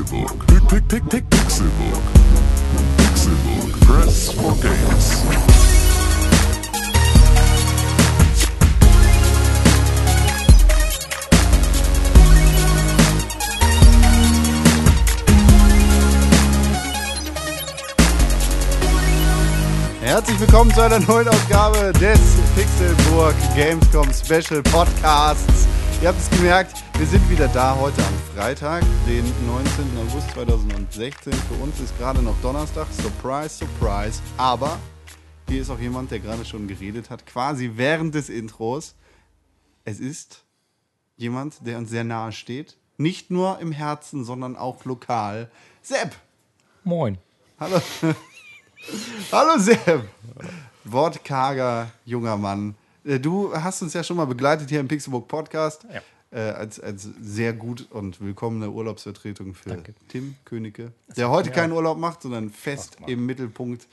Pixelbook. Pick, pick, pick, Pixelbook. Pixelbook. Press for games. Herzlich willkommen zu einer neuen Ausgabe des Pixelburg Gamescom Special Podcasts. Ihr habt es gemerkt, wir sind wieder da heute am Freitag, den 19. August 2016. Für uns ist gerade noch Donnerstag. Surprise, surprise. Aber hier ist auch jemand, der gerade schon geredet hat, quasi während des Intros. Es ist jemand, der uns sehr nahe steht. Nicht nur im Herzen, sondern auch lokal. Sepp! Moin. Hallo. Hallo Sepp. Wortkarger junger Mann. Äh, Du hast uns ja schon mal begleitet hier im Pixelbook Podcast Ja. äh, als, als sehr gut und willkommene Urlaubsvertretung für Danke. Tim Königke, der heute keinen Urlaub macht, sondern fest im Mittelpunkt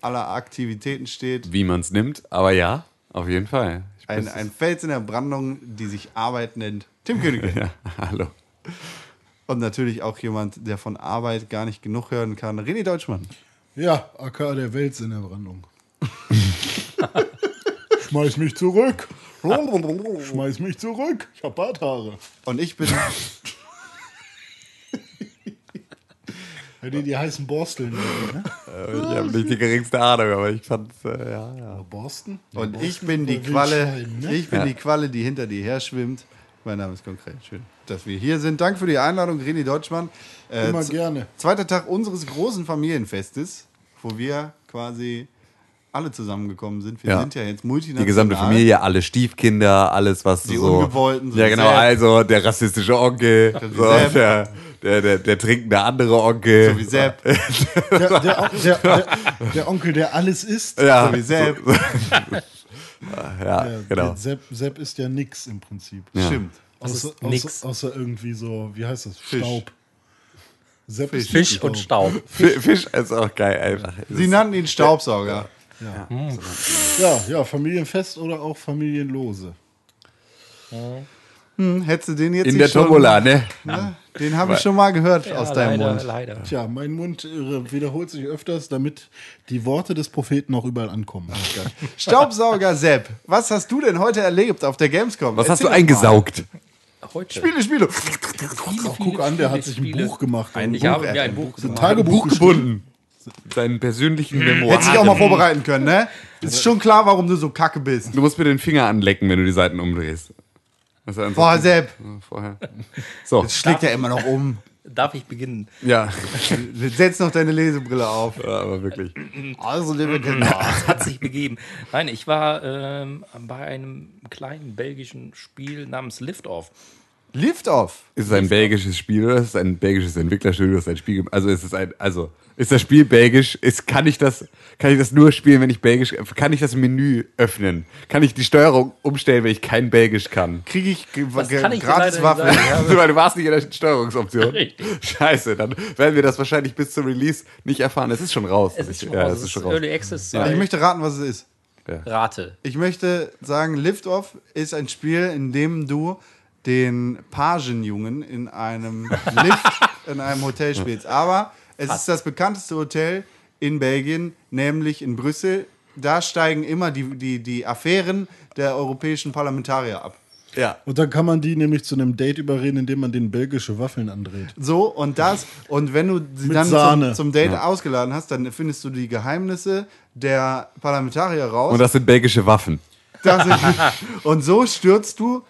aller Aktivitäten steht. wie man es nimmt, aber ja, auf jeden Fall. Ein, ein Fels in der Brandung, die sich Arbeit nennt. Tim Königke. ja, hallo. Und natürlich auch jemand, der von Arbeit gar nicht genug hören kann. René Deutschmann. Ja, AK der Welt in der Brandung. Schmeiß mich zurück. Schmeiß mich zurück. Ich hab Barthaare. Und ich bin Ja, die, die heißen Borsteln. Ne? Ich habe nicht die geringste Ahnung, aber ich fand äh, ja, ja. Borsten? Und Ja, ich Borsten bin die Qualle, ne? ich bin Ja. die Qualle, die hinter dir her schwimmt. Mein Name ist konkret. Schön, dass wir hier sind. Danke für die Einladung, René Deutschmann. Äh, Immer gerne. Zweiter Tag unseres großen Familienfestes, wo wir quasi alle zusammengekommen sind. Wir Ja. sind ja jetzt multinational. Die gesamte Familie, alle Stiefkinder, alles, was Die so. Ungewollten, so Ja, genau, Sepp. also der rassistische Onkel, so, der, der, der, der trinkende andere Onkel. So wie Sepp. Der, der, der, der, der Onkel, der alles isst. Ja, So wie Sepp. ja, Ja, genau. Sepp, Sepp ist ja nix im Prinzip. Stimmt. Außer, außer, außer irgendwie so, wie heißt das? Fisch. Staub. Sepp ist Fisch und Staub. Fi- Fisch ist auch geil einfach. Sie nannten ihn Staubsauger. Ja, ja, Familienfest oder auch familienlose. Hm, hättest du den jetzt In der schon- Tombola, ne? Ne? Den habe ich schon mal gehört aus deinem leider, Mund. leider. Tja, mein Mund äh, wiederholt sich öfters, damit die Worte des Propheten auch überall ankommen. Staubsauger Sepp, was hast du denn heute erlebt auf der Gamescom? Was hast du Erzähl doch mal. eingesaugt? Heute. Spiele, Spiele. Viele, Guck an, der hat sich ein Spiele. Buch gemacht. Ein, ich Ein habe Buch, mir er ein Buch Ein. Tagebuch gebunden. Seinen persönlichen Memoir. Hätte sich auch mal vorbereiten können, ne? Ist schon klar, warum du so kacke bist. Du musst mir den Finger anlecken, wenn du die Seiten umdrehst. Boah, Sepp, Vorher. So, das schlägt ja immer noch um. Darf ich beginnen? ja, Setz noch deine Lesebrille auf. Ja, aber wirklich. Also, liebe Kinder. Es hat sich begeben. Nein, ich war ähm, bei einem kleinen belgischen Spiel namens Liftoff. Lift-Off. Ist es ein belgisches Spiel oder ist es ein belgisches Entwicklerstudio, das ein Spiel Also ist es ein, also ist das Spiel belgisch? Ist, kann ich das, kann ich das nur spielen, wenn ich belgisch, kann ich das Menü öffnen? Kann ich die Steuerung umstellen, wenn ich kein belgisch kann? Kriege ich kann dir gratis nicht sagen. Du, warst nicht in der Steuerungsoption. Richtig. Scheiße, dann werden wir das wahrscheinlich bis zum Release nicht erfahren. Es ist schon raus. Es ist schon ja, raus. es Es ist schon raus. Early Access. Ich möchte raten, was es ist. Rate. Ich möchte sagen, Lift-Off ist ein Spiel, in dem du den Pagenjungen in einem Lift in einem Hotel spielst. Aber es ist das bekannteste Hotel in Belgien, nämlich in Brüssel. Da steigen immer die, die, die Affären der europäischen Parlamentarier ab. Ja. Und dann kann man die nämlich zu einem Date überreden, indem man denen belgische Waffeln andreht. So, und das, und wenn du sie dann zum, zum Date ausgeladen hast, dann findest du die Geheimnisse der Parlamentarier raus. Und das sind belgische Waffen. Das sind, und so stürzt du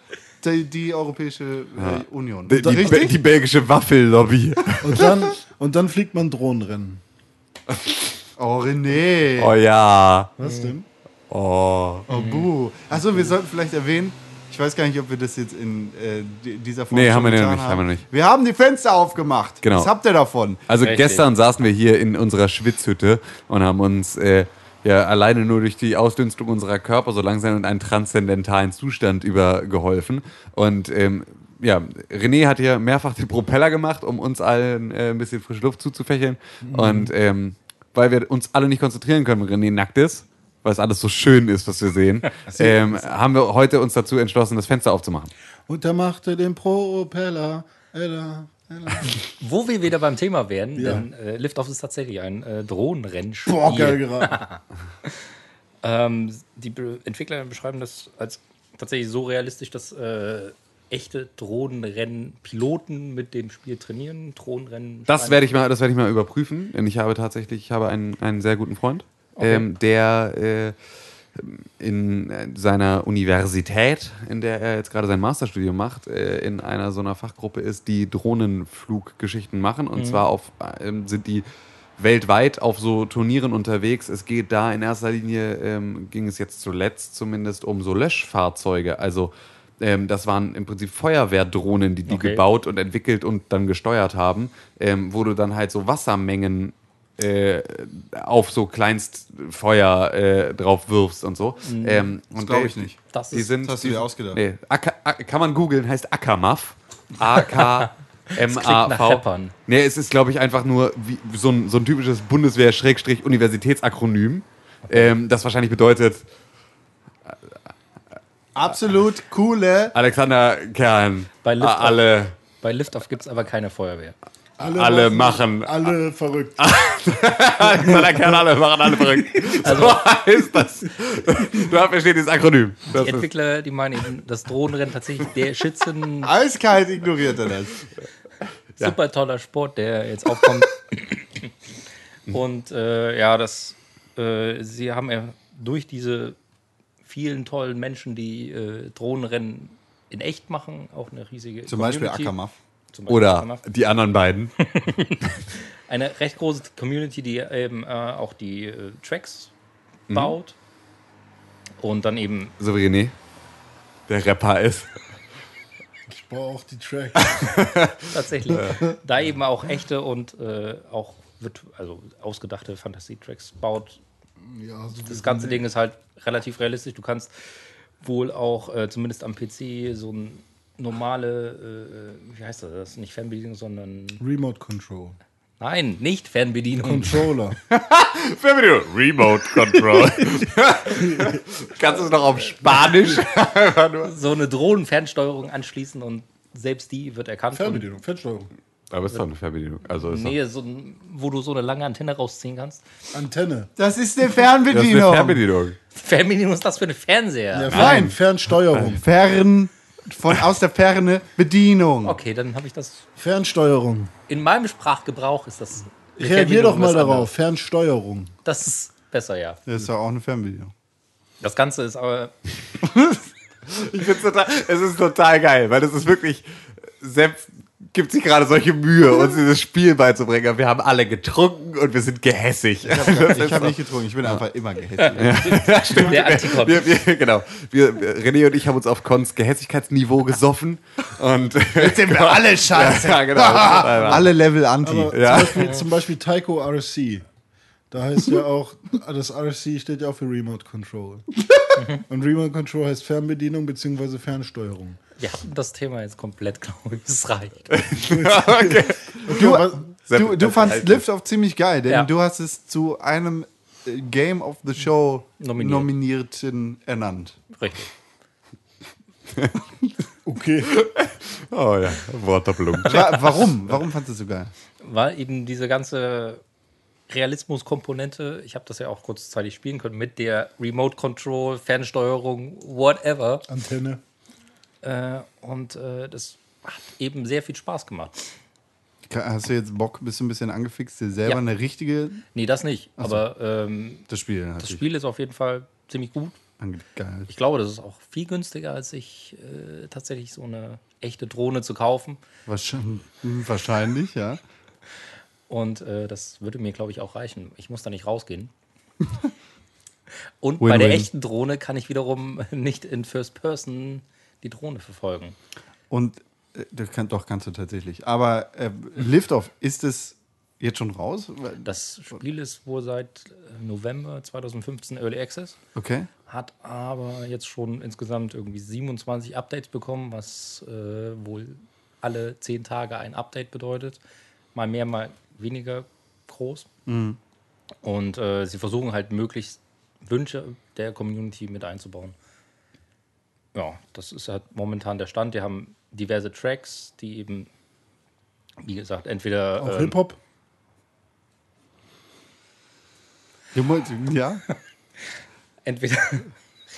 die, die Europäische äh, Union. Die, die, die belgische Waffellobby. Und dann, und dann fliegt man Drohnenrennen. oh, René. Oh ja. Was denn? Oh. Oh, buh. Achso, wir sollten vielleicht erwähnen, ich weiß gar nicht, ob wir das jetzt in äh, di- dieser Form Nee, schon haben wir getan nicht, haben wir nicht. Wir haben die Fenster aufgemacht. Genau. Was habt ihr davon? Also Richtig. gestern saßen wir hier in unserer Schwitzhütte und haben uns äh, ja alleine nur durch die Ausdünstung unserer Körper so langsam in einen transzendentalen Zustand übergeholfen. Und ähm, ja, René hat hier mehrfach den Propeller gemacht, um uns allen äh, ein bisschen frische Luft zuzufächeln. Und ähm, weil wir uns alle nicht konzentrieren können, wenn René nackt ist, weil es alles so schön ist, was wir sehen, ähm, haben wir heute uns dazu entschlossen, das Fenster aufzumachen. Und er machte den Propeller. Ella. Wo wir wieder beim Thema wären, Ja. denn äh, Liftoff ist tatsächlich ein äh, Drohnenrennspiel. Boah, geil geraten. Ähm, die Be Entwickler beschreiben das als tatsächlich so realistisch, dass äh, echte Drohnenrennen-Piloten mit dem Spiel trainieren. Drohnenrennen. Das werde ich mal, das werde ich mal überprüfen, denn ich habe tatsächlich, ich habe einen, einen sehr guten Freund, ähm, der äh, in äh, seiner Universität, in der er jetzt gerade sein Masterstudium macht, äh, in einer so einer Fachgruppe ist, die Drohnenfluggeschichten machen. Und zwar auf, ähm, sind die weltweit auf so Turnieren unterwegs. Es geht da in erster Linie, ähm, ging es jetzt zuletzt zumindest um so Löschfahrzeuge. Also ähm, das waren im Prinzip Feuerwehrdrohnen, die die Okay. gebaut und entwickelt und dann gesteuert haben, ähm, wo du dann halt so Wassermengen äh, auf so Kleinstfeuer äh, drauf wirfst und so. Ähm, Das und glaube ich nicht. Das Die ist sind, Das hast du dir ausgedacht. Nee, Acker, kann man googeln, heißt nach A-K-M-A-V. Rappern. Nee, es ist, glaube ich, einfach nur wie, so, ein, so ein typisches Bundeswehr-Universitätsakronym. Ähm, das wahrscheinlich bedeutet, Absolut coole. Alexander Kern, Bei Lift a- alle, Bei Liftoff gibt es aber keine Feuerwehr. alle machen, Alle verrückt. Alexander Kern, alle machen alle verrückt. so heißt das. Da versteht dieses Akronym. Das Die Entwickler, die meinen eben, das Drohnenrennen tatsächlich der Schützen Eiskalt ignoriert er das. super toller Sport, der jetzt aufkommt. Und äh, ja, das, äh, sie haben ja durch diese vielen tollen Menschen, die äh, Drohnenrennen in echt machen, auch eine riesige Zum Beispiel Community. Beispiel oder die anderen beiden. Eine recht große Community, die eben äh, auch die äh, Tracks Mhm. baut. Und dann eben So wie René, der Rapper ist. Ich brauche auch die Tracks. tatsächlich da eben auch echte und äh, auch wird, also ausgedachte Fantasy-Tracks baut. Ja, so Das ganze Ding ist halt relativ realistisch. Du kannst wohl auch äh, zumindest am PC so ein normale, äh, wie heißt das, nicht Fernbedienung, sondern Remote Control. nein, nicht Fernbedienung. Controller. Fernbedienung. Remote Control. Kannst du es noch auf Spanisch? So eine Drohnenfernsteuerung anschließen und selbst die wird erkannt. Fernbedienung, Fernsteuerung. Aber es ist doch eine Fernbedienung. Also ist nee, so ein, wo du so eine lange Antenne rausziehen kannst. Antenne. Das ist eine doch, das ist eine Fernbedienung. Fernbedienung. Fernbedienung ist das für eine Fernseher. Ja, Nein. Fern, Fernsteuerung. Fern, von aus der Ferne Bedienung. Okay, dann habe ich das. Fernsteuerung. In meinem Sprachgebrauch ist das. Reagier doch mal darauf. anderes. Fernsteuerung. Das ist besser, ja. Das ist ja auch eine Fernbedienung. Das Ganze ist aber. Ich find's total, es ist total geil, weil das ist wirklich, Sepp gibt sich gerade solche Mühe, uns dieses Spiel beizubringen. Aber Wir haben alle getrunken und wir sind gehässig. Ich habe nicht getrunken, ich bin einfach immer gehässig. Der Antikon. Wir, wir, genau. Wir, René und ich haben uns auf Cons Gehässigkeitsniveau gesoffen. Und Jetzt sind wir alle scheiße. ja, genau. Alle Level Anti. Aber Ja. zum, Beispiel, zum Beispiel Taiko RC. Da heißt ja auch, das RC steht ja auch für Remote Control. Und Remote Control heißt Fernbedienung bzw. Fernsteuerung. Wir hatten das Thema jetzt komplett, glaube ich. Es reicht. okay. Du, was- du, du fandst Liftoff ziemlich geil, denn Ja. du hast es zu einem äh, Game of the Show Nominiert. Nominierten ernannt. Richtig. Okay. Oh ja, Wortdoppelung. Wa warum? Warum fandest du es so geil? Weil eben diese ganze Realismus-Komponente, ich habe das ja auch kurzzeitig spielen können, mit der Remote Control, Fernsteuerung, whatever. Antenne. Äh, und äh, das hat eben sehr viel Spaß gemacht. Hast du jetzt Bock, bist du ein bisschen angefixt, dir selber Ja. eine richtige, Nee, das nicht. Aber ähm, das Spiel das. Spiel ist auf jeden Fall ziemlich gut. geil. Ich glaube, das ist auch viel günstiger, als sich äh, tatsächlich so eine echte Drohne zu kaufen. Wahrscheinlich, wahrscheinlich ja. Und äh, das würde mir, glaube ich, auch reichen. Ich muss da nicht rausgehen. Und Win-win. bei der echten Drohne kann ich wiederum nicht in First Person die Drohne verfolgen. Und äh, das kann, doch kannst du tatsächlich. Aber äh, Liftoff, ist es jetzt schon raus? Das Spiel ist wohl seit äh, November 2015 Early Access, Okay. hat aber jetzt schon insgesamt irgendwie 27 Updates bekommen, was äh, wohl alle 10 Tage ein Update bedeutet. Mal mehr, mal weniger groß. Und äh, sie versuchen halt möglichst Wünsche der Community mit einzubauen. Ja, das ist halt momentan der Stand. Die haben diverse Tracks, die eben Wie gesagt, entweder Auch ähm, Hip-Hop? Ja, entweder,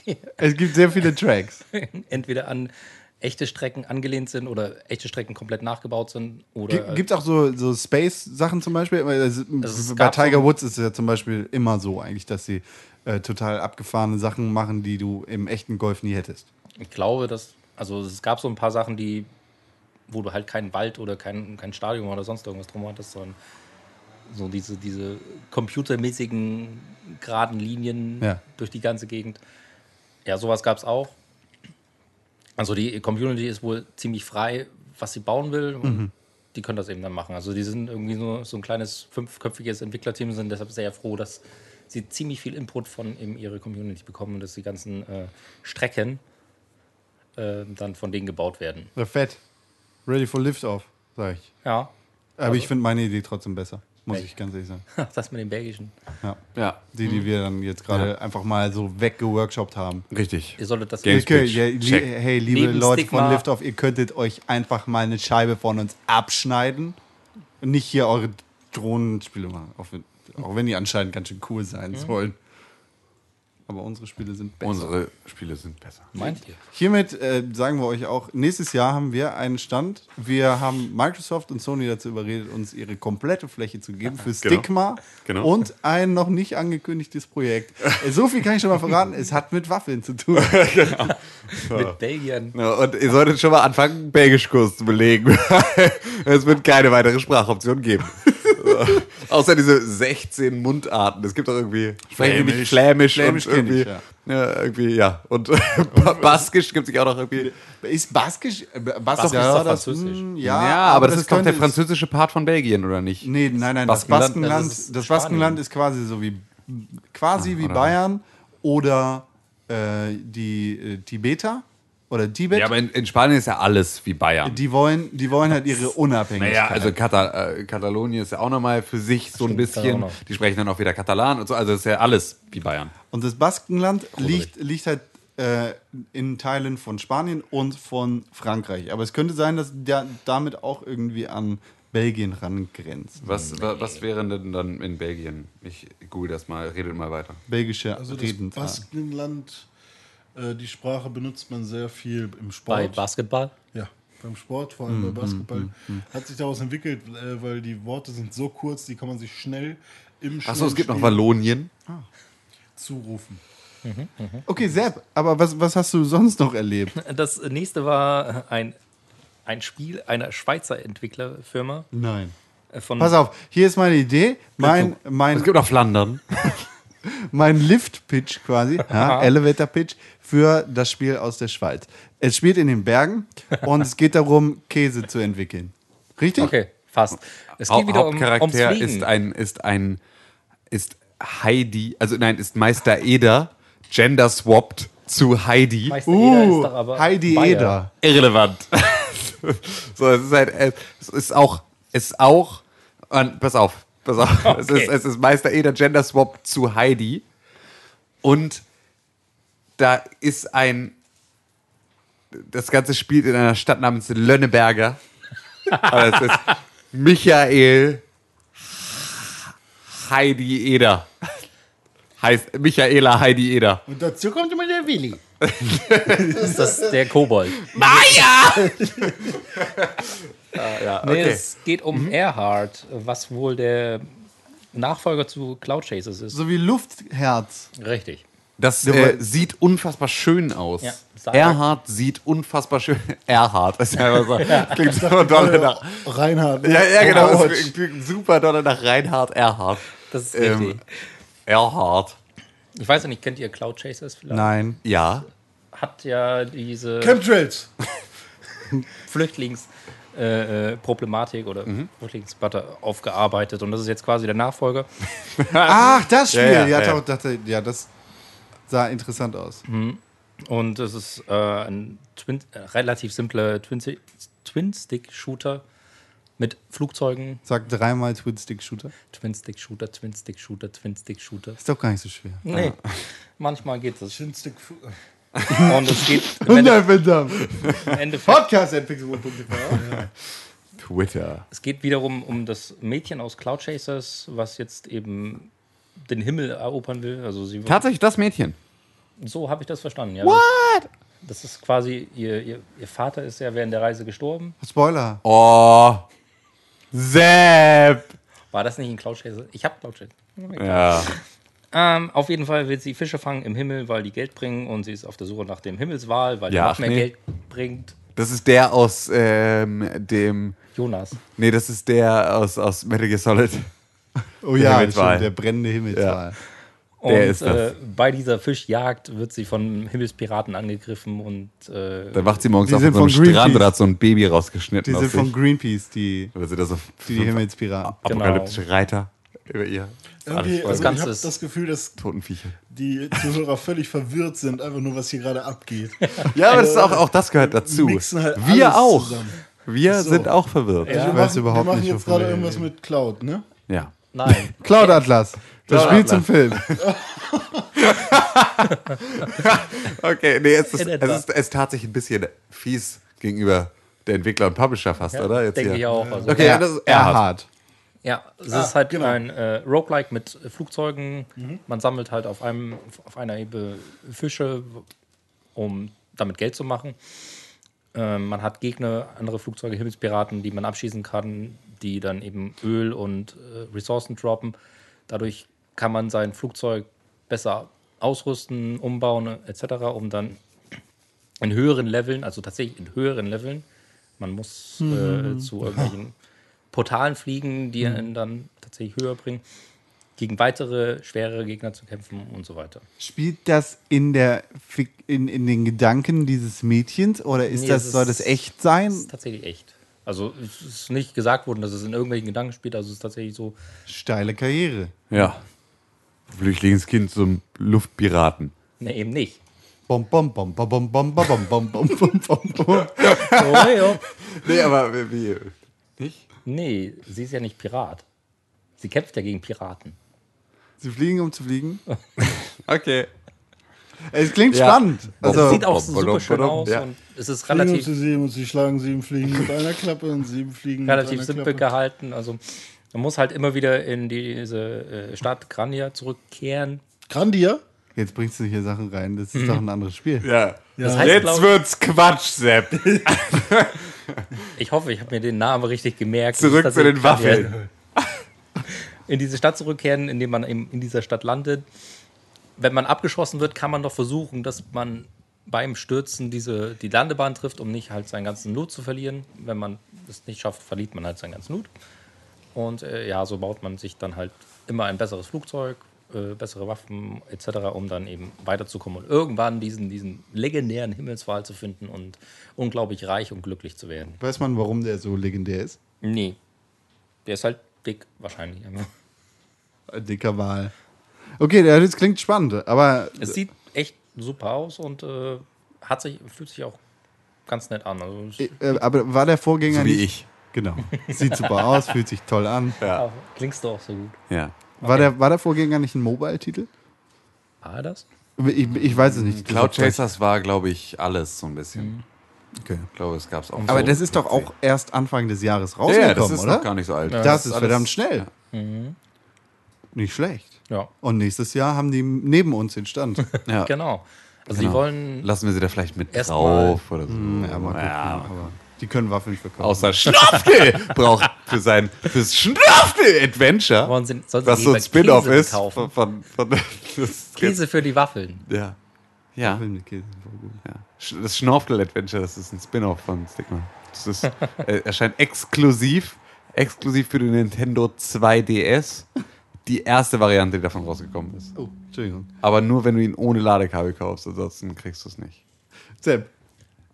es gibt sehr viele Tracks. entweder an echte Strecken angelehnt sind oder echte Strecken komplett nachgebaut sind oder Gibt es auch so, so Space-Sachen zum Beispiel? Es bei Tiger so- Woods ist es ja zum Beispiel immer so eigentlich, dass sie äh, total abgefahrene Sachen machen, die du im echten Golf nie hättest. Ich glaube, dass, also es gab so ein paar Sachen, die, wo du halt keinen Wald oder kein, kein Stadion oder sonst irgendwas drum hattest, sondern so diese, diese computermäßigen geraden Linien Ja. durch die ganze Gegend. Ja, sowas gab es auch. Also die Community ist wohl ziemlich frei, was sie bauen will. Und Die können das eben dann machen. Also die sind irgendwie nur so ein kleines fünfköpfiges Entwicklerteam, sind deshalb sehr froh, dass sie ziemlich viel Input von eben ihrer Community bekommen und dass die ganzen äh, Strecken äh, dann von denen gebaut werden. Ja, fett. Ready for Liftoff, sag ich. Ja, Aber ich finde meine Idee trotzdem besser, muss Welche? ich ganz ehrlich sagen. das mit den belgischen. Ja. Ja, Die, die wir dann jetzt gerade einfach mal so weggeworkshopt haben. richtig. Ihr solltet das Games- Okay, ja, li Check. hey, liebe Neben Leute Stigma- von Liftoff, ihr könntet euch einfach mal eine Scheibe von uns abschneiden und nicht hier eure Drohnenspiele machen. Auch wenn, auch wenn die anscheinend ganz schön cool sein sollen. Aber unsere Spiele sind besser. Unsere Spiele sind besser. meint ihr? Hiermit äh, sagen wir euch auch, nächstes Jahr haben wir einen Stand. Wir haben Microsoft und Sony dazu überredet, uns ihre komplette Fläche zu geben für Genau. Stigma Genau. und ein noch nicht angekündigtes Projekt. Äh, so viel kann ich schon mal verraten, es hat mit Waffeln zu tun. Mit Belgiern. Ja, und ihr solltet schon mal anfangen, Belgischkurs zu belegen. es wird keine weitere Sprachoption geben. Außer diese 16 Mundarten. Es gibt auch irgendwie nicht Flämisch, Flämisch und kenn ich, irgendwie, ja. irgendwie, ja. Und Baskisch gibt es auch noch irgendwie. Ist Baskisch? äh, Bas Baskisch ist doch Französisch. mh, Ja, ja, aber das, ist doch der französische Part von Belgien, oder nicht? Nee, nein, nein, das Baskenland, Baskenland, das ist das. Baskenland ist quasi so wie quasi wie oder? Bayern oder äh, die äh, Tibeter oder Tibet. Ja, aber in, in Spanien ist ja alles wie Bayern. die wollen, die wollen halt ihre Unabhängigkeit. Naja, also Kata äh, Katalonien ist ja auch nochmal für sich so ein bisschen. Die sprechen dann auch wieder Katalan und so. Also ist ja alles wie Bayern. Und das Baskenland liegt, liegt halt äh, in Teilen von Spanien und von Frankreich. Aber es könnte sein, dass der damit auch irgendwie an Belgien rangrenzt. Was, wa- was wäre denn dann in Belgien? Ich google das mal, redet mal weiter. Belgische Also das Redensart. Baskenland, äh, die Sprache benutzt man sehr viel im Bei Sport. Basketball. Ja, beim Sport, vor allem bei Basketball. Hat sich daraus entwickelt, äh, weil die Worte sind so kurz, die kann man sich schnell im Achso, es gibt noch Wallonien. zurufen. Okay, Sepp, aber was, was hast du sonst noch erlebt? Das nächste war ein, ein Spiel einer Schweizer Entwicklerfirma. Nein. äh, Von, Pass auf, hier ist meine Idee. Mein, mein, Es gibt auch Flandern. mein Lift-Pitch quasi, ja, Elevator-Pitch für das Spiel aus der Schweiz. Es spielt in den Bergen und es geht darum, Käse zu entwickeln. Richtig? Okay, fast. Es geht wieder um, Hauptcharakter Fliegen. ist ein, ist ein, ist Heidi, also nein, ist Meister Eder, gender swapped zu Heidi. Meister Eder Uh, ist doch aber Heidi Bayer. Eder. Irrelevant. so, es ist halt, es ist auch, es ist auch, und, pass auf, pass auf, es, Okay. ist, es ist Meister Eder Gender Swap zu Heidi und da ist ein, das Ganze spielt in einer Stadt namens Lönneberger. Aber es ist Michael Heidi Eder. Heißt Michaela Heidi Eder. Und dazu kommt immer der Willi. ist das der Kobold. Maya! Nee, okay. es geht um Erhard, was wohl der Nachfolger zu Cloud Chasers ist. So wie Luftherz. Richtig. Das äh, sieht unfassbar schön aus. Ja, Erhard sieht unfassbar schön. Erhard, das ist einfach so. Klingt so doll nach. Reinhard. Ja, ja, genau. Das klingt super doll nach Reinhard Erhard. Das ist Ähm, richtig. Erhard. Ich weiß ja nicht, kennt ihr Cloud Chasers vielleicht? Nein. Ja. Hat ja diese Chemtrails. Flüchtlingsproblematik äh, Problematik oder Flüchtlingsdebatte aufgearbeitet und das ist jetzt quasi der Nachfolger. Ach, das Spiel. Ja, Ja, ja, dachte, ja das sah interessant aus. Und es ist äh, ein Twin, äh, relativ simpler Twin- Twin-Stick-Shooter mit Flugzeugen. Sag dreimal Twin-Stick-Shooter. Twin-Stick-Shooter, Twin-Stick-Shooter, Twin-Stick-Shooter. Ist doch gar nicht so schwer. Nee, manchmal geht es. Chinstick. Und es geht im Ende- verdammt. im Endeffekt Podcast Twitter. Es geht wiederum um das Mädchen aus Cloud Chasers, was jetzt eben den Himmel erobern will. Also sie Tatsächlich das Mädchen. so habe ich das verstanden. Ja, What? Das, das ist quasi, ihr, ihr, ihr Vater ist ja während der Reise gestorben. Spoiler. Oh. Sepp. War das nicht in Cloud Chaser? Ich habe Cloud Chaser. Ja. Ähm, auf jeden Fall will sie Fische fangen im Himmel, weil die Geld bringen und sie ist auf der Suche nach dem Himmelswal, weil Ja, die noch mehr nee. Geld bringt. Das ist der aus ähm, dem. Jonas. Nee, das ist der aus, aus Metal Gear Solid. Oh ja, Himmelswal. stimmt, der brennende Himmelswal. Und Der ist das. äh, bei dieser Fischjagd wird sie von Himmelspiraten angegriffen und äh, Dann wacht sie morgens auf so einem Greenpeace. Strand oder hat so ein Baby rausgeschnitten. Die sind von. Greenpeace, die, Weil sie da so die, die Himmelspiraten. apokalyptische Reiter über ihr. Irgendwie, Das also ich Ganze habe das Gefühl, dass Totenviecher. die Zuhörer völlig verwirrt sind, einfach nur, was hier gerade abgeht. Ja, aber das ist auch, auch das gehört dazu. halt Wir auch. zusammen. Wir So. sind auch verwirrt. Also Ich wir weiß machen, überhaupt wir machen nicht, jetzt gerade wir irgendwas mit Cloud, ne? Ja. nein. Cloud Atlas. Das Spiel zum Film. Okay, nee, es ist, es ist, es ist tatsächlich ein bisschen fies gegenüber der Entwickler und Publisher fast, oder? Jetzt denke hier. ich auch. Also, Okay, Ja, das ist Erhard. Ja, es Ah, ist halt genau. ein äh, Roguelike mit äh, Flugzeugen. Man sammelt halt auf, einem, auf einer Ebene Fische, um damit Geld zu machen. Ähm, man hat Gegner, andere Flugzeuge, Himmelspiraten, die man abschießen kann, die dann eben Öl und äh, Ressourcen droppen. Dadurch kann man sein Flugzeug besser ausrüsten, umbauen etc., um dann in höheren Leveln, also tatsächlich in höheren Leveln, man muss äh, zu irgendwelchen Portalen fliegen, die einen dann tatsächlich höher bringen, gegen weitere schwerere Gegner zu kämpfen und so weiter. Spielt das in, der, Fik- in, in den Gedanken dieses Mädchens oder ist Nee, das, es soll ist- das echt sein? Das ist tatsächlich echt. Also es ist nicht gesagt worden, dass es in irgendwelchen Gedanken spielt, also es ist tatsächlich so, Steile Karriere. Ja. Flüchtlingskind zum Luftpiraten. ne, eben nicht. Bom, bom, bom, bom, bom, bom, bom, bom, bom, bom, bom, bom. Oh, ja. Nee, aber wie? nicht? Nee, sie ist ja nicht Pirat. Sie kämpft ja gegen Piraten. Sie fliegen, um zu fliegen. Okay. Es klingt Ja. spannend. Es Also, sieht auch bom, bom, super schön bom, aus ja. und es ist Fliegen und relativ, sie sieben und sie schlagen sieben Fliegen mit einer Klappe und sieben Fliegen relativ mit einer simpel Klappe. gehalten. Also man muss halt immer wieder in diese äh, Stadt Grania zurückkehren. Grandia? jetzt bringst du hier Sachen rein. Das ist doch ein anderes Spiel. Ja. Das heißt, Jetzt glaub- wird's Quatsch, Sepp. Ich hoffe, ich habe mir den Namen richtig gemerkt. Zurück zu den Waffeln. In diese Stadt zurückkehren, indem man eben in dieser Stadt landet. Wenn man abgeschossen wird, kann man doch versuchen, dass man beim Stürzen diese, die Landebahn trifft, um nicht halt seinen ganzen Loot zu verlieren. Wenn man es nicht schafft, verliert man halt seinen ganzen Loot. Und äh, ja, so baut man sich dann halt immer ein besseres Flugzeug, äh, bessere Waffen etc., um dann eben weiterzukommen und irgendwann diesen, diesen legendären Himmelswal zu finden und unglaublich reich und glücklich zu werden. Weiß man, warum der so legendär ist? Nee. Der ist halt dick, wahrscheinlich. Ein dicker Wal. Okay, das klingt spannend, aber Es sieht echt super aus und äh, hat sich, fühlt sich auch ganz nett an. Also, es- äh, aber war der Vorgänger So wie nicht? ich. Genau. Sieht super aus, fühlt sich toll an. ah, klingst du auch so gut. Ja. War, der, war der Vorgänger nicht ein Mobile-Titel? War das? Ich, ich weiß es nicht. Cloud Chasers war, glaube ich, alles so ein bisschen. Okay. Ich glaube, es gab es auch. Aber so. das ist doch auch erst Anfang des Jahres ja, rausgekommen, ja, das ist oder? noch gar nicht so alt. das ist alles- verdammt schnell. Nicht schlecht. Ja, Und nächstes Jahr haben die neben uns den Stand. Ja. genau. Also Genau. die wollen. Lassen wir sie da vielleicht mit drauf oder so. ja, mal gucken. Ja. Aber die können Waffeln verkaufen. Außer Schnaftel braucht für sein fürs Schnaftel-Adventure, wollen sie, was so ein Spin-off ist von, von, von das, Käse für die Waffeln. Ja. Ja. Waffeln mit Käse, voll gut. ja. Sch- Das Schnorfel-Adventure, das ist ein Spin-off von Stickman. Das ist, äh, erscheint exklusiv, exklusiv für den Nintendo 2DS. Die erste Variante, die davon rausgekommen ist. Oh, Entschuldigung. Aber nur, wenn du ihn ohne Ladekabel kaufst, ansonsten kriegst du es nicht. Sepp,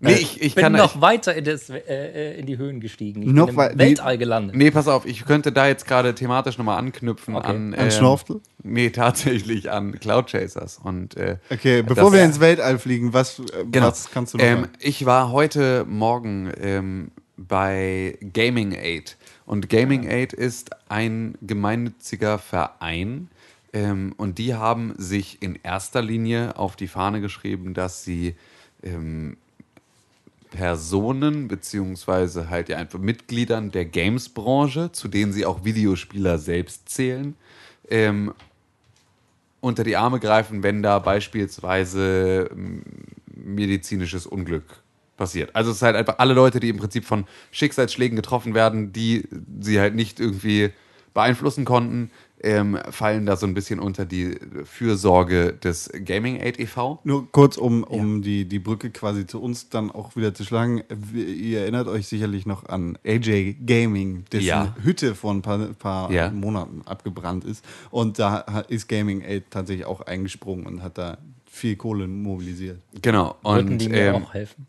Nee, ich, ich bin kann noch weiter in, das, äh, in die Höhen gestiegen. Ich Noch bin wei- im Weltall gelandet. Nee, pass auf, ich könnte da jetzt gerade thematisch nochmal anknüpfen Okay. an. An ähm, Schnorftel? Nee, tatsächlich an Cloud Chasers. Und, äh, Okay, bevor das- wir ins Weltall fliegen, was, äh, Genau. was kannst du noch ähm? Ich war heute Morgen ähm, bei Gaming Aid. Und Gaming Aid ist ein gemeinnütziger Verein. Ähm, und die haben sich in erster Linie auf die Fahne geschrieben, dass sie ähm, Personen, beziehungsweise halt ja einfach Mitgliedern der Games-Branche, zu denen sie auch Videospieler selbst zählen, ähm, unter die Arme greifen, wenn da beispielsweise ähm, medizinisches Unglück passiert. Also es ist halt einfach alle Leute, die im Prinzip von Schicksalsschlägen getroffen werden, die sie halt nicht irgendwie beeinflussen konnten, ähm, fallen da so ein bisschen unter die Fürsorge des Gaming Aid e.V. Nur kurz, um, um die, die Brücke quasi zu uns dann auch wieder zu schlagen. Ihr erinnert euch sicherlich noch an AJ Gaming, dessen Ja. Hütte vor ein paar, paar Ja. Monaten abgebrannt ist. Und da ist Gaming Aid tatsächlich auch eingesprungen und hat da viel Kohle mobilisiert. Genau. Würden Und die mir ähm, auch helfen?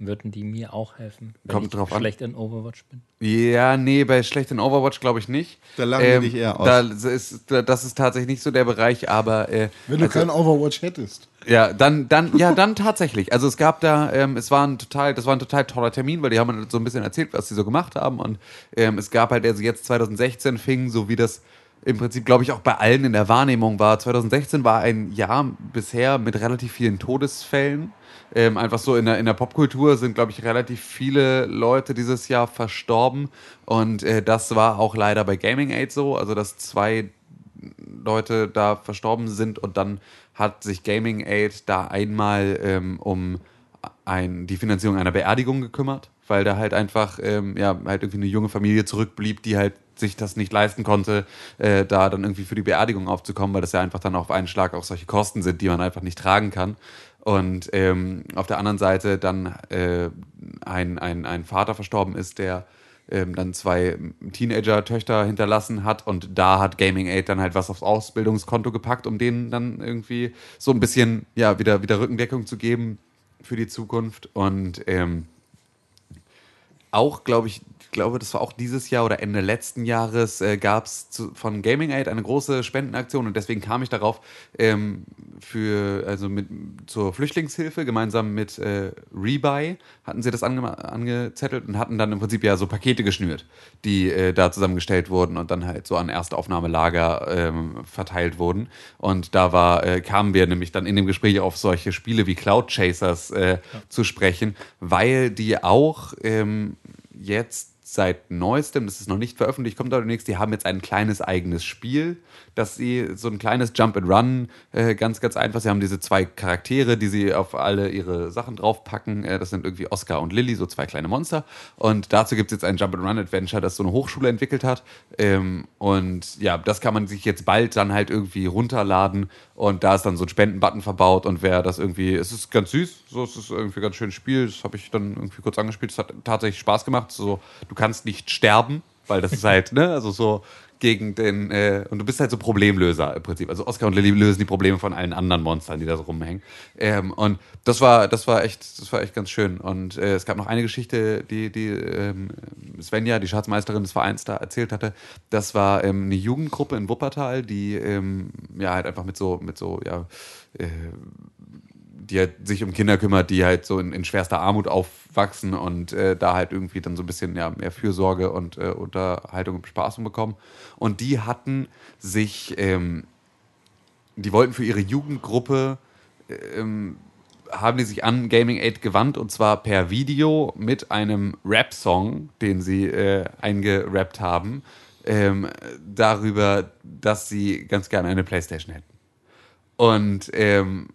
Würden die mir auch helfen, wenn Kommt ich drauf an. schlecht in Overwatch bin? Ja, nee, bei schlechten Overwatch glaube ich nicht. Da lachen die dich eher aus. Da ist, das ist tatsächlich nicht so der Bereich, aber äh, Wenn du also- kein Overwatch hättest. Ja, dann, dann, ja, dann tatsächlich. Also es gab da, ähm, es war ein total, das war ein total toller Termin, weil die haben so ein bisschen erzählt, was sie so gemacht haben. Und ähm, es gab halt, also jetzt 2016 fing, so wie das im Prinzip, glaube ich, auch bei allen in der Wahrnehmung war. 2016 war ein Jahr bisher mit relativ vielen Todesfällen. Ähm, einfach so in der, in der Popkultur sind, glaube ich, relativ viele Leute dieses Jahr verstorben. Und äh, das war auch leider bei Gaming Aid so. Also, dass zwei Leute da verstorben sind und dann hat sich Gaming Aid da einmal ähm, um ein, die Finanzierung einer Beerdigung gekümmert, weil da halt einfach ähm, ja halt irgendwie eine junge Familie zurückblieb, die halt sich das nicht leisten konnte, äh, da dann irgendwie für die Beerdigung aufzukommen, weil das ja einfach dann auf einen Schlag auch solche Kosten sind, die man einfach nicht tragen kann. Und ähm, auf der anderen Seite dann äh, ein, ein, ein Vater verstorben ist, der ähm, dann zwei Teenager-Töchter hinterlassen hat und da hat Gaming Aid dann halt was aufs Ausbildungskonto gepackt, um denen dann irgendwie so ein bisschen ja wieder, wieder Rückendeckung zu geben für die Zukunft und ähm, auch, glaube ich, ich glaube, das war auch dieses Jahr oder Ende letzten Jahres, äh, gab es von Gaming Aid eine große Spendenaktion und deswegen kam ich darauf ähm, für, also mit, zur Flüchtlingshilfe gemeinsam mit äh, Rebuy hatten sie das ange angezettelt und hatten dann im Prinzip ja so Pakete geschnürt, die äh, da zusammengestellt wurden und dann halt so an Erstaufnahmelager ähm, verteilt wurden. Und da war, äh, kamen wir nämlich dann in dem Gespräch auf solche Spiele wie Cloud Chasers äh, zu sprechen, weil die auch ähm, jetzt seit neuestem, das ist noch nicht veröffentlicht, kommt da demnächst, die haben jetzt ein kleines eigenes Spiel, dass sie so ein kleines Jump and Run, äh, ganz, ganz einfach, sie haben diese zwei Charaktere, die sie auf alle ihre Sachen draufpacken, äh, das sind irgendwie Oscar und Lilly, so zwei kleine Monster. Und dazu gibt es jetzt ein Jump and Run Adventure, das so eine Hochschule entwickelt hat. Ähm, und ja, das kann man sich jetzt bald dann halt irgendwie runterladen und da ist dann so ein Spendenbutton verbaut und wer das irgendwie, es ist ganz süß, so es ist irgendwie ein ganz schönes Spiel, das habe ich dann irgendwie kurz angespielt, es hat tatsächlich Spaß gemacht, so du kannst nicht sterben, weil das ist halt, ne, also so gegen den, äh, und du bist halt so Problemlöser im Prinzip. Also Oscar und Lilly lösen die Probleme von allen anderen Monstern, die da so rumhängen. Ähm, und das war, das war echt, das war echt ganz schön. Und äh, es gab noch eine Geschichte, die, die ähm, Svenja, die Schatzmeisterin des Vereins, da erzählt hatte. Das war ähm, eine Jugendgruppe in Wuppertal, die ähm, ja halt einfach mit so, mit so, ja, äh, die halt sich um Kinder kümmert, die halt so in, in schwerster Armut aufwachsen und äh, da halt irgendwie dann so ein bisschen ja, mehr Fürsorge und äh, Unterhaltung und Bespaßung bekommen. Und die hatten sich, ähm, die wollten für ihre Jugendgruppe, ähm, haben die sich an Gaming Aid gewandt und zwar per Video mit einem Rap-Song, den sie äh, eingerappt haben, ähm, darüber, dass sie ganz gerne eine Playstation hätten. Und ähm,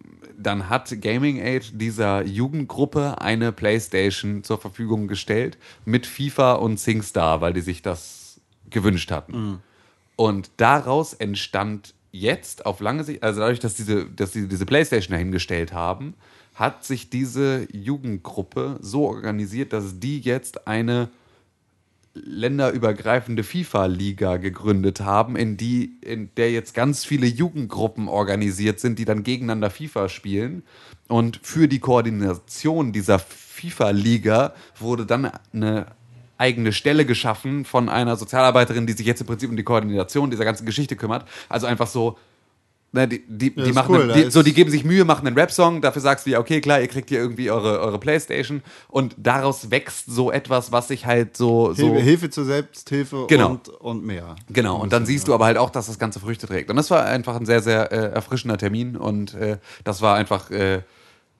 dann hat Gaming Aid dieser Jugendgruppe eine Playstation zur Verfügung gestellt mit FIFA und SingStar, weil die sich das gewünscht hatten. Und daraus entstand jetzt auf lange Sicht, also dadurch, dass diese, dass sie diese Playstation dahingestellt haben, hat sich diese Jugendgruppe so organisiert, dass die jetzt eine länderübergreifende FIFA-Liga gegründet haben, in die, in der jetzt ganz viele Jugendgruppen organisiert sind, die dann gegeneinander FIFA spielen. Und für die Koordination dieser FIFA-Liga wurde dann eine eigene Stelle geschaffen von einer Sozialarbeiterin, die sich jetzt im Prinzip um die Koordination dieser ganzen Geschichte kümmert. Also einfach so, ne, die, die, Ja, die machen cool, einen- die, so, die geben sich Mühe, machen einen Rap-Song, dafür sagst du ja, okay, klar, ihr kriegt hier irgendwie eure, eure Playstation und daraus wächst so etwas, was sich halt so, so Hilfe, Hilfe zur Selbsthilfe Genau. und, und mehr. Genau, und dann siehst du aber halt auch, dass das Ganze Früchte trägt. Und das war einfach ein sehr, sehr äh, erfrischender Termin und äh, das war einfach, äh,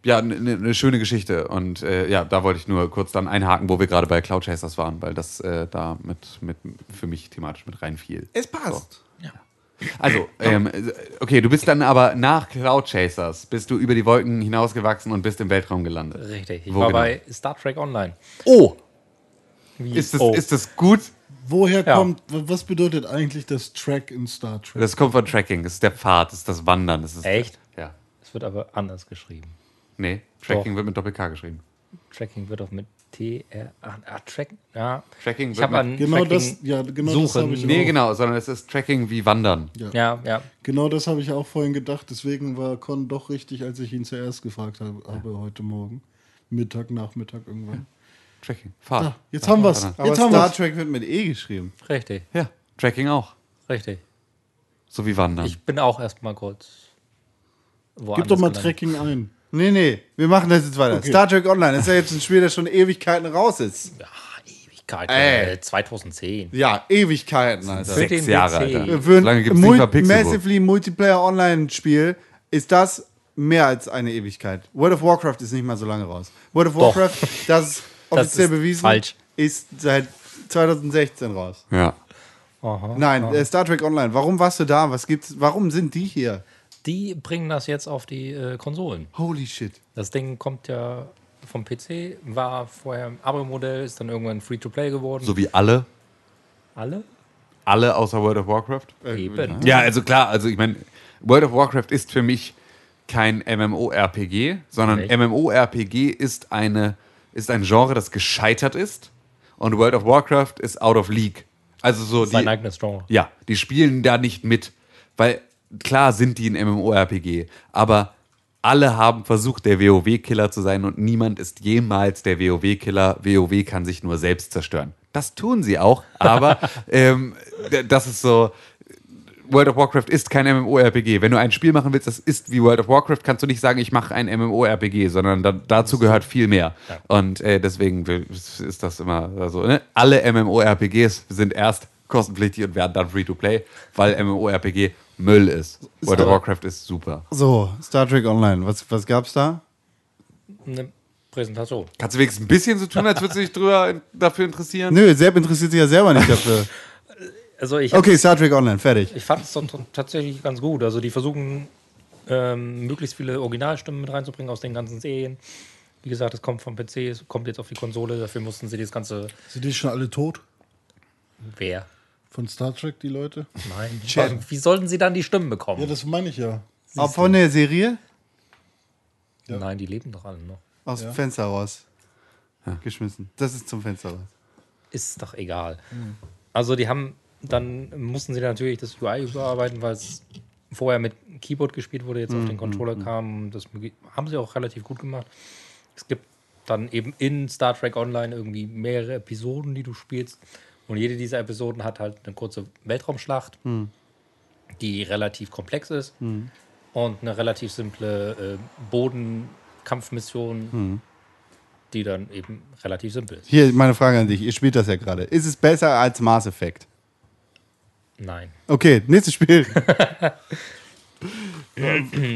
ja, eine ne schöne Geschichte. Und äh, ja, da wollte ich nur kurz dann einhaken, wo wir gerade bei Cloud Chasers waren, weil das äh, da mit, mit für mich thematisch mit reinfiel. Es passt. Also, ähm, okay, du bist dann aber nach Cloud Chasers, bist du über die Wolken hinausgewachsen und bist im Weltraum gelandet. Richtig. Ich Wo war genau? bei Star Trek Online. Oh! Wie, Ist das, oh. ist das gut? Woher Ja. kommt, was bedeutet eigentlich das Track in Star Trek? Das kommt von Tracking, das ist der Pfad, das ist das Wandern. Das ist Echt? Ja. Es wird aber anders geschrieben. Nee, Tracking Doch. wird mit Doppel-K geschrieben. Tracking wird auch mit T, R, A, ah, Track, ja. Tracking Ich habe an Genau Tracking das, ja, genau das suchen. habe ich Nee, auch. genau, sondern es ist Tracking wie Wandern. Ja, ja. Genau das habe ich auch vorhin gedacht. Deswegen war Con doch richtig, als ich ihn zuerst gefragt habe, habe heute Morgen. Mittag, Nachmittag irgendwann. Tracking, Pfad. Ah, jetzt haben wir es. Aber Jetzt haben Star wir's. Trek wird mit E geschrieben. Richtig, Ja, Tracking auch. richtig. So wie Wandern. Ich bin auch erstmal kurz. Gib doch mal gelandet. Tracking ein. Nee, nee, wir machen das jetzt weiter. Okay. Star Trek Online ist ja jetzt ein Spiel, das schon Ewigkeiten raus ist. Ja, Ewigkeit. Ey. Äh, 2010. Ja, Ewigkeiten, Alter. Sechs Jahre. Alter. Für So lange ein gibt's Mul. Massively Multiplayer Online-Spiel ist das mehr als eine Ewigkeit. World of Warcraft ist nicht mal so lange raus. World of Doch. Warcraft, das ist offiziell ist bewiesen, falsch. ist seit 2016 raus. Ja. Aha. Nein, äh, Star Trek Online. Warum warst du da? Was gibt's? Warum sind die hier? Die bringen das jetzt auf die äh, Konsolen. Holy shit. Das Ding kommt ja vom PC, war vorher im Abo-Modell, ist dann irgendwann Free-to-Play geworden. So wie alle. Alle? Alle außer World of Warcraft. Eben. Ja, also klar, also ich meine, World of Warcraft ist für mich kein MMORPG, sondern Nee. MMORPG ist eine ist ein Genre, das gescheitert ist und World of Warcraft ist out of league. Also so Sein die, eigenes Genre. ja, die spielen da nicht mit, weil klar sind die ein MMORPG, aber alle haben versucht, der WoW-Killer zu sein und niemand ist jemals der WoW-Killer. WoW kann sich nur selbst zerstören. Das tun sie auch, aber ähm, das ist so. World of Warcraft ist kein MMORPG. Wenn du ein Spiel machen willst, das ist wie World of Warcraft, kannst du nicht sagen, ich mache ein MMORPG, sondern da, dazu gehört viel mehr. Und äh, deswegen ist das immer so. Ne? Alle MMORPGs sind erst kostenpflichtig und werden dann Free-to-Play, weil MMORPG Müll ist. World of Warcraft ist super. So, Star Trek Online. Was, was gab's da? Eine Präsentation. Kannst du wenigstens ein bisschen so tun, als würdest du dich drüber, dafür interessieren? Nö, Sepp interessiert sich ja selber nicht dafür. Also ich, Okay, Star Trek Online, fertig. ich fand es tatsächlich ganz gut. Also die versuchen, ähm, möglichst viele Originalstimmen mit reinzubringen aus den ganzen Serien. Wie gesagt, es kommt vom PC, es kommt jetzt auf die Konsole. Dafür mussten sie das ganze... Sind die schon alle tot? Wer? Von Star Trek, die Leute? Nein. Wie sollten sie dann die Stimmen bekommen? Ja, das meine ich ja. Auch von der Serie? Ja. Nein, die leben doch alle noch. Aus dem Fenster raus. Geschmissen. Das ist zum Fenster raus. Ist doch egal. Also die haben, dann mussten sie natürlich das UI überarbeiten, weil es vorher mit Keyboard gespielt wurde, jetzt auf den Controller kam. Das haben sie auch relativ gut gemacht. Es gibt dann eben in Star Trek Online irgendwie mehrere Episoden, die du spielst. Und jede dieser Episoden hat halt eine kurze Weltraumschlacht, die relativ komplex ist. Und eine relativ simple äh, Bodenkampfmission, die dann eben relativ simpel ist. Hier, meine Frage an dich. Ihr spielt das ja gerade. Ist es besser als Mass Effect? Nein. Okay, nächstes Spiel.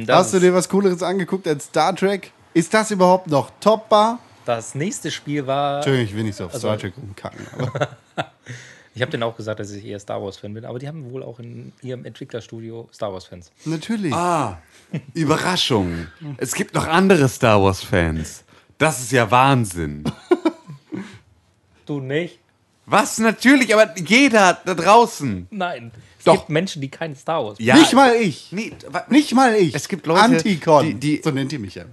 Hast du dir was Cooleres angeguckt als Star Trek? Ist das überhaupt noch toppbar? Das nächste Spiel war. Entschuldigung, ich will nicht so auf Also- Star Trek rumkacken. Ich habe denen auch gesagt, dass ich eher Star Wars-Fan bin, aber die haben wohl auch in ihrem Entwicklerstudio Star Wars-Fans. natürlich. Ah, Überraschung. Es gibt noch andere Star Wars-Fans. Das ist ja Wahnsinn. Du nicht? Was? Natürlich, aber jeder da draußen. Nein. Es Doch. gibt Menschen, die keinen Star Wars Ja, nicht mal ich. Nee, Nicht mal ich. Es gibt Leute, Anticon. die- die- so nennt ihr mich ja.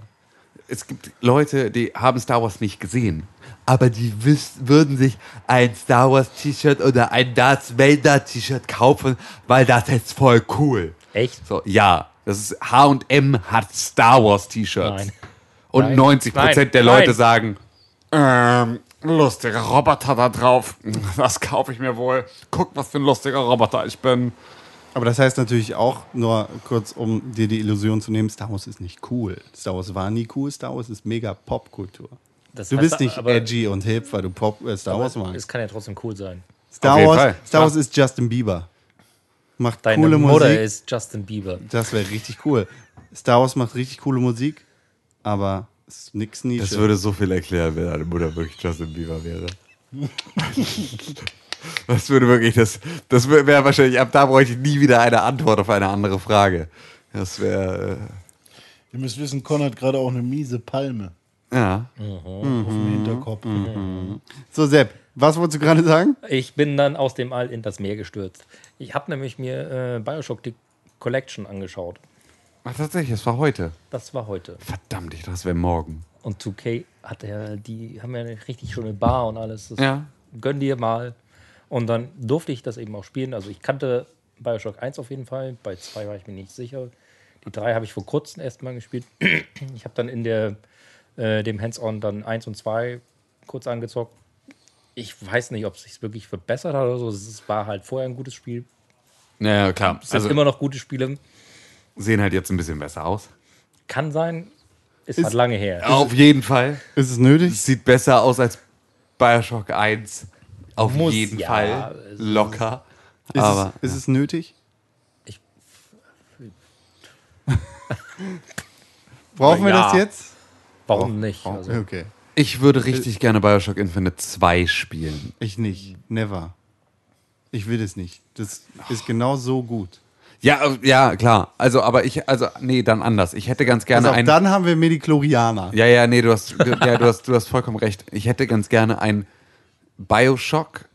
Es gibt Leute, die haben Star Wars nicht gesehen, aber die wüs würden sich ein Star Wars T-Shirt oder ein Darth Vader T-Shirt kaufen, weil das ist voll cool. Echt? So, ja, das ist H&M hat Star Wars T-Shirts. Nein. Und Nein. 90 Prozent Nein. der Leute Nein. sagen, ähm, lustiger Roboter da drauf, das kaufe ich mir wohl. Guck, was für ein lustiger Roboter ich bin. Aber das heißt natürlich auch, nur kurz, um dir die Illusion zu nehmen, Star Wars ist nicht cool. Star Wars war nie cool, Star Wars ist mega Popkultur. Das Du heißt bist nicht aber- edgy und hip, weil du Pop, äh, Star Wars magst. Es kann ja trotzdem cool sein. Star Wars. Star. Wars ist Justin Bieber. Macht Deine coole Mutter Musik. ist Justin Bieber. Das wäre richtig cool. Star Wars macht richtig coole Musik, aber es ist nix Nische. Das würde so viel erklären, wenn deine Mutter wirklich Justin Bieber wäre. Das würde wirklich, das, das wäre wahrscheinlich, ab da bräuchte ich nie wieder eine Antwort auf eine andere Frage. Das wäre, Ihr müsst wissen, Con hat gerade auch eine miese Palme äh, ja. auf dem Hinterkopf. so, Sepp, was wolltest du gerade sagen? Ich bin dann aus dem All in das Meer gestürzt. Ich habe nämlich mir äh, Bioshock die Collection angeschaut. Ach, tatsächlich, es war heute. Das war heute. Verdammt, ich dachte, das wäre morgen. Und 2K hat ja, die haben ja eine richtig schöne Bar und alles. Das Ja. Gönn dir mal. Und dann durfte ich das eben auch spielen. Also ich kannte Bioshock 1 auf jeden Fall. Bei 2 war ich mir nicht sicher. Die 3 habe ich vor kurzem erst mal gespielt. Ich habe dann in der, äh, dem Hands-On dann 1 und 2 kurz angezockt. Ich weiß nicht, ob es sich wirklich verbessert hat oder so. Es war halt vorher ein gutes Spiel. Ja, klar. Es sind Also immer noch gute Spiele. sehen halt jetzt ein bisschen besser aus. Kann sein. Ist, halt lange her. Auf jeden Fall. Ist es nötig? Es sieht besser aus als Bioshock 1. Auf Muss, jeden ja, Fall. Locker. Ist, Aber es, ist es nötig? Ich- Brauchen wir das jetzt? Warum nicht? Also, Okay. ich würde richtig gerne Bioshock Infinite 2 spielen. Ich nicht. Never. Ich will es nicht. Das ist genau so gut. Ja, äh, ja, klar. Also, aber ich, also, nee, dann anders. Ich hätte ganz gerne Also ein. dann haben wir Mediklorianer. Ja, ja, nee, du hast, ja, du hast, du hast vollkommen recht. Ich hätte ganz gerne ein Bioshock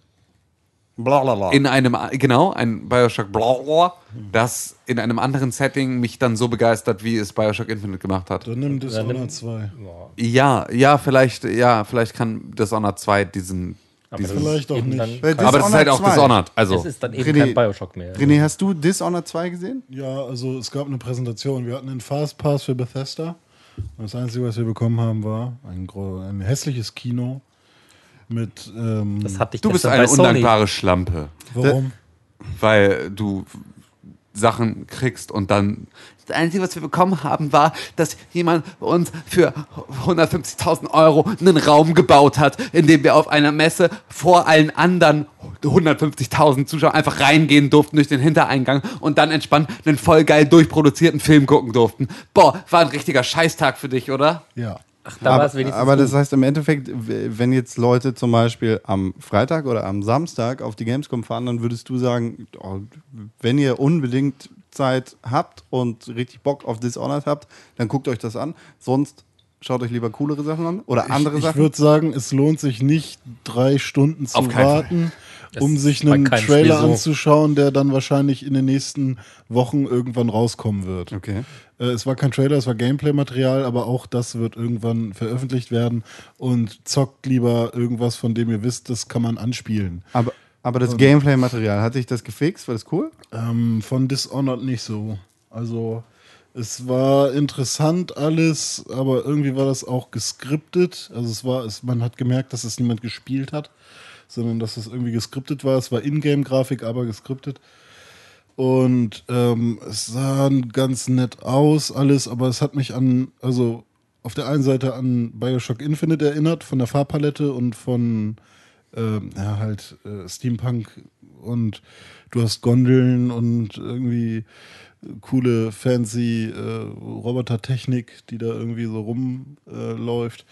Blablabla. in einem, genau, ein Bioshock Blah, das in einem anderen Setting mich dann so begeistert, wie es Bioshock Infinite gemacht hat. Dann nimm Dishonored nimm- 2. Ja, ja, vielleicht, ja, vielleicht kann Dishonored 2 diesen, aber das ist Vielleicht auch nicht. Weil aber das ist halt auch 2. Dishonored. Also, es ist dann eben René- kein Bioshock mehr. René, hast du Dishonored 2 gesehen? Ja, also es gab eine Präsentation. Wir hatten einen Fastpass für Bethesda. Und das Einzige, was wir bekommen haben, war ein, ein hässliches Kino mit. Ähm, Das hatte ich du bist eine undankbare Schlampe, warum? weil du Sachen kriegst und dann das Einzige, was wir bekommen haben, war, dass jemand uns für 150.000 Euro einen Raum gebaut hat, in dem wir auf einer Messe vor allen anderen 150.000 Zuschauern einfach reingehen durften durch den Hintereingang und dann entspannt einen voll geil durchproduzierten Film gucken durften. Boah, war ein richtiger Scheißtag für dich, oder? Ja. Ach, da war aber es wenigstens aber das gut. heißt im Endeffekt, wenn jetzt Leute zum Beispiel am Freitag oder am Samstag auf die Gamescom fahren, dann würdest du sagen, oh, wenn ihr unbedingt Zeit habt und richtig Bock auf Dishonored habt, dann guckt euch das an. Sonst schaut euch lieber coolere Sachen an oder andere ich ich Sachen. würde sagen, es lohnt sich nicht, drei Stunden zu warten, Das um sich einen Trailer so. anzuschauen, der dann wahrscheinlich in den nächsten Wochen irgendwann rauskommen wird. Okay. Äh, Es war kein Trailer, es war Gameplay-Material, aber auch das wird irgendwann veröffentlicht werden. Und zockt lieber irgendwas, von dem ihr wisst, das kann man anspielen. Aber, aber das Gameplay-Material, hat sich das gefixt? War das cool? Ähm, von Dishonored nicht so. Also, es war interessant alles, aber irgendwie war das auch geskriptet. Also, es war, es, man hat gemerkt, dass es niemand gespielt hat, sondern dass es irgendwie geskriptet war. Es war Ingame-Grafik, aber geskriptet. Und ähm, es sah ganz nett aus, alles, aber es hat mich an, also auf der einen Seite an Bioshock Infinite erinnert, von der Farbpalette und von ähm, ja, halt äh, Steampunk und du hast Gondeln und irgendwie coole, fancy äh, Robotertechnik, die da irgendwie so rumläuft.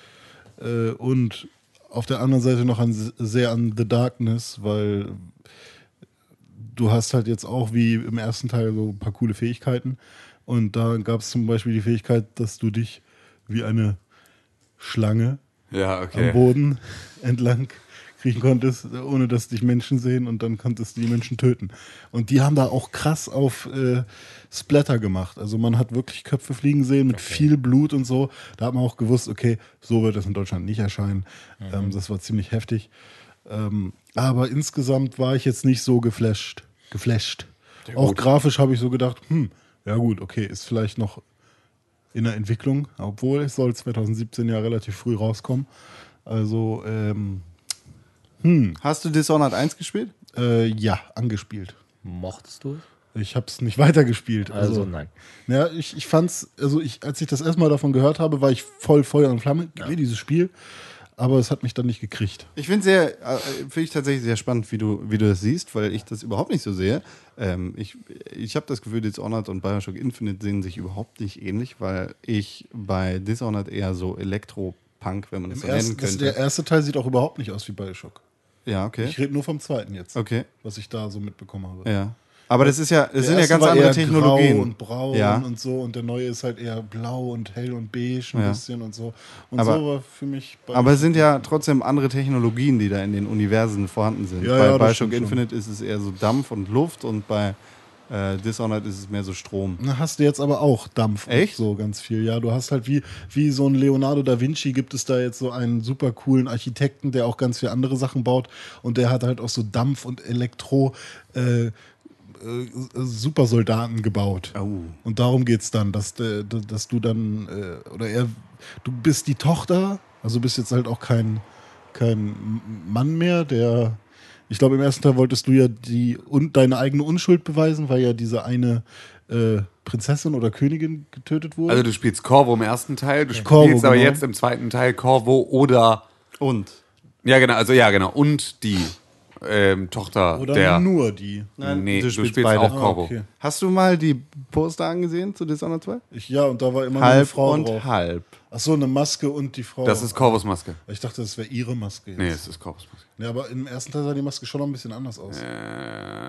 Äh, und auf der anderen Seite noch an, sehr an The Darkness, weil du hast halt jetzt auch wie im ersten Teil so ein paar coole Fähigkeiten. Und da gab es zum Beispiel die Fähigkeit, dass du dich wie eine Schlange Ja, am Boden entlang kriechen konntest, ohne dass dich Menschen sehen und dann konntest du die Menschen töten. Und die haben da auch krass auf äh, Splatter gemacht. Also man hat wirklich Köpfe fliegen sehen mit viel Blut und so. Da hat man auch gewusst, okay, so wird es in Deutschland nicht erscheinen. Ähm, das war ziemlich heftig. Ähm, aber insgesamt war ich jetzt nicht so geflasht. Geflasht. Auch grafisch habe ich so gedacht, hm, ja gut, okay, ist vielleicht noch in der Entwicklung, obwohl es soll 2017 ja relativ früh rauskommen. Also, ähm, Hast du Dishonored 1 gespielt? äh, ja, angespielt. Mochtest du es? Ich habe es nicht weitergespielt. Also, nein. Ja, ich, ich fand's, also ich, als ich das erstmal davon gehört habe, war ich voll Feuer und Flamme. Gib mir dieses Spiel. Aber es hat mich dann nicht gekriegt. Ich finde sehr, äh, finde ich tatsächlich sehr spannend, wie du, wie du das siehst, weil ich das überhaupt nicht so sehe. Ähm, ich ich habe das Gefühl, Dishonored und Bioshock Infinite sehen sich überhaupt nicht ähnlich, weil ich bei Dishonored eher so Elektropunk, wenn man das so nennen Erst, das, könnte. der erste Teil sieht auch überhaupt nicht aus wie Bioshock. ja, okay. Ich rede nur vom zweiten jetzt, Okay, was ich da so mitbekommen habe. ja. Aber das ist ja, das sind ja ganz andere Technologien. Grau und braun Ja. und so und der neue ist halt eher blau und hell und beige ein Ja. bisschen und so. Und Aber- so war für mich bei Aber es sind ja trotzdem andere Technologien, die da in den Universen vorhanden sind. Ja, bei ja, Bioshock stimmt schon. Infinite ist es eher so Dampf und Luft und bei äh, Dishonored ist es mehr so Strom. Na, hast du jetzt aber auch Dampf Echt? so ganz viel. Ja, du hast halt wie, wie so ein Leonardo da Vinci gibt es da jetzt so einen super coolen Architekten, der auch ganz viele andere Sachen baut und der hat halt auch so Dampf und Elektro äh, äh, Supersoldaten gebaut. Oh. Und darum geht es dann, dass, de- dass du dann, äh, oder er, du bist die Tochter, also du bist jetzt halt auch kein, kein Mann mehr, der, ich glaube im ersten Teil wolltest du ja die und deine eigene Unschuld beweisen, weil ja diese eine äh, Prinzessin oder Königin getötet wurde. Also du spielst Corvo im ersten Teil, du Corvo, spielst aber genau. jetzt im zweiten Teil Corvo oder Und? ja genau, also ja genau und die ähm, Tochter oder der nur die. Nein, nee, du du spielst spielst, beide. auch Ah, Corvo. okay. Hast du mal die Poster angesehen zu Dishonored 2? Ich, ja, und da war immer nur eine Halb Frau und drauf. halb. Ach so, eine Maske und die Frau. Das ist Corvos Maske. ich dachte, das wäre ihre Maske. Jetzt. Nee, es ist Corvos Maske. Ja, aber im ersten Teil sah die Maske schon noch ein bisschen anders aus.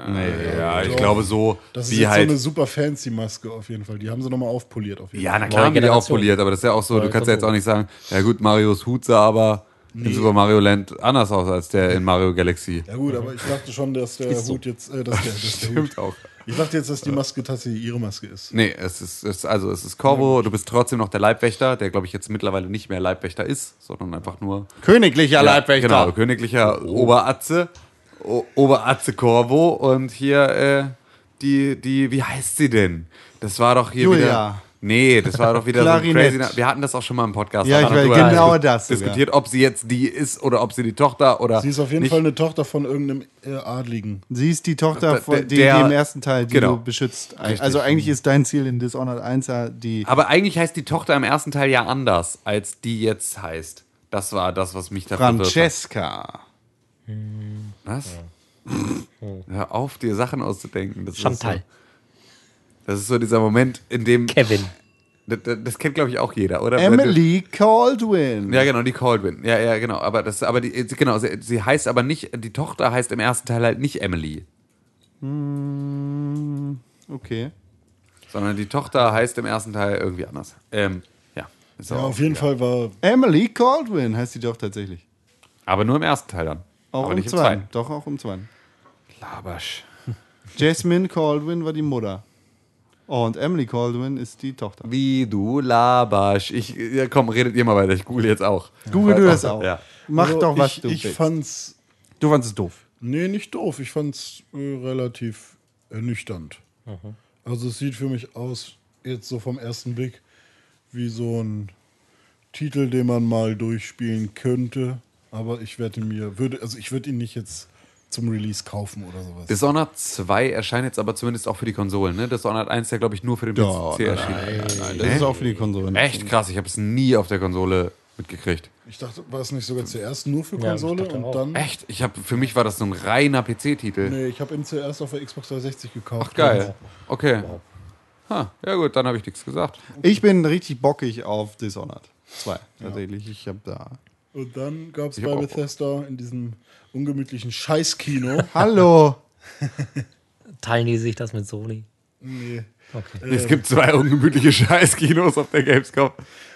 Nee, ja, ich doch. glaube so, Das ist wie jetzt halt. so eine super fancy Maske auf jeden Fall. Die haben sie nochmal aufpoliert auf jeden ja, Fall. na klar Neue haben die Generation. aufpoliert, aber das ist ja auch so, du Neue kannst ja jetzt auch nicht sagen, ja gut, Marios Hut sah aber in Super Mario Land anders aus als der in Mario Galaxy. Ja gut, aber ich dachte schon, dass der Hut jetzt, äh, dass der, dass der Hut. Stimmt auch. Ich dachte jetzt, dass die Maske tatsächlich ihre Maske ist. Nee, es ist, es, also es ist Corvo, du bist trotzdem noch der Leibwächter, der glaube ich jetzt mittlerweile nicht mehr Leibwächter ist, sondern einfach nur Königlicher Ja, Genau, königlicher Oberatze, o Oberatze Corvo und hier äh, die, die, wie heißt sie denn? Das war doch hier Julia. wieder. Nee, das war doch wieder so ein crazy. Wir hatten das auch schon mal im Podcast. Ja, ich weiß, ja genau dis- das sogar. Diskutiert, ob sie jetzt die ist oder ob sie die Tochter oder. Sie ist auf jeden nicht. Fall eine Tochter von irgendeinem äh, Adligen. Sie ist die Tochter, von, die, der- die im ersten Teil, die genau. du beschützt. Richtig. Also eigentlich ist dein Ziel in Dishonored 1 ja die. Aber eigentlich heißt die Tochter im ersten Teil ja anders, als die jetzt heißt. Das war das, was mich da verwirrt hat. Francesca. Was? Hör auf, dir Sachen auszudenken. Das Chantal. Ist so, das ist so dieser Moment, in dem. Kevin. Das, das kennt, glaube ich, auch jeder, oder? Emily Caldwin. Ja, genau, die Caldwin. Ja, ja, genau. Aber das, aber die, genau, sie, sie heißt aber nicht, die Tochter heißt im ersten Teil halt nicht Emily, Okay. sondern die Tochter heißt im ersten Teil irgendwie anders. Ähm, ja. Ist Ja, auf jeden Fall war. Emily Caldwin heißt sie doch tatsächlich. Aber nur im ersten Teil dann. Auch aber im nicht im zweiten. zweiten. Doch, auch im zweiten. Labersch. Jasmine Caldwin war die Mutter. Und Emily Caldwin ist die Tochter. Wie du labersch. Ich, ja, komm, redet ihr mal weiter. Ich google jetzt auch. Google du das auch. Ja. Mach Also doch, was ich, du Ich willst. fand's. du fandest es doof. Nee, nicht doof. Ich fand's äh, relativ ernüchternd. Also es sieht für mich aus, jetzt so vom ersten Blick, wie so ein Titel, den man mal durchspielen könnte. Aber ich werde mir, würde, also ich würde ihn nicht jetzt zum Release kaufen oder sowas. Dishonored 2 erscheint jetzt aber zumindest auch für die Konsolen, ne? Dishonored 1 ist ja, glaube ich, nur für den Ja, PC nein, erschienen. Nein, das ist auch für die Konsolen. Echt krass, ich habe es nie auf der Konsole mitgekriegt. Ich dachte, war es nicht sogar zuerst nur für Ja, Konsole dachte und auch. dann. Echt? Ich hab, für mich war das so ein reiner PC-Titel. Nee, ich habe ihn zuerst auf der Xbox 360 gekauft. Ach, geil. Okay. Ha, ja gut, dann habe ich nichts gesagt. Ich bin richtig bockig auf Dishonored 2. Tatsächlich. Ich habe da. Und dann gab es bei Bethesda in diesem ungemütlichen Scheißkino. Hallo! Teilen die sich das mit Sony? nee. Okay. Es gibt zwei ungemütliche Scheißkinos auf der Gamescom.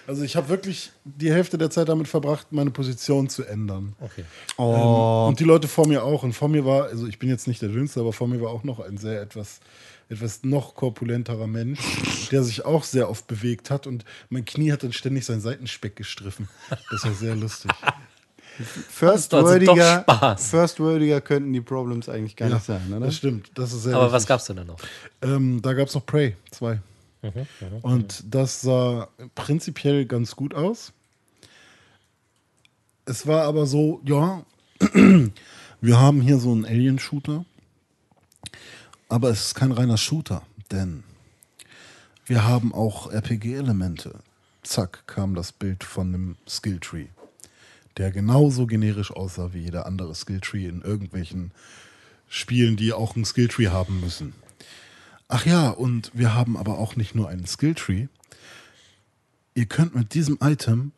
Also ich habe wirklich die Hälfte der Zeit damit verbracht, meine Position zu ändern. Okay. Oh. Und die Leute vor mir auch. Und vor mir war, also ich bin jetzt nicht der Dünnste, aber vor mir war auch noch ein sehr etwas, etwas noch korpulenterer Mensch, der sich auch sehr oft bewegt hat. Und mein Knie hat dann ständig sein Seitenspeck gestriffen. Das war sehr lustig. First also doch Wordiger, Spaß. First Wordiger könnten die Problems eigentlich gar Ja, nicht sein, oder? das stimmt. Das ist sehr Aber was lustig. gab's denn da noch? Ähm, da gab es noch Prey 2. Und das sah prinzipiell ganz gut aus. Es war aber so, ja, wir haben hier so einen Alien-Shooter, aber es ist kein reiner Shooter, denn wir haben auch RPG-Elemente. Zack, kam das Bild von einem Skilltree. der genauso generisch aussah wie jeder andere Skilltree in irgendwelchen Spielen, die auch einen Skilltree haben müssen. Ach ja, und wir haben aber auch nicht nur einen Skilltree. Ihr könnt mit diesem Item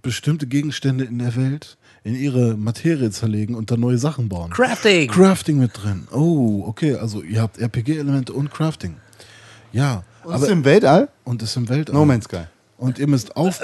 bestimmte Gegenstände in der Welt in ihre Materie zerlegen und dann neue Sachen bauen. Crafting! Crafting mit drin. Oh, okay, also ihr habt RPG-Elemente und Crafting. Ja, Und aber ist im Weltall? und ist im Weltall. No Man's Sky. Und ihr müsst auf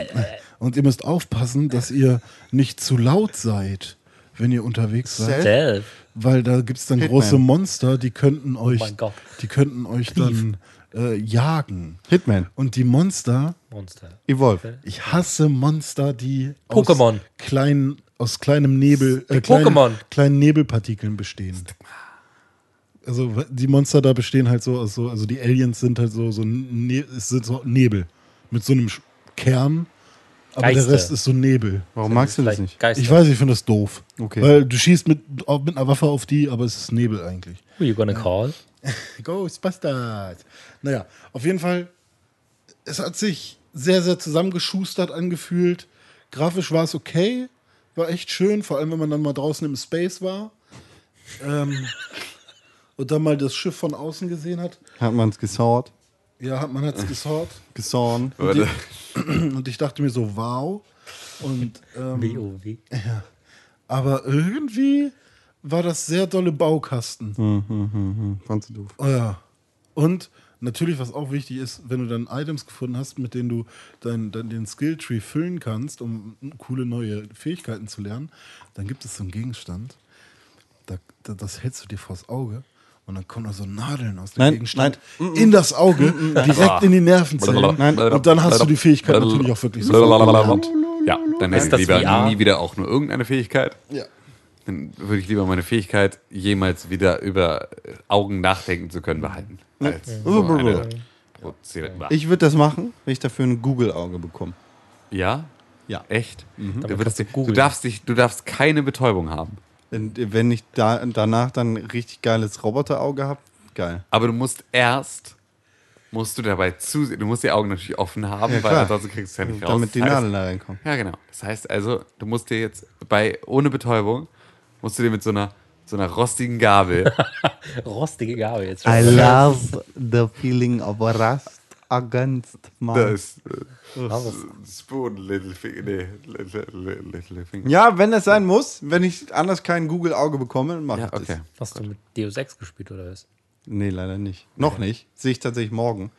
und ihr müsst aufpassen, dass ihr nicht zu laut seid, wenn ihr unterwegs seid, Self. weil da gibt es dann Hitman. große Monster, die könnten euch, mein Gott. die könnten euch dann äh, jagen. Hitman. Und die Monster, Monster. Evolve. ich hasse Monster, die Pokémon. aus kleinen aus kleinem Nebel, äh, kleinen, Pokémon. kleinen Nebelpartikeln bestehen. Also die Monster da bestehen halt so aus so, also die Aliens sind halt so so ne sind so Nebel mit so einem Kern, aber Geister. der Rest ist so Nebel. Warum magst du das Vielleicht nicht? Geister. Ich weiß, ich finde das doof. Okay. Weil du schießt mit, mit einer Waffe auf die, aber es ist Nebel eigentlich. Who you gonna call? Ghostbusters. Naja, auf jeden Fall, es hat sich sehr, sehr zusammengeschustert angefühlt. Grafisch war es okay, war echt schön, vor allem wenn man dann mal draußen im Space war. Ähm, und dann mal das Schiff von außen gesehen hat. Hat man es gesawt, Ja, hat man hat es gesaut. gesawn. Oder? Und ich dachte mir so, wow. Und, ähm, WoW. aber irgendwie war das sehr dolle Baukasten. Fandst du doof. Oh ja. Und natürlich, was auch wichtig ist, wenn du dann Items gefunden hast, mit denen du dein, dein, den Skilltree füllen kannst, um coole neue Fähigkeiten zu lernen, dann gibt es so einen Gegenstand, da, da, das hältst du dir vors Auge und dann kommen da so Nadeln aus dem Nein, Gegenstand in das Auge, direkt in die Nervenzellen. Nein. Und dann hast du die Fähigkeit natürlich auch wirklich so. Ja, dann hätte Ist ich das lieber nie wieder auch nur irgendeine Fähigkeit. Ja. Dann würde ich lieber meine Fähigkeit, jemals wieder über Augen nachdenken zu können, behalten. Als so eine. Ich würde das machen, wenn ich dafür ein Google-Auge bekomme. ja? Ja. Echt? Du, Damit würdest, du du, darfst dich, du darfst keine Betäubung haben. Und wenn ich da, danach dann ein richtig geiles Roboterauge habe, geil. Aber du musst erst, musst du dabei zusehen, du musst die Augen natürlich offen haben, Ja, weil ansonsten kriegst du es ja nicht raus. Damit die Das heißt- Nadeln da reinkommen. Ja, genau. Das heißt also, du musst dir jetzt bei, ohne Betäubung, musst du dir mit so einer, so einer rostigen Gabel, Rostige Gabe jetzt schon. I love the feeling of rust against my... das Was? Spoon Little Finger, nee, Little, little, little Finger. Ja, wenn das sein muss, wenn ich anders kein Google-Auge bekomme, mach Ja, ich das. okay. Hast du mit Deus Ex gespielt oder was? Nee, leider nicht. Noch nicht. Sehe ich tatsächlich morgen.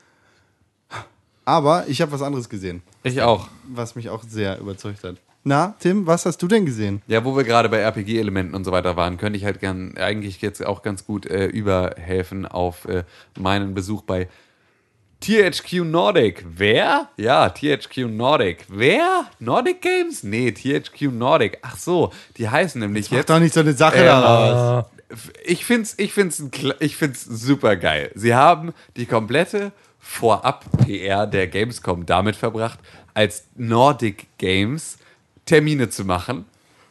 Aber ich habe was anderes gesehen, Ich auch. was mich auch sehr überzeugt hat. Na, Tim, was hast du denn gesehen? Ja, wo wir gerade bei RPG-Elementen und so weiter waren, könnte ich halt gern eigentlich jetzt auch ganz gut äh, überhelfen auf äh, meinen Besuch bei THQ Nordic. Wer? Ja, THQ Nordic. Wer? Nordic Games? Nee, THQ Nordic. Ach so, die heißen nämlich Mach jetzt. doch nicht so eine Sache Ähm, daraus. Ich find's, ich find's, ich find's super geil. Sie haben die komplette Vorab-PR der Gamescom damit verbracht, als Nordic Games Termine zu machen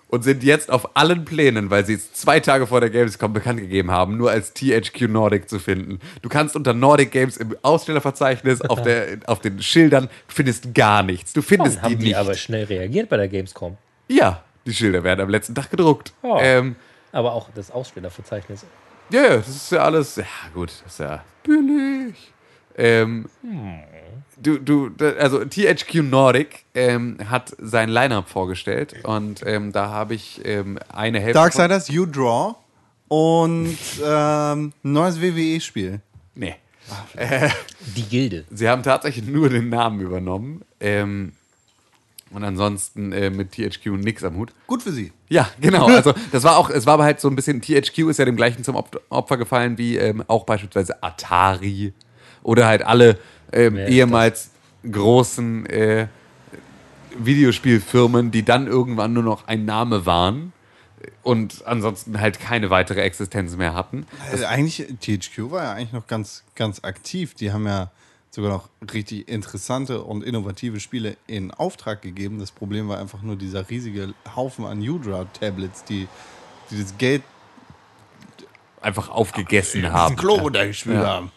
und sind jetzt auf allen Plänen, weil sie es zwei Tage vor der Gamescom bekannt gegeben haben, nur als THQ Nordic zu finden. Du kannst unter Nordic Games im Ausstellerverzeichnis auf, der, auf den Schildern, findest gar nichts. Du findest Dann die haben die nicht. aber schnell reagiert bei der Gamescom. ja, die Schilder werden am letzten Tag gedruckt. Ja. Ähm, Aber auch das Ausstellerverzeichnis. Ja, ja, das ist ja alles. Ja, gut, das ist ja billig. Ähm, du, du, also THQ Nordic ähm, hat sein Line-Up vorgestellt und ähm, da habe ich ähm, eine Hälfte. Darksiders, You Draw und ähm, neues WWE-Spiel. Nee. Die Gilde. Sie haben tatsächlich nur den Namen übernommen. Ähm, und ansonsten äh, mit THQ nix am Hut. Gut für sie. Ja, genau. Also das war auch, es war aber halt so ein bisschen, THQ ist ja dem gleichen zum Op- Opfer gefallen wie ähm, auch beispielsweise Atari oder halt alle ist ehemals großen äh, Videospielfirmen, die dann irgendwann nur noch ein Name waren und ansonsten halt keine weitere Existenz mehr hatten. Also eigentlich, THQ war ja eigentlich noch ganz, ganz aktiv. Die haben ja sogar noch richtig interessante und innovative Spiele in Auftrag gegeben. Das Problem war einfach nur dieser riesige Haufen an Udra-Tablets, die, die das Geld Einfach aufgegessen haben. Klo da gespielt Ja. haben.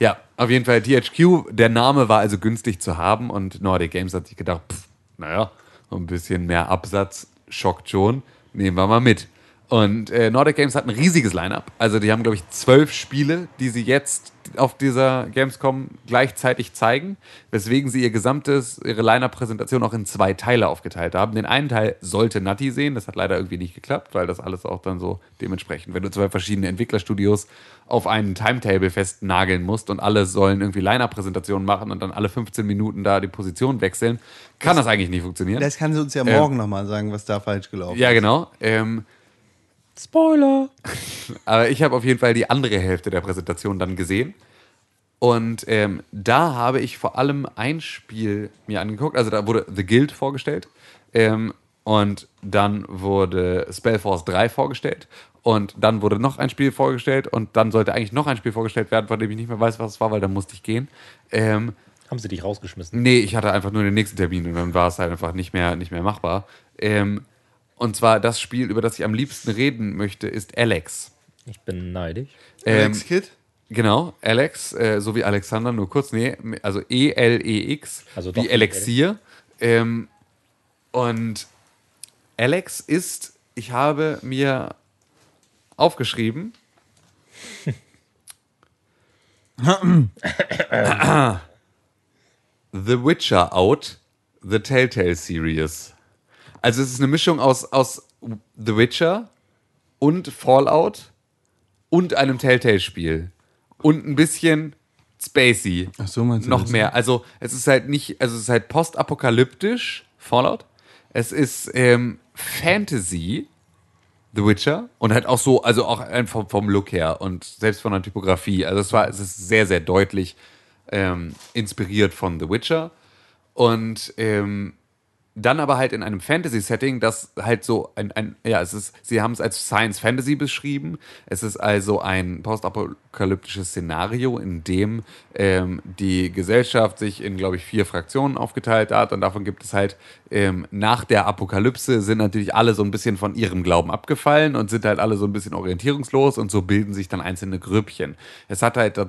Ja, auf jeden Fall THQ. Der Name war also günstig zu haben und Nordic Games hat sich gedacht, pff, naja, ein bisschen mehr Absatz schockt schon. Nehmen wir mal mit. Und äh, Nordic Games hat ein riesiges Line-Up. Also die haben, glaube ich, zwölf Spiele, die sie jetzt auf dieser Gamescom gleichzeitig zeigen, weswegen sie ihr gesamtes, ihre Line-Up-Präsentation auch in zwei Teile aufgeteilt haben. Den einen Teil sollte Natti sehen, das hat leider irgendwie nicht geklappt, weil das alles auch dann so dementsprechend, wenn du zwei verschiedene Entwicklerstudios auf einen Timetable festnageln musst und alle sollen irgendwie Line-Up-Präsentationen machen und dann alle 15 Minuten da die Position wechseln, kann das, eigentlich nicht funktionieren. Das kann sie uns ja morgen nochmal sagen, was da falsch gelaufen Ja, genau. Ähm, Spoiler! aber ich habe auf jeden Fall die andere Hälfte der Präsentation dann gesehen. Und ähm, da habe ich vor allem ein Spiel mir angeguckt. Also da wurde The Guild vorgestellt. Ähm, und dann wurde Spellforce 3 vorgestellt. Und dann wurde noch ein Spiel vorgestellt. Und dann sollte eigentlich noch ein Spiel vorgestellt werden, von dem ich nicht mehr weiß, was es war, weil dann musste ich gehen. Ähm, Haben sie dich rausgeschmissen? Nee, ich hatte einfach nur den nächsten Termin und dann war es halt einfach nicht mehr, nicht mehr machbar. Ähm, und zwar das Spiel, über das ich am liebsten reden möchte, ist Alex. Ich bin neidisch. Ähm, Alex Kid? Genau, Alex, äh, so wie Alexander, nur kurz, nee, also E-L-E-X, Also doch wie Elixier. Ähm, und Alex ist, ich habe mir aufgeschrieben, The Witcher Out, The Telltale Series. Also es ist eine Mischung aus, aus The Witcher und Fallout und einem Telltale-Spiel. Und ein bisschen spacey. Ach so, meinst du Noch das? mehr. Also es ist halt nicht, also es ist halt postapokalyptisch, Fallout. Es ist ähm, Fantasy, The Witcher. Und halt auch so, also auch einfach vom Look her und selbst von der Typografie. Also es war, es ist sehr, sehr deutlich ähm, inspiriert von The Witcher. Und ähm, dann aber halt in einem Fantasy-Setting, das halt so ein, ein ja, es ist, sie haben es als Science Fantasy beschrieben. Es ist also ein postapokalyptisches Szenario, in dem ähm, die Gesellschaft sich in, glaube ich, vier Fraktionen aufgeteilt hat und davon gibt es halt ähm, nach der Apokalypse sind natürlich alle so ein bisschen von ihrem Glauben abgefallen und sind halt alle so ein bisschen orientierungslos und so bilden sich dann einzelne Grüppchen. Es hat halt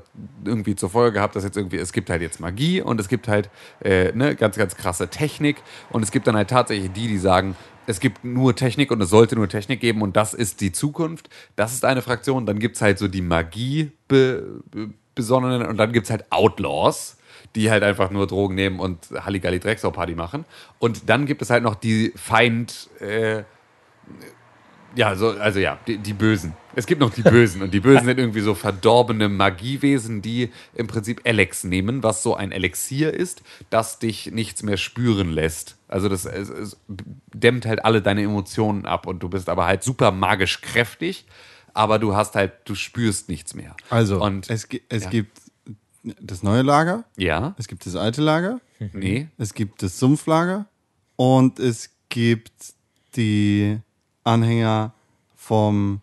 irgendwie zur Folge gehabt, dass jetzt irgendwie, es gibt halt jetzt Magie und es gibt halt äh, ne, ganz, ganz krasse Technik und es gibt dann halt tatsächlich die, die sagen, es gibt nur Technik und es sollte nur Technik geben und das ist die Zukunft. Das ist eine Fraktion. Dann gibt es halt so die Magie be, be, besonnenen und dann gibt es halt Outlaws, die halt einfach nur Drogen nehmen und Halligalli Drecksau-Party machen. Und dann gibt es halt noch die Feind, äh, ja, so, also ja, die, die Bösen. Es gibt noch die Bösen und die Bösen sind irgendwie so verdorbene Magiewesen, die im Prinzip Alex nehmen, was so ein Elixier ist, das dich nichts mehr spüren lässt. Also das es, es dämmt halt alle deine Emotionen ab und du bist aber halt super magisch kräftig, aber du hast halt, du spürst nichts mehr. Also, und es, es ja. gibt das neue Lager, ja, es gibt das alte Lager, nee, es gibt das Sumpflager und es gibt die Anhänger vom,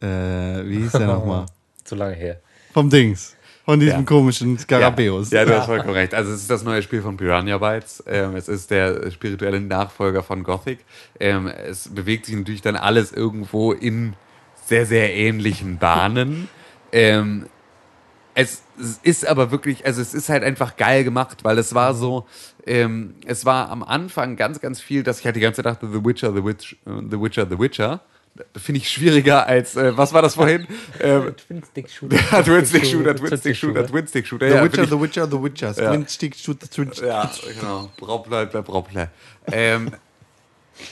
äh, wie hieß der nochmal? Zu lange her. Vom Dings. Von diesem Ja. komischen Skarabäus. Ja, ja, du hast vollkommen recht. Also es ist das neue Spiel von Piranha Bytes. Ähm, es ist der spirituelle Nachfolger von Gothic. Ähm, es bewegt sich natürlich dann alles irgendwo in sehr, sehr ähnlichen Bahnen. ähm, es ist aber wirklich, also es ist halt einfach geil gemacht, weil es war so, ähm, es war am Anfang ganz, ganz viel, dass ich halt die ganze Zeit dachte, The Witcher, The, Witch, äh, The Witcher, The Witcher. Finde ich schwieriger als, äh, was war das vorhin? ähm, Twin-Stick-Shooter. Twin-Stick-Shooter, Twin-Stick-Shooter, Twin-Stick-Shooter. The ja, Witcher, ich- The Witcher, The Witcher. Ja. Twin Stick Shooter, Twin Stick. ja, genau. Braubler, bleibt Braubler. Ähm,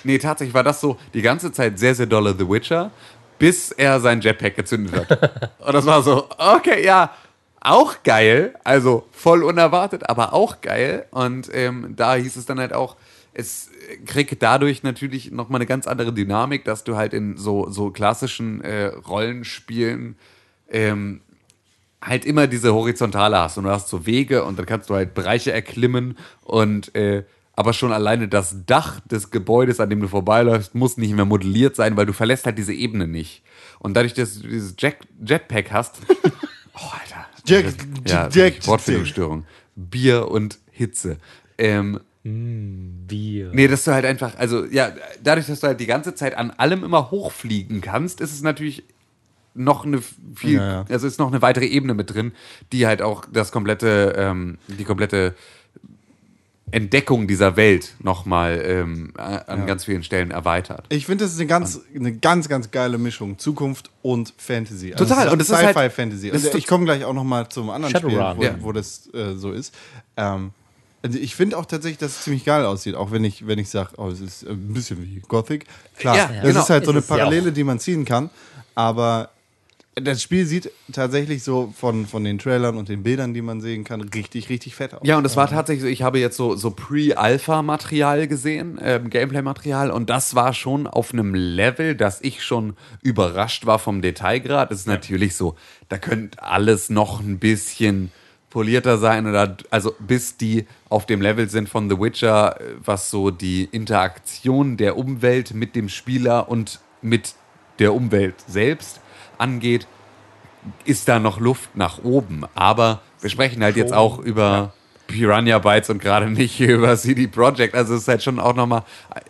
nee, tatsächlich war das so die ganze Zeit sehr, sehr dolle The Witcher, bis er sein Jetpack gezündet hat. Und das war so, okay, ja, auch geil. Also voll unerwartet, aber auch geil. Und ähm, da hieß es dann halt auch, es kriegt dadurch natürlich nochmal eine ganz andere Dynamik, dass du halt in so, so klassischen äh, Rollenspielen ähm, halt immer diese Horizontale hast und du hast so Wege und dann kannst du halt Bereiche erklimmen und äh, aber schon alleine das Dach des Gebäudes, an dem du vorbeiläufst, muss nicht mehr modelliert sein, weil du verlässt halt diese Ebene nicht. Und dadurch, dass du dieses Jack Jetpack hast, oh Alter, Jack- ja, Jack- Wortfindungsstörung, Bier und Hitze. Ähm, Bier. Nee, dass du halt einfach, also ja, dadurch, dass du halt die ganze Zeit an allem immer hochfliegen kannst, ist es natürlich noch eine viel, Ja, ja. also ist noch eine weitere Ebene mit drin, die halt auch das komplette, ähm, die komplette Entdeckung dieser Welt nochmal ähm, an ganz vielen Stellen erweitert. Ich finde, das ist eine ganz, eine ganz, ganz geile Mischung. Zukunft und Fantasy. Also Total, und es ist halt- Sci-Fi-Fantasy. das Also ich komme gleich auch noch mal zum anderen Shadowrun. Spiel, wo, Ja. wo das äh, so ist. Ähm, also ich finde auch tatsächlich, dass es ziemlich geil aussieht, auch wenn ich, wenn ich sage, oh, es ist ein bisschen wie Gothic. Klar, Ja, das genau. ist halt so eine ja Parallele, die man ziehen kann. Aber das Spiel sieht tatsächlich so von, von den Trailern und den Bildern, die man sehen kann, richtig, richtig fett aus. Ja, und es war tatsächlich so, ich habe jetzt so, so Pre-Alpha-Material gesehen, ähm, Gameplay-Material, und das war schon auf einem Level, dass ich schon überrascht war vom Detailgrad. Es ist natürlich so, da könnte alles noch ein bisschen polierter sein oder also bis die auf dem Level sind von The Witcher, was so die Interaktion der Umwelt mit dem Spieler und mit der Umwelt selbst angeht, ist da noch Luft nach oben. Aber wir sprechen halt jetzt auch über Piranha Bytes und gerade nicht über CD Projekt. Also es ist halt schon auch nochmal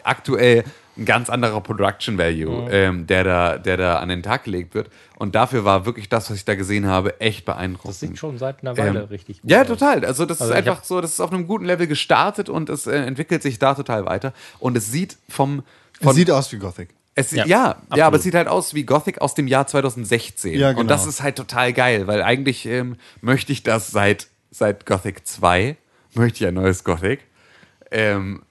aktuell ein ganz anderer Production Value, ähm, der, da, der da an den Tag gelegt wird. Und dafür war wirklich das, was ich da gesehen habe, echt beeindruckend. Das sieht schon seit einer Weile Ähm, richtig gut Ja, aus. total. Also das Also ist einfach so, das ist auf einem guten Level gestartet und es äh, entwickelt sich da total weiter. Und es sieht vom... Es Von, sieht aus wie Gothic. Es Ja, ja, ja, aber es sieht halt aus wie Gothic aus dem Jahr 2016. Ja, genau. Und das ist halt total geil, weil eigentlich ähm, möchte ich das seit, seit Gothic 2, möchte ich ein neues Gothic. Ähm,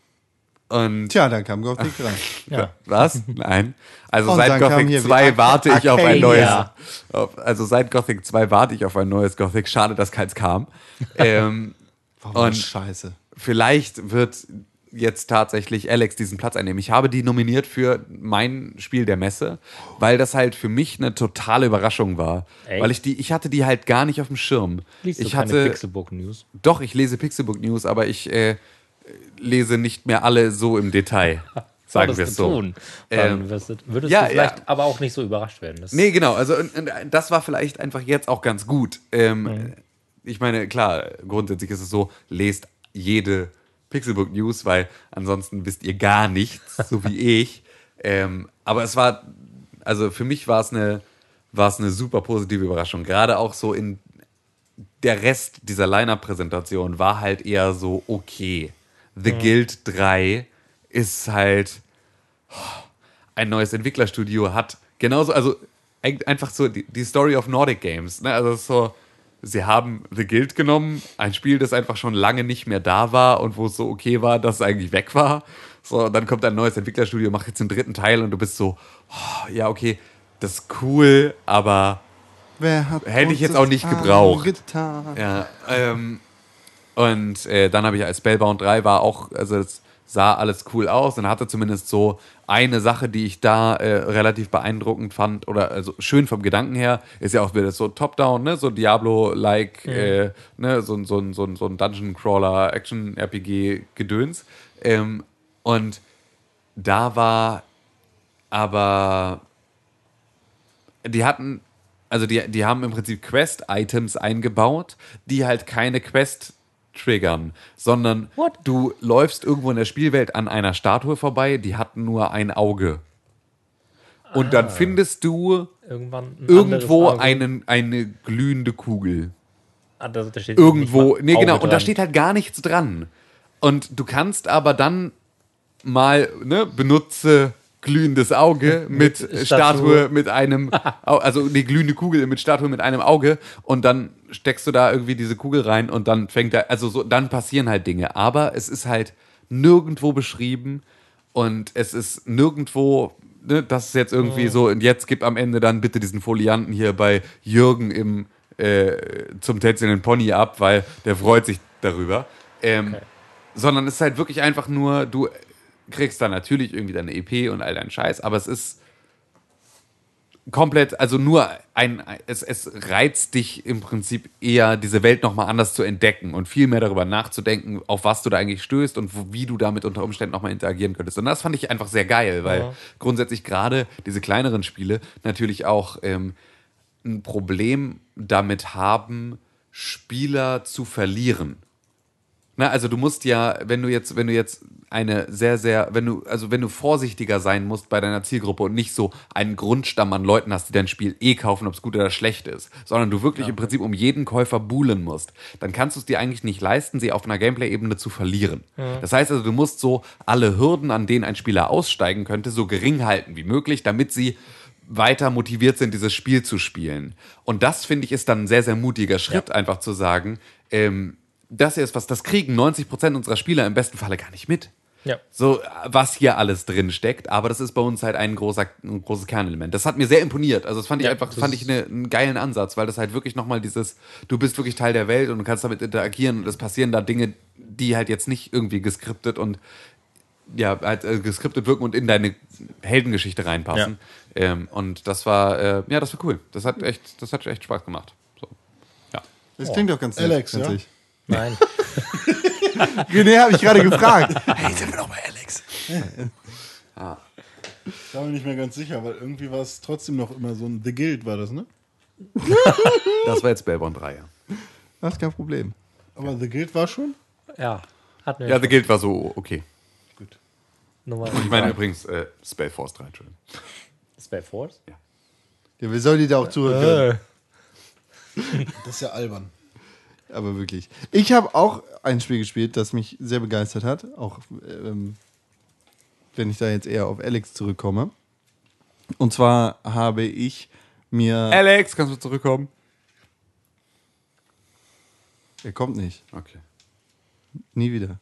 und Tja, dann kam Gothic rein. Ja. was? Nein. Also Und seit Gothic hier 2 wieder warte ich auf ein neues. Auf, also seit Gothic 2 warte ich auf ein neues Gothic. Schade, dass keins kam. ähm, Warum Und- scheiße? vielleicht wird jetzt tatsächlich Alex diesen Platz einnehmen. Ich habe die nominiert für mein Spiel der Messe, weil das halt für mich eine totale Überraschung war. Echt? Weil ich die, ich hatte die halt gar nicht auf dem Schirm. Liest ich du keine hatte, Pixelbook News? doch, ich lese Pixelbook News, aber ich äh, lese nicht mehr alle so im Detail. Sagen wir es so. Tun. Ähm, würdest ja, du vielleicht ja. aber auch nicht so überrascht werden. Das Nee, genau. Also und das war vielleicht einfach jetzt auch ganz gut. Ähm, Ich meine, klar, grundsätzlich ist es so, lest jede Pixelbook News, weil ansonsten wisst ihr gar nichts, so wie ich. Ähm, aber es war, also für mich war es eine, war es eine super positive Überraschung. Gerade auch so in der Rest dieser Line-Up-Präsentation war halt eher so okay. The Guild 3 ist halt ein neues Entwicklerstudio hat genauso, also einfach so die, die Story of Nordic Games. Ne? Also so, sie haben The Guild genommen, ein Spiel, das einfach schon lange nicht mehr da war und wo es so okay war, dass es eigentlich weg war. So, und dann kommt ein neues Entwicklerstudio, macht jetzt den dritten Teil und du bist so, oh, ja, okay, das ist cool, aber Wer hat Hätte ich jetzt auch nicht gebraucht. angetan? ja, ähm, und äh, dann habe ich als Spellbound 3 war auch, also es sah alles cool aus und hatte zumindest so eine Sache, die ich da äh, relativ beeindruckend fand oder also schön vom Gedanken her, ist ja auch wieder so Top-Down, ne, so Diablo-like, äh, ne, so, ein- so, so, so ein Dungeon-Crawler, Action-RPG-Gedöns. Ähm, und da war aber die hatten, also die, die haben im Prinzip Quest-Items eingebaut, die halt keine Quest triggern, sondern What? du läufst irgendwo in der Spielwelt an einer Statue vorbei, die hat nur ein Auge. Und dann findest du irgendwann ein irgendwo einen, eine glühende Kugel Ah, da, steht irgendwo, nee, genau, Auge und da dran. steht halt gar nichts dran. Und du kannst aber dann mal, ne, benutze glühendes Auge mit, Statue. Statue. mit einem, also die glühende Kugel mit Statue mit einem Auge und dann steckst du da irgendwie diese Kugel rein und dann fängt da, also so, dann passieren halt Dinge. Aber es ist halt nirgendwo beschrieben und es ist nirgendwo, ne, das ist jetzt irgendwie so, und jetzt gib am Ende dann bitte diesen Folianten hier bei Jürgen im äh, zum tänzelnden Pony ab, weil der freut sich darüber. Ähm, Sondern es ist halt wirklich einfach nur, du kriegst dann natürlich irgendwie deine EP und all deinen Scheiß, aber es ist komplett, also nur ein, es, es reizt dich im Prinzip eher, diese Welt nochmal anders zu entdecken und viel mehr darüber nachzudenken, auf was du da eigentlich stößt und wo, wie du damit unter Umständen nochmal interagieren könntest. Und das fand ich einfach sehr geil, weil grundsätzlich gerade diese kleineren Spiele natürlich auch ähm, ein Problem damit haben, Spieler zu verlieren. Na, also du musst ja, wenn du jetzt, wenn du jetzt eine sehr, sehr, wenn du, also wenn du vorsichtiger sein musst bei deiner Zielgruppe und nicht so einen Grundstamm an Leuten hast, die dein Spiel eh kaufen, ob es gut oder schlecht ist, sondern du wirklich im Prinzip um jeden Käufer buhlen musst, dann kannst du es dir eigentlich nicht leisten, sie auf einer Gameplay-Ebene zu verlieren. Das heißt also, du musst so alle Hürden, an denen ein Spieler aussteigen könnte, so gering halten wie möglich, damit sie weiter motiviert sind, dieses Spiel zu spielen. Und das, finde ich, ist dann ein sehr, sehr mutiger Schritt, einfach zu sagen, ähm, das hier ist was, das kriegen 90% unserer Spieler im besten Falle gar nicht mit. Ja. So, was hier alles drin steckt, aber das ist bei uns halt ein, großer, ein großes Kernelement. Das hat mir sehr imponiert. Also, das fand ich Ja, einfach, das fand ich eine, einen geilen Ansatz, weil das halt wirklich nochmal dieses, du bist wirklich Teil der Welt und du kannst damit interagieren und es passieren da Dinge, die halt jetzt nicht irgendwie geskriptet und ja, halt äh, geskriptet wirken und in deine Heldengeschichte reinpassen. Ähm, und das war, äh, ja, das war cool. Das hat echt, das hat echt Spaß gemacht. So. Ja. Das klingt doch ganz nett. Alex, ja? Nein. Nee, habe ich gerade gefragt. hey, sind wir doch bei Alex? Ich war mir nicht mehr ganz sicher, weil irgendwie war es trotzdem noch immer so ein The Guild war das, ne? Das war jetzt Spellbound 3, ja. Das ist kein Problem. Aber The Guild war schon? Ja. Hatten wir Ja, schon. The Guild war so okay. Nummer Ich meine übrigens äh, Spellforce 3, Entschuldigung. Spell Force. Ja, wir sollen die da auch zuhören können. Das ist ja albern. Aber wirklich. Ich habe auch ein Spiel gespielt, das mich sehr begeistert hat. Auch ähm, wenn ich da jetzt eher auf Alex zurückkomme. Und zwar habe ich mir. Alex, kannst du zurückkommen? er kommt nicht. Okay. Nie wieder.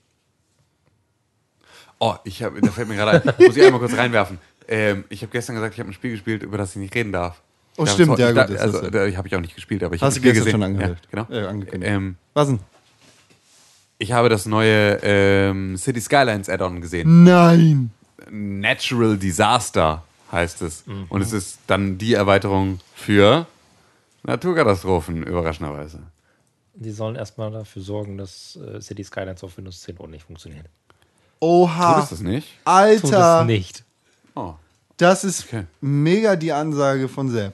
Oh, ich habe, da fällt mir gerade ein, muss ich einmal kurz reinwerfen. Ähm, ich habe gestern gesagt, ich habe ein Spiel gespielt, über das ich nicht reden darf. Oh, Ich stimmt, ja, gut, da- das Also, hast du- da habe ich auch nicht gespielt, aber ich habe du gesehen. schon angekündigt? Ja, genau. Äh, angekündigt. Ähm, Was denn? ich habe das neue ähm, City Skylines Add-on gesehen. Nein! Natural Disaster heißt es. Und es ist dann die Erweiterung für Naturkatastrophen, überraschenderweise. Die sollen erstmal dafür sorgen, dass äh, City Skylines auf Windows 10 nicht funktioniert. Du Oha! bist das nicht? Tut es Alter! nicht. Oh. Das ist Okay. mega die Ansage von Sepp.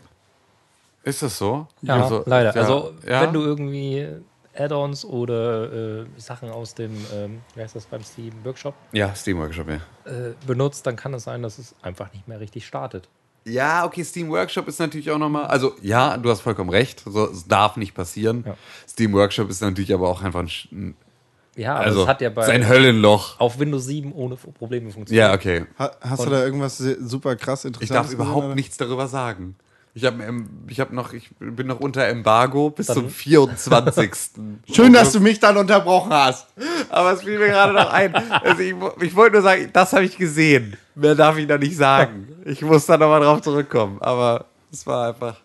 Ist das so? Ja, Also, leider. ja, also, ja. wenn du irgendwie Add-ons oder äh, Sachen aus dem, ähm, wie heißt das beim Steam Workshop Ja, Steam Workshop, ja. äh, benutzt, dann kann es sein, dass es einfach nicht mehr richtig startet. Ja, okay, Steam Workshop ist natürlich auch nochmal, also ja, du hast vollkommen recht, so, es darf nicht passieren. Ja. Steam Workshop ist natürlich aber auch einfach ein, Sch- ein Ja, aber also es hat ja bei sein Höllenloch. auf Windows 7 ohne Probleme funktioniert. Ja, okay. Ha hast du da irgendwas super krass Ich Interessantes darf überhaupt gesehen, nichts darüber sagen. Ich habe ich hab noch, ich bin noch unter Embargo bis Dann- zum 24. oder? Schön, dass du mich dann unterbrochen hast. Aber es fiel mir gerade noch ein. Also ich, ich wollte nur sagen, das habe ich gesehen. Mehr darf ich da nicht sagen. Ich muss da nochmal drauf zurückkommen. Aber es war einfach,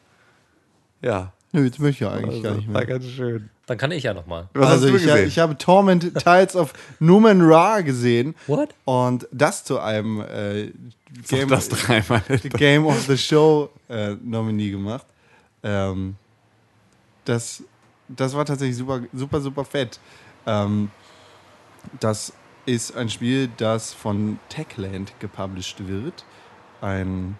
ja, Nö, jetzt möchte ich ja eigentlich also, gar nicht war mehr. ganz schön. Dann kann ich ja nochmal. Was also hast du ich, gesehen? ich habe Torment Tides of Numen Ra gesehen What? und das zu einem äh, Game, das dreimal. Game of the Show äh, Nominee gemacht. Ähm, das, das war tatsächlich super, super, super fett. Ähm, das ist ein Spiel, das von Techland gepublished wird. Ein,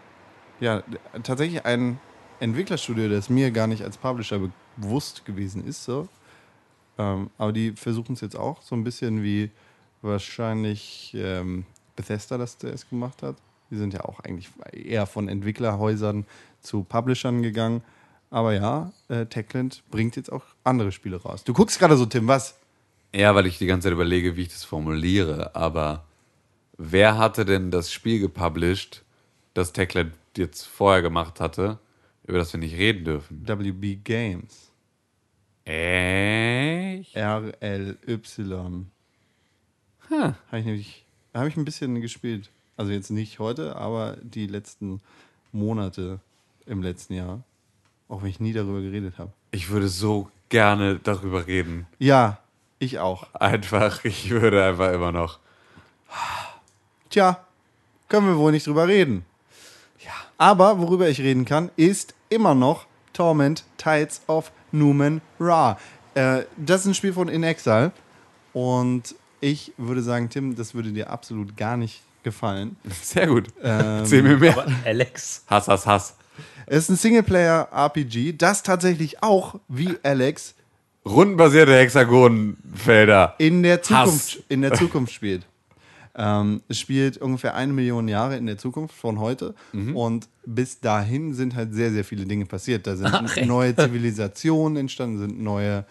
ja, tatsächlich ein Entwicklerstudio, das mir gar nicht als Publisher be- bewusst gewesen ist. So. Ähm, aber die versuchen es jetzt auch so ein bisschen wie wahrscheinlich ähm, Bethesda das zuerst gemacht hat. Die sind ja auch eigentlich eher von Entwicklerhäusern zu Publishern gegangen. Aber ja, äh, Techland bringt jetzt auch andere Spiele raus. Du guckst gerade so, Tim, was? Ja, weil ich die ganze Zeit überlege, wie ich das formuliere. Aber wer hatte denn das Spiel gepublished, das Techland jetzt vorher gemacht hatte, über das wir nicht reden dürfen? WB Games. Echt? RLY. Huh. Habe ich nämlich, habe ich ein bisschen gespielt. Also jetzt nicht heute, aber die letzten Monate im letzten Jahr. Auch wenn ich nie darüber geredet habe. Ich würde so gerne darüber reden. Ja, ich auch. Einfach, ich würde einfach immer noch. Tja, können wir wohl nicht drüber reden. Aber worüber ich reden kann, ist immer noch Torment Tides of Numen Ra. Äh, das ist ein Spiel von In Exile. Und ich würde sagen, Tim, das würde dir absolut gar nicht gefallen. Sehr gut. Ähm, Erzähl mir mehr. Aber Alex, Hass, Hass, Hass. Es ist ein Singleplayer-RPG, das tatsächlich auch, wie Alex, rundenbasierte Hexagonfelder. in der Hass. Zukunft, in der Zukunft spielt. Ähm, es spielt ungefähr eine Million Jahre in der Zukunft von heute. Mhm. Und bis dahin sind halt sehr, sehr viele Dinge passiert. Da sind Ach, neue Zivilisationen entstanden, sind neue,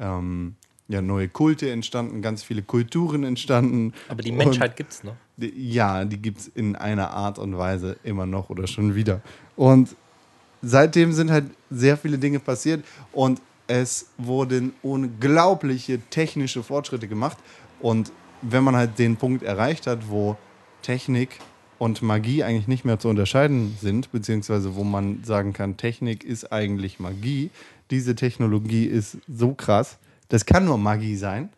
ähm, ja, neue Kulte entstanden, ganz viele Kulturen entstanden. Aber die Menschheit gibt's noch. die- Ja, die gibt es in einer Art und Weise immer noch oder schon wieder. Und seitdem sind halt sehr viele Dinge passiert und es wurden unglaubliche technische Fortschritte gemacht. Und wenn man halt den Punkt erreicht hat, wo Technik und Magie eigentlich nicht mehr zu unterscheiden sind, beziehungsweise wo man sagen kann, Technik ist eigentlich Magie, diese Technologie ist so krass, das kann nur Magie sein,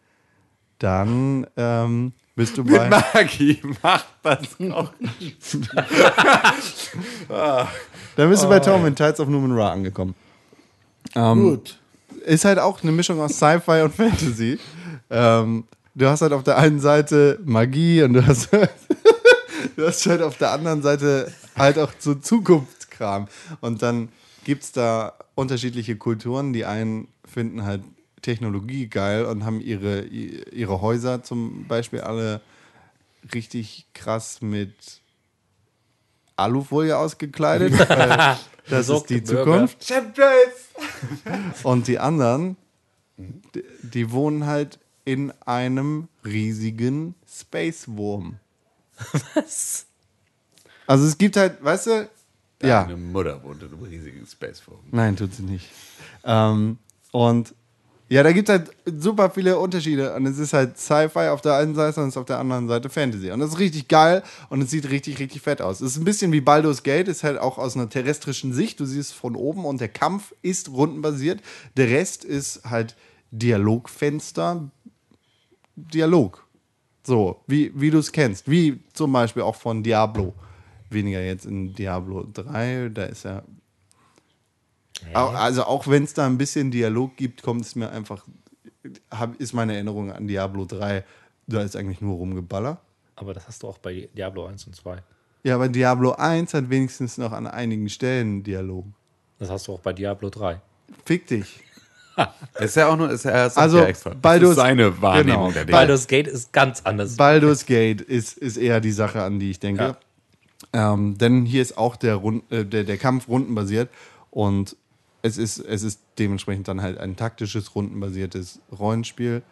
dann ähm, bist du bei... Mit Magie macht das auch. Dann bist du bei Tom in Tides of Numen Ra angekommen. Ähm, Gut. Ist halt auch eine Mischung aus Sci-Fi und Fantasy. Ähm, du hast halt auf der einen Seite Magie und du hast, du hast halt auf der anderen Seite halt auch so Zukunftskram. Und dann gibt es da unterschiedliche Kulturen. Die einen finden halt Technologie geil und haben ihre, ihre Häuser zum Beispiel alle richtig krass mit Alufolie ausgekleidet. weil das ist die. Zukunft. Und die anderen, die, die wohnen halt in einem riesigen Space Wurm. Was? Also es gibt halt, weißt du, ja, Meine Mutter wohnt in einem riesigen Spaceform. nein, tut sie nicht. Ähm, und ja, da gibt es halt super viele Unterschiede. Und es ist halt Sci-Fi auf der einen Seite und es ist auf der anderen Seite Fantasy. Und das ist richtig geil und es sieht richtig, richtig fett aus. Es ist ein bisschen wie Baldur's Gate, ist halt auch aus einer terrestrischen Sicht. Du siehst es von oben und der Kampf ist rundenbasiert. Der Rest ist halt Dialogfenster, Dialog. So, wie, wie du es kennst. Wie zum Beispiel auch von Diablo. Weniger jetzt in Diablo 3, da ist ja. Au- Also auch wenn es da ein bisschen Dialog gibt, kommt es mir einfach. Ist meine Erinnerung an Diablo 3, da ist eigentlich nur rumgeballer. Aber das hast du auch bei Diablo 1 und 2. Ja, aber Diablo 1 hat wenigstens noch an einigen Stellen Dialog. Das hast du auch bei Diablo 3. Fick dich. Ist ja auch nur, ist ja, sagt Also, ja extra. Das Baldur's- ist seine Wahrnehmung genau. der Dinge. Baldur's Gate ist ganz anders. Baldur's Gate ist, ist eher die Sache, an die ich denke. Ähm, denn hier ist auch der, Rund, äh, der, der Kampf rundenbasiert und es ist, es ist dementsprechend dann halt ein taktisches, rundenbasiertes Rollenspiel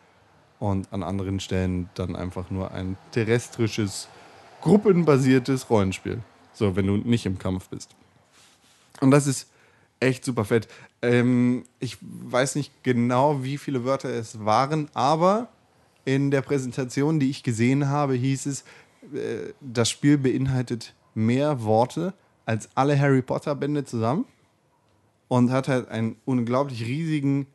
und an anderen Stellen dann einfach nur ein terrestrisches, gruppenbasiertes Rollenspiel. So, wenn du nicht im Kampf bist. Und das ist echt super fett. Ähm, ich weiß nicht genau, wie viele Wörter es waren, aber in der Präsentation, die ich gesehen habe, hieß es, äh, das Spiel beinhaltet mehr Worte als alle Harry Potter Bände zusammen und hat halt einen unglaublich riesigen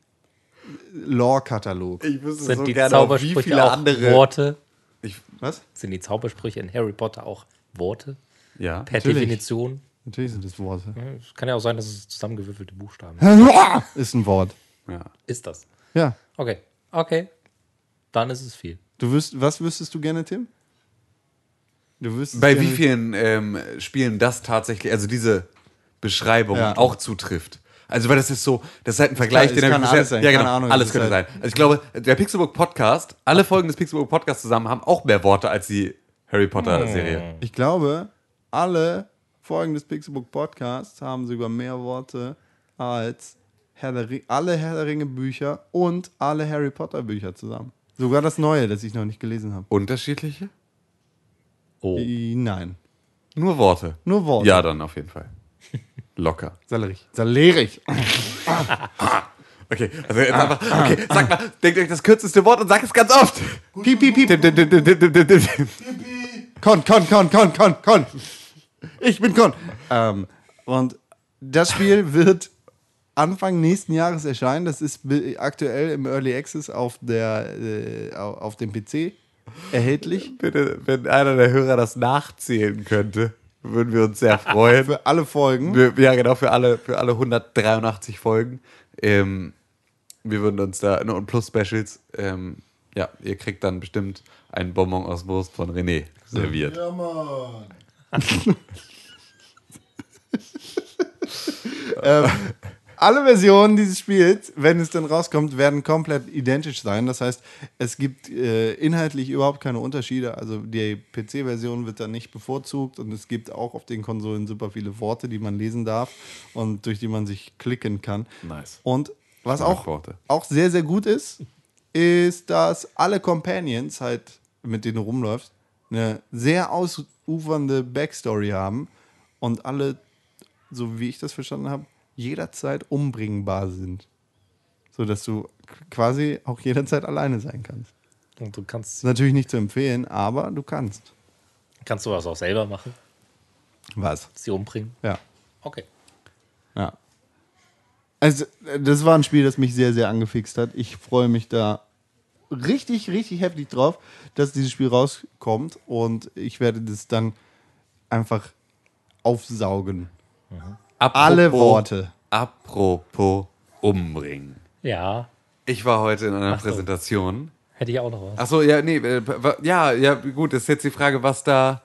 Lore-Katalog. Ich wüsste Sind so die gerne, auch, wie Zaubersprüche viele auch andere. Worte? Ich, Was? Sind die Zaubersprüche in Harry Potter auch Worte? ja. Per Natürlich. Definition? Natürlich sind es Worte. Es kann ja auch sein, dass es zusammengewürfelte Buchstaben sind. Ist ein Wort. ja. Ist das? Ja. Okay. Okay. Dann ist es viel. Du wüsst, was wüsstest du gerne, Tim? Du wüsstest Bei gerne, wie vielen ähm, Spielen das tatsächlich, also diese Beschreibung Ja. auch zutrifft? Also, weil das ist so, das ist halt ein Vergleich, kann- den kann alles sein, ja keine genau, Ahnung, alles könnte halt- sein. Also ich glaube, der Pixelbook Podcast, alle Folgen des Pixelbook Podcasts zusammen haben auch mehr Worte als die Harry Potter Serie. Ich glaube, alle Folgen des Pixelbook Podcasts haben sogar mehr Worte als Herr alle Herr der Ringe Bücher und alle Harry Potter Bücher zusammen. Sogar das neue, das ich noch nicht gelesen habe. Unterschiedliche? Oh. I- Nein. Nur Worte. Nur Worte. Ja, dann auf jeden Fall. Locker. Salerig. Salerig. Okay, also jetzt einfach, okay, sag mal, denkt euch das kürzeste Wort und sagt es ganz oft. Piep, piep, piep. Dim, dim, dim, dim, dim, dim, Ich bin Con. Ähm, und das Spiel wird Anfang nächsten Jahres erscheinen. Das ist aktuell im Early Access auf, der, äh, au- auf dem PC erhältlich. Bitte, wenn einer der Hörer das nachzählen könnte, würden wir uns sehr freuen. Für alle Folgen. Wir, ja, genau, für alle, für alle 183 Folgen. Ähm, wir würden uns da, ne, und plus Specials, ähm, ja, ihr kriegt dann bestimmt einen Bonbon aus Wurst von René serviert. Ja, Mann. Alle Versionen dieses Spiels, wenn es dann rauskommt, werden komplett identisch sein. Das heißt, es gibt äh, inhaltlich überhaupt keine Unterschiede. Also die PC-Version wird dann nicht bevorzugt und es gibt auch auf den Konsolen super viele Worte, die man lesen darf und durch die man sich klicken kann. Nice. Und was auch, Worte. auch sehr, sehr gut ist, ist, dass alle Companions halt, mit denen du rumläufst, eine sehr ausufernde Backstory haben und alle, so wie ich das verstanden habe, jederzeit umbringbar sind. So dass du quasi auch jederzeit alleine sein kannst. Und du Ist kannst, natürlich nicht zu empfehlen, aber du kannst. kannst du das auch selber machen, Was? sie umbringen. Ja. Okay. Ja. Also, das war ein Spiel, das mich sehr, sehr angefixt hat. Ich freue mich da richtig, richtig heftig drauf, dass dieses Spiel rauskommt und ich werde das dann einfach aufsaugen. Apropos, Alle Worte. Apropos umbringen. Ja, Ich war heute in einer Ach so. Präsentation. hätte ich auch noch was. Achso, ja, nee, äh, ja, ja, gut, das ist jetzt die Frage, was da.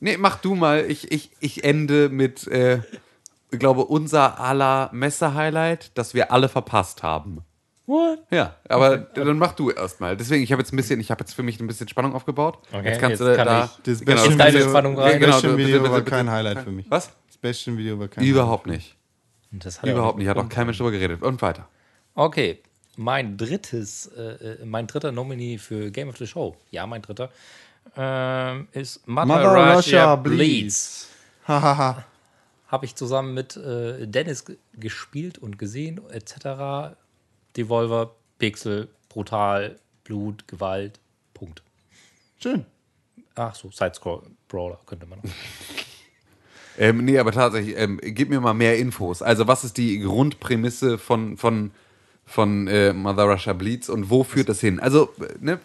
Nee, mach du mal. Ich, ich, ich ende mit, äh, ich glaube, unser aller Messe-Highlight, das wir alle verpasst haben. What? Ja, aber dann mach du erstmal. Deswegen, ich habe jetzt ein bisschen, ich habe jetzt für mich ein bisschen Spannung aufgebaut. Okay, jetzt kannst jetzt du kann da. ich Das genau, Bastion deine Video, Spannung rein. das Genau, Bastion Video bitte, war kein Highlight für mich. Was? Das Bastion Video war kein Überhaupt Highlight. nicht. Das hat er Überhaupt nicht. Hat auch kein Mensch drüber geredet. Und weiter. Okay, mein drittes, äh, äh, mein dritter Nominee für Game of the Show, ja, mein dritter, ähm, ist Mother, Mother Russia, Russia Bleeds. Hahaha. Habe ich zusammen mit äh, Dennis gespielt und gesehen, etc. Devolver, Pixel, brutal, Blut, Gewalt, Punkt. Schön. Ach so, Sidescroll-Brawler könnte man noch. Ähm, nee, aber tatsächlich, ähm, gib mir mal mehr Infos. Also, was ist die Grundprämisse von, von, von äh, Mother Russia Bleeds und wo führt das hin? Also, äh, ne,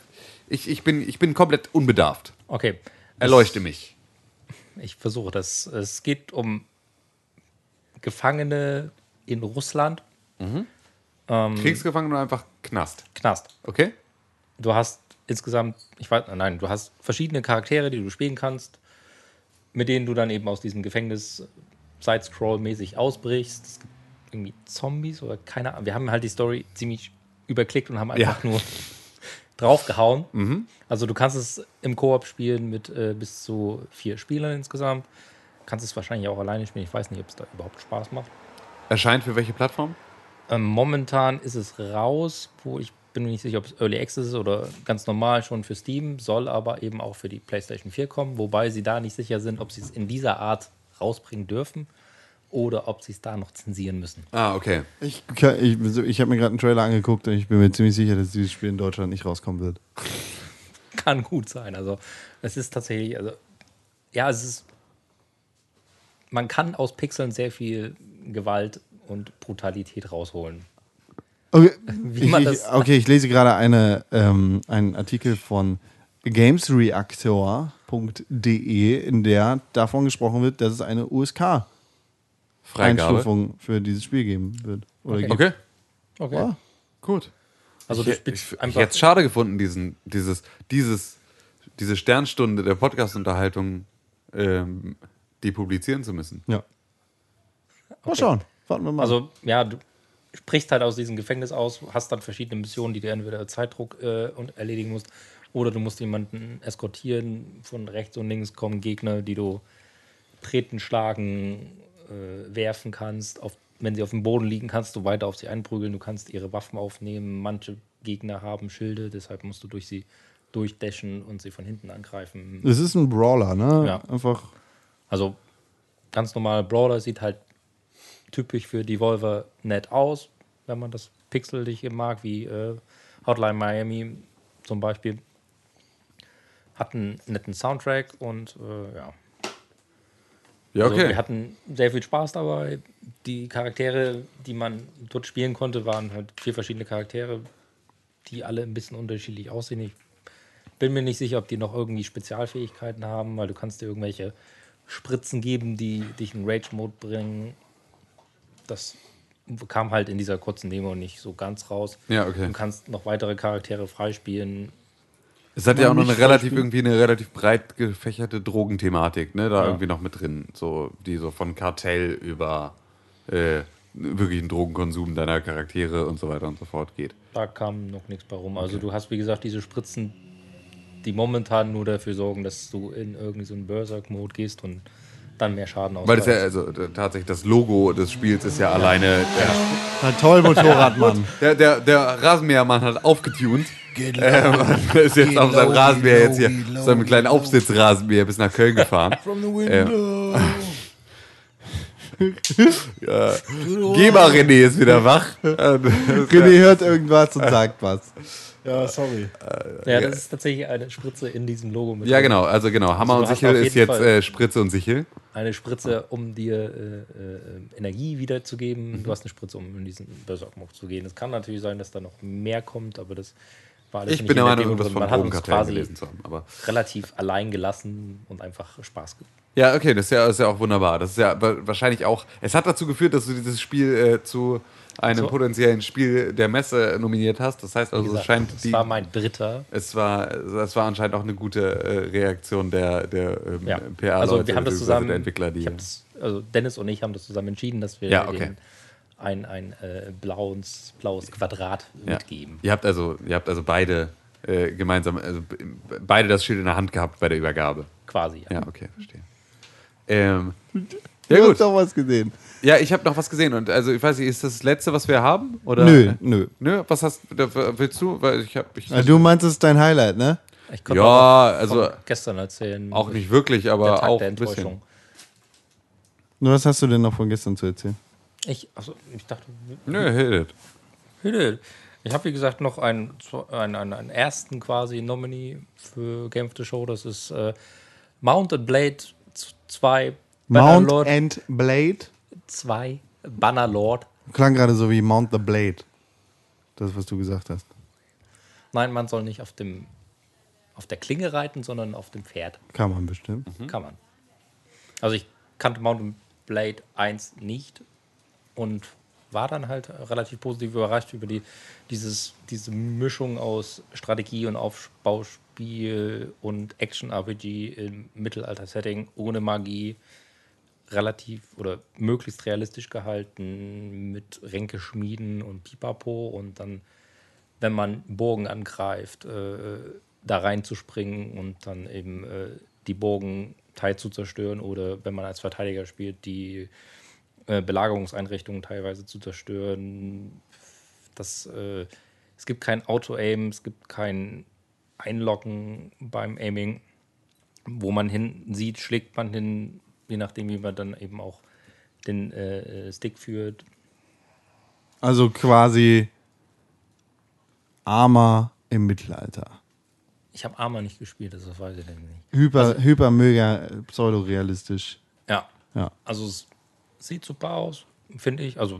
ich, ich, bin, ich bin komplett unbedarft. Okay, Erleuchte mich. ich versuche das. Es geht um Gefangene in Russland, Kriegsgefangene oder einfach Knast? Knast. Okay? du hast insgesamt, ich weiß, nein, du hast verschiedene Charaktere, die du spielen kannst, mit denen du dann eben aus diesem Gefängnis Side-Scroll-mäßig ausbrichst. Es gibt irgendwie Zombies oder keine Ahnung. Wir haben halt die Story ziemlich überklickt und haben einfach nur draufgehauen. Also du kannst es im Koop spielen mit äh, bis zu vier Spielern insgesamt. Kannst es wahrscheinlich auch alleine spielen. Ich weiß nicht, ob es da überhaupt Spaß macht. Erscheint für welche Plattform? Ähm, momentan ist es raus, wo ich bin mir nicht sicher, ob es Early Access ist oder ganz normal schon für Steam, soll aber eben auch für die PlayStation 4 kommen, wobei sie da nicht sicher sind, ob sie es in dieser Art rausbringen dürfen oder ob sie es da noch zensieren müssen. Ah, okay. Ich, ich, ich habe mir gerade einen Trailer angeguckt und ich bin mir ziemlich sicher, dass dieses Spiel in Deutschland nicht rauskommen wird. Kann gut sein. Also es ist tatsächlich, also ja, es ist, man kann aus Pixeln sehr viel Gewalt und Brutalität rausholen. Okay, ich, okay, ich lese gerade eine, ähm, einen Artikel von gamesreactor.de, in der davon gesprochen wird, dass es eine Freigabe. USK-Einstufung für dieses Spiel geben wird. Oder Okay. gibt. Okay, Okay. Ah, gut. Also ich, ich, ich hätte es schade gefunden, diesen, dieses, dieses, diese Sternstunde der Podcast-Unterhaltung ähm, depublizieren zu müssen. ja. Mal schauen. Warten wir mal. Also, ja, du sprichst halt aus diesem Gefängnis aus, hast dann verschiedene Missionen, die du entweder Zeitdruck äh, und erledigen musst, oder du musst jemanden eskortieren. Von rechts und links kommen Gegner, die du treten, schlagen, äh, werfen kannst. Auf, wenn sie auf dem Boden liegen, kannst du weiter auf sie einprügeln. Du kannst ihre Waffen aufnehmen. Manche Gegner haben Schilde, deshalb musst du durch sie durchdashen und sie von hinten angreifen. es ist ein Brawler, ne? Ja. Einfach. Also ganz normal Brawler sieht halt typisch für Devolver nett aus, wenn man das pixelig mag, wie äh, Hotline Miami zum Beispiel. Hat einen netten Soundtrack und äh, ja. Ja, Also okay. wir hatten sehr viel Spaß dabei. Die Charaktere, die man dort spielen konnte, waren halt vier verschiedene Charaktere, die alle ein bisschen unterschiedlich aussehen. Ich bin mir nicht sicher, ob die noch irgendwie Spezialfähigkeiten haben, weil du kannst dir irgendwelche Spritzen geben, die dich in Rage-Mode bringen. Das kam halt in dieser kurzen Demo nicht so ganz raus. Ja, okay. Du kannst noch weitere Charaktere freispielen. Es hat ja auch noch eine relativ, irgendwie eine relativ breit gefächerte Drogenthematik, ne, da Ja. irgendwie noch mit drin. So, die so von Kartell über äh, wirklichen Drogenkonsum deiner Charaktere und so weiter und so fort geht. Da kam noch nichts bei rum. Also du hast, wie gesagt, diese Spritzen, die momentan nur dafür sorgen, dass du in irgendwie so einen Berserk-Mode gehst und dann mehr Schaden Weil das ja, also tatsächlich das Logo des Spiels ist ja alleine. Na toll, Motorradmann. Der, der, der Rasenmähermann hat aufgetunt. Ähm, und ist jetzt auf seinem Rasenmäher jetzt hier, auf seinem kleinen Aufsitzrasenmäher bis nach Köln gefahren. Ähm, ja. Geh mal, René ist wieder wach. René hört irgendwas und sagt was. Ja, sorry. ja, das ist tatsächlich eine Spritze in diesem Logo mit Ja, drin. genau, also genau. Hammer Also und Sichel ist jetzt äh, Spritze und Sichel. Eine Spritze, um dir äh, äh, Energie wiederzugeben. Mhm. Du hast eine Spritze, um in diesen Berserk-Mode zu gehen. Es kann natürlich sein, dass da noch mehr kommt, aber das war alles Ich nicht bin in der Meinung, irgendwas von Man hat uns Drogenkartellen quasi gelesen zu haben. Aber relativ allein gelassen und einfach Spaß gemacht. Ja, okay, das ist ja, ist ja auch wunderbar. Das ist ja wa- wahrscheinlich auch. Es hat dazu geführt, dass du dieses Spiel äh, zu einem So. potenziellen Spiel der Messe nominiert hast. Das heißt also, Wie es gesagt, scheint das die. war mein dritter. Es war, es war anscheinend auch eine gute äh, Reaktion der, der ähm, Ja. PR also wir haben das zusammen. der Entwickler, die. also Dennis und ich haben das zusammen entschieden, dass wir Ja, okay. den ein, ein äh, blaues, blaues Quadrat ja. mitgeben. Ihr habt also, ihr habt also beide äh, gemeinsam, also beide das Schild in der Hand gehabt bei der Übergabe. Quasi. Ja. Ja, okay, verstehe. Ähm, Du ja hast gut. doch was gesehen. Ja, ich habe noch was gesehen und also ich weiß nicht, ist das das letzte, was wir haben? Oder? Nö, nö. Nö, was hast da- willst du? Weil ich habe ich, Ja, du meinst, es ist dein Highlight, ne? Ich konnte Ja, auch also- gestern erzählen. auch nicht wirklich, der aber Tag auch der ein bisschen. Nur was hast du denn noch von gestern zu erzählen? Ich, also, ich dachte, Nö, hit it. Nö, Ich habe, wie gesagt, noch einen, einen, einen, einen ersten quasi Nominee für Game of the Show. Das ist äh, Mount and Blade 2 Mount Bannerlord and Blade? 2 Bannerlord. Klang gerade so wie Mount the Blade. Das, was du gesagt hast. Nein, man soll nicht auf dem auf der Klinge reiten, sondern auf dem Pferd. Kann man bestimmt. Kann man. Also ich kannte Mount and Blade 1 nicht und war dann halt relativ positiv überrascht über die, dieses, diese Mischung aus Strategie und Aufbauspiel und Action-RPG im Mittelalter-Setting ohne Magie. Relativ oder möglichst realistisch gehalten mit Ränke schmieden und Pipapo und dann, wenn man Burgen angreift, äh, da reinzuspringen und dann eben äh, die Burgen teils zu zerstören oder wenn man als Verteidiger spielt, die äh, Belagerungseinrichtungen teilweise zu zerstören. Das, äh, es gibt kein Auto-Aim, es gibt kein Einloggen beim Aiming. Wo man hin sieht, schlägt man hin, je nachdem, wie man dann eben auch den äh, äh, Stick führt. Also quasi Arma im Mittelalter. Ich habe Arma nicht gespielt, das weiß ich denn nicht. Hyper, hyper mega pseudorealistisch. Ja, Ja. also es sieht super aus, finde ich. Also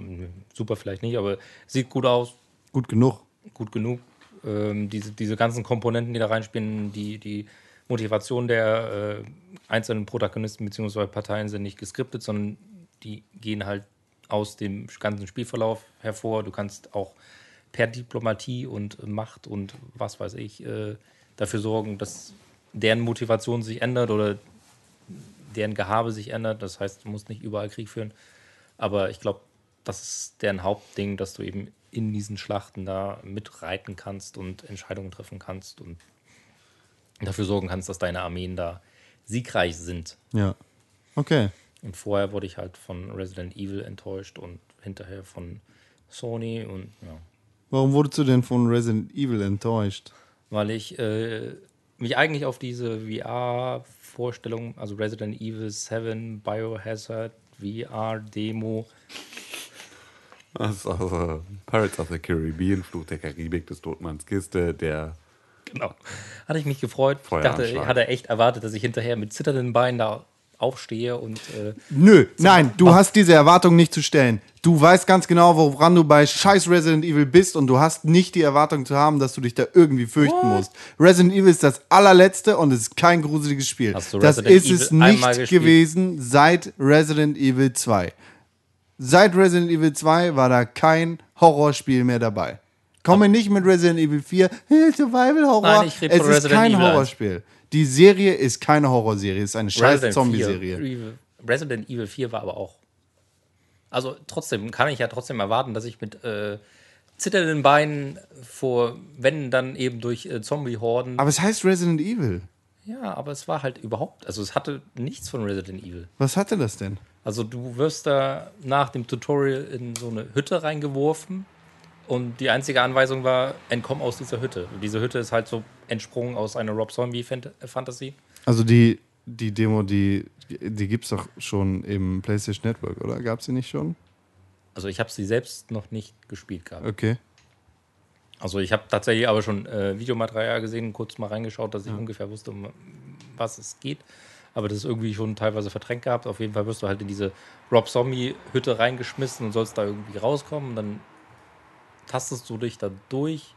super vielleicht nicht, aber sieht gut aus, Gut genug. gut genug. Ähm, diese, diese ganzen Komponenten, die da reinspielen, die, die Motivation der äh, einzelnen Protagonisten bzw. Parteien sind nicht geskriptet, sondern die gehen halt aus dem ganzen Spielverlauf hervor. Du kannst auch per Diplomatie und Macht und was weiß ich äh, dafür sorgen, dass deren Motivation sich ändert oder deren Gehabe sich ändert. Das heißt, du musst nicht überall Krieg führen. Aber ich glaube, das ist deren Hauptding, dass du eben in diesen Schlachten da mitreiten kannst und Entscheidungen treffen kannst und dafür sorgen kannst, dass deine Armeen da siegreich sind. Ja. Okay. Und vorher wurde ich halt von Resident Evil enttäuscht und hinterher von Sony und ja. Warum wurdest du denn von Resident Evil enttäuscht? weil ich äh, mich eigentlich auf diese VR-Vorstellung, also Resident Evil 7, Biohazard, VR-Demo, also Pirates of the Caribbean, Fluch der Karibik, des Todmanns Kiste, der. Genau, hatte ich mich gefreut. Ich dachte, ich hatte echt erwartet, dass ich hinterher mit zitternden Beinen da aufstehe und äh, Nö, nein, du hast diese Erwartung nicht zu stellen. Du weißt ganz genau, woran du bei scheiß Resident Evil bist und du hast nicht die Erwartung zu haben, dass du dich da irgendwie fürchten musst. Resident Evil ist das allerletzte und es ist kein gruseliges Spiel. Hast du das Resident ist es Evil einmal nicht gewesen seit Resident Evil 2. Seit Resident Evil 2 war da kein Horrorspiel mehr dabei. Komme nicht mit Resident Evil 4, hey, Survival Horror. Nein, ich rede es von ist Resident kein Evil 1. Horrorspiel. Die Serie ist keine Horrorserie, es ist eine scheiß Zombie-Serie. 4, Resident Evil 4 war aber auch Also trotzdem kann ich ja trotzdem erwarten, dass ich mit äh, zitternden Beinen vor, wenn dann eben durch äh, Zombie-Horden. Aber es heißt Resident Evil. Ja, aber es war halt überhaupt, also es hatte nichts von Resident Evil. Was hatte das denn? Also du wirst da nach dem Tutorial in so eine Hütte reingeworfen und die einzige Anweisung war, entkomm aus dieser Hütte. Und diese Hütte ist halt so entsprungen aus einer Rob Zombie Fant- Fantasy. Also die, die Demo, die, die gibt es doch schon im PlayStation Network, oder? Gab es sie nicht schon? Also ich habe sie selbst noch nicht gespielt gehabt. Okay. Also ich habe tatsächlich aber schon äh, Videomaterial gesehen, kurz mal reingeschaut, dass ich ungefähr wusste, um was es geht. Aber das ist irgendwie schon teilweise verdrängt gehabt. Auf jeden Fall wirst du halt in diese Rob Zombie-Hütte reingeschmissen und sollst da irgendwie rauskommen. Dann tastest du dich da durch,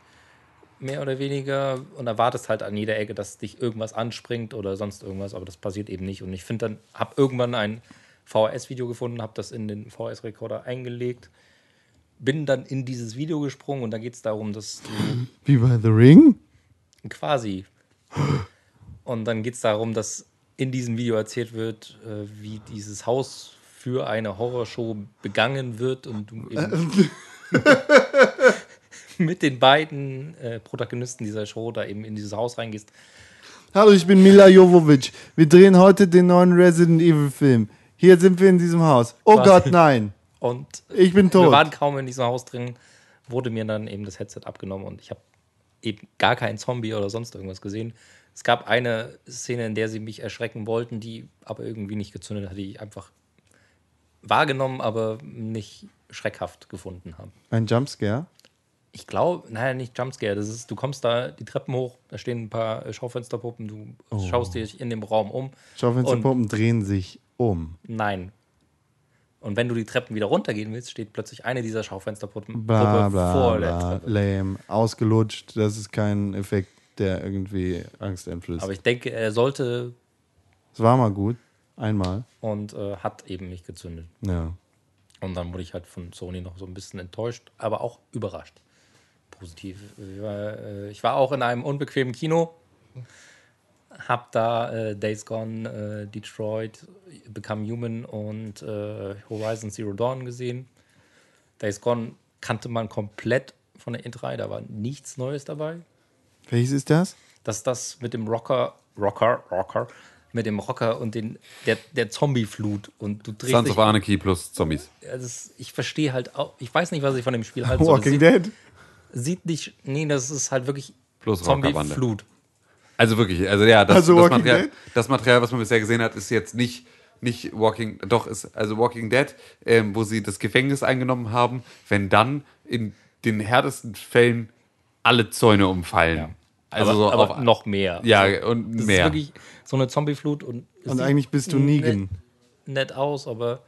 mehr oder weniger, und erwartest halt an jeder Ecke, dass dich irgendwas anspringt oder sonst irgendwas. Aber das passiert eben nicht. Und ich finde dann, habe irgendwann ein VHS-Video gefunden, habe das in den VHS-Rekorder eingelegt, bin dann in dieses Video gesprungen und da geht es darum, dass du Wie bei The Ring? Quasi. Und dann geht es darum, dass in diesem Video erzählt wird, äh, wie dieses Haus für eine Horrorshow begangen wird und du eben mit den beiden äh, Protagonisten dieser Show da eben in dieses Haus reingehst. Hallo, ich bin Mila Jovovich. Wir drehen heute den neuen Resident Evil Film. Hier sind wir in diesem Haus. Oh Quasi. Gott, nein. Und Ich bin wir tot. waren kaum in diesem Haus drin, wurde mir dann eben das Headset abgenommen und ich habe eben gar keinen Zombie oder sonst irgendwas gesehen. Es gab eine Szene, in der sie mich erschrecken wollten, die aber irgendwie nicht gezündet hat, die ich einfach wahrgenommen, aber nicht schreckhaft gefunden habe. Ein Jumpscare? Ich glaube, naja, nicht Jumpscare. Das ist, du kommst da die Treppen hoch, da stehen ein paar Schaufensterpuppen, du Oh. schaust dich in dem Raum um. Schaufensterpuppen drehen sich um. Nein. Und wenn du die Treppen wieder runtergehen willst, steht plötzlich eine dieser Schaufensterpuppen Bla bla vor der bla. Treppe. Lame. Ausgelutscht. Das ist kein Effekt, der irgendwie Angst einflößt. Aber ich denke, er sollte Es war mal gut. Einmal. und äh, hat eben nicht gezündet. Ja. Und dann wurde ich halt von Sony noch so ein bisschen enttäuscht, aber auch überrascht. Positiv. Ich war, äh, ich war auch in einem unbequemen Kino, hab da äh, Days Gone, äh, Detroit, Become Human und äh, Horizon Zero Dawn gesehen. Days Gone kannte man komplett von der E3, da war nichts Neues dabei. Welches ist das? dass das mit dem Rocker, Rocker, Rocker, mit dem Rocker und den, der, der Zombie-Flut und du drehst Sons dich, of Anarchy plus Zombies. also ich verstehe halt auch, ich weiß nicht, was ich von dem Spiel halte. so. Walking sieht, Dead? sieht nicht, nee, das ist halt wirklich Plus. Zombie-Flut. Also wirklich, also ja, das, Also das, Walking Material, Dead? das Material, was man bisher gesehen hat, ist jetzt nicht, nicht Walking, doch ist also Walking Dead, ähm, wo sie das Gefängnis eingenommen haben, wenn dann in den härtesten Fällen alle Zäune umfallen. Ja. Also aber, so aber auf, noch mehr. ja Also, und das mehr. ist wirklich so eine Zombie-Flut und Und eigentlich bist du nett, Negan. nett aus, aber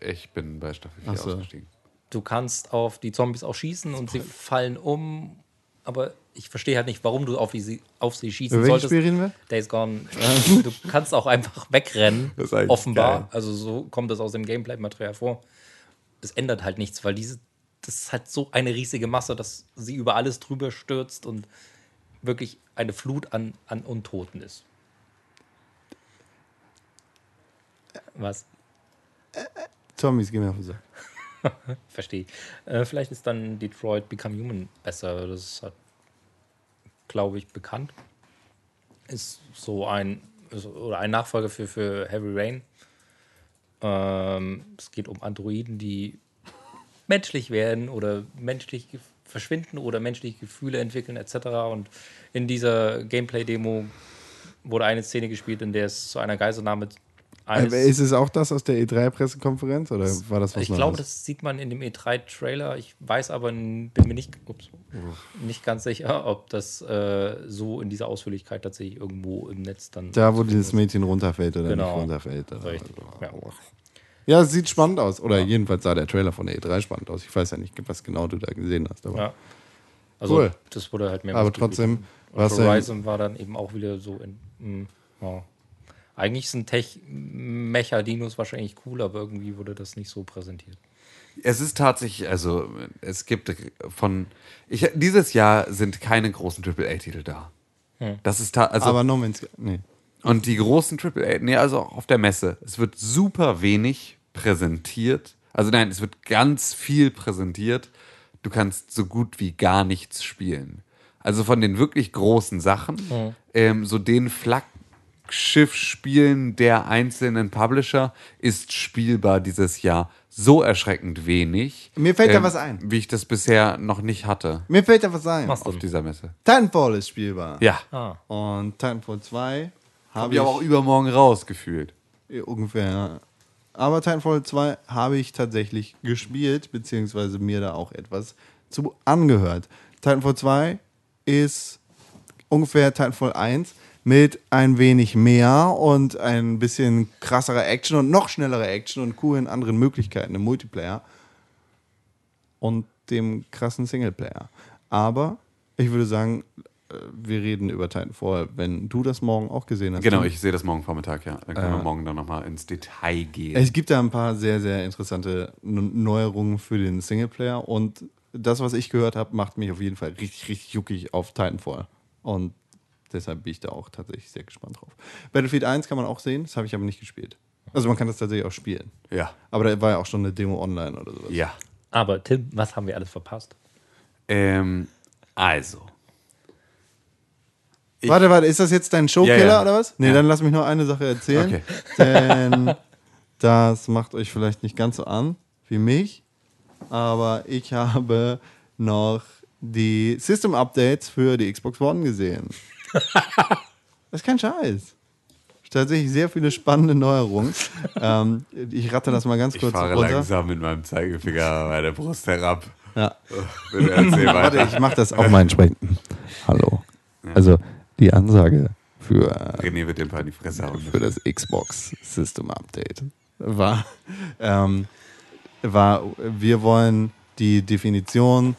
Ich bin bei Staffel 4 Ach so. ausgestiegen. du kannst auf die Zombies auch schießen und sie fallen um. Aber ich verstehe halt nicht, warum du auf, sie, auf sie schießen Über solltest. Spiel reden wir? Days Gone. du kannst auch einfach wegrennen. Das ist eigentlich offenbar. geil. Also so kommt das aus dem Gameplay-Material vor. Es ändert halt nichts, weil diese, das ist halt so eine riesige Masse, dass sie über alles drüber stürzt und wirklich eine Flut an, an Untoten ist. Was? Zombies gehen mir auf den Sack. Verstehe. Äh, vielleicht ist dann Detroit Become Human besser. Das ist halt, glaube ich, bekannt. Ist so ein ist- oder ein Nachfolger für, für Heavy Rain. Ähm, es geht um Androiden, die menschlich werden oder menschlich verschwinden oder menschliche Gefühle entwickeln etc. Und in dieser Gameplay-Demo wurde eine Szene gespielt, in der es zu einer Geiselnahme eines ist es auch das aus der E3-Pressekonferenz oder war das was ich glaube, das sieht man in dem E3-Trailer. Ich weiß aber, bin mir nicht, ups, nicht ganz sicher, ob das äh, so in dieser Ausführlichkeit tatsächlich irgendwo im Netz dann. Da, wo dieses. Mädchen runterfällt oder Genau. nicht runterfällt. Oder Richtig. Ja. Ja, es sieht spannend aus. Oder jedenfalls sah der Trailer von der E3 spannend aus. Ich weiß ja nicht, was genau du da gesehen hast. Aber ja. Also, Cool. das wurde halt mehrmals Aber trotzdem, was Horizon war dann eben auch wieder so in. mh, ja. Eigentlich sind Tech-Mecha-Dinos wahrscheinlich cool, aber irgendwie wurde das nicht so präsentiert. Es ist tatsächlich, also es gibt von ich, dieses Jahr sind keine großen AAA-Titel da. Das ist also aber No Man's nee. und die großen AAA, nee, also auch auf der Messe. Es wird super wenig präsentiert. Also nein, es wird ganz viel präsentiert. Du kannst so gut wie gar nichts spielen. Also von den wirklich großen Sachen, ähm, so den Flaggschiff-Spielen der einzelnen Publisher ist spielbar dieses Jahr so erschreckend wenig. Mir fällt da was ein. Wie ich das bisher noch nicht hatte Mir fällt da was ein. Was auf dieser Messe. Titanfall ist spielbar. Ja. Ah. Und Titanfall 2 Hab habe ich ich aber auch übermorgen rausgefühlt. Ja, Ungefähr, ja. Aber Titanfall 2 habe ich tatsächlich gespielt, beziehungsweise mir da auch etwas zu angehört. Titanfall 2 ist ungefähr Titanfall 1 mit ein wenig mehr und ein bisschen krasserer Action und noch schnellerer Action und coolen anderen Möglichkeiten im Multiplayer und dem krassen Singleplayer. Aber ich würde sagen, wir reden über Titanfall, wenn du das morgen auch gesehen hast. Genau, ich sehe das morgen Vormittag, ja. Dann können wir morgen dann nochmal ins Detail gehen. Es gibt da ein paar sehr, sehr interessante Neuerungen für den Singleplayer und das, was ich gehört habe, macht mich auf jeden Fall richtig, richtig juckig auf Titanfall. Und deshalb bin ich da auch tatsächlich sehr gespannt drauf. Battlefield 1 kann man auch sehen, das habe ich aber nicht gespielt. Also man kann das tatsächlich auch spielen. ja. Aber da war ja auch schon eine Demo online oder sowas. Ja. Aber Tim, was haben wir alles verpasst? Ähm, also. Ich- Warte, warte, ist das jetzt dein Showkiller Ja, ja. oder was? Nee, Ja. dann lass mich noch eine Sache erzählen. Okay. Denn das macht euch vielleicht nicht ganz so an wie mich. Aber ich habe noch die System Updates für die Xbox One gesehen. Das ist kein Scheiß. Tatsächlich sehr viele spannende Neuerungen. ähm, ich ratte das mal ganz Ich kurz fahre runter. langsam mit meinem Zeigefinger bei der Brust herab. Ja. Warte, ich mache das auch mal entsprechend. Hallo. Also die Ansage für René wird den die Fresse hauen. für das Xbox System Update war, ähm, war, wir wollen die Definition,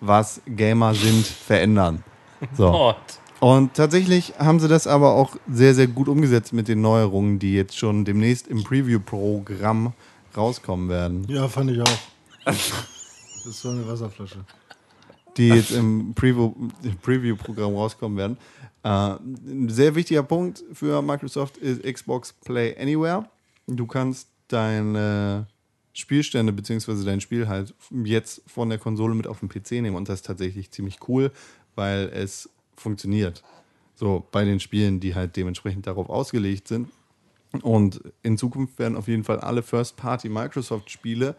was Gamer sind, verändern. So. Gott. Und tatsächlich haben sie das aber auch sehr, sehr gut umgesetzt mit den Neuerungen, die jetzt schon demnächst im Preview-Programm rauskommen werden. Ja, fand ich auch. Das ist so eine Wasserflasche. die jetzt im Preview- Preview-Programm rauskommen werden. Äh, ein sehr wichtiger Punkt für Microsoft ist Xbox Play Anywhere. Du kannst deine Spielstände bzw. dein Spiel halt jetzt von der Konsole mit auf den PC nehmen und das ist tatsächlich ziemlich cool, weil es funktioniert. So bei den Spielen, die halt dementsprechend darauf ausgelegt sind. Und in Zukunft werden auf jeden Fall alle First-Party Microsoft-Spiele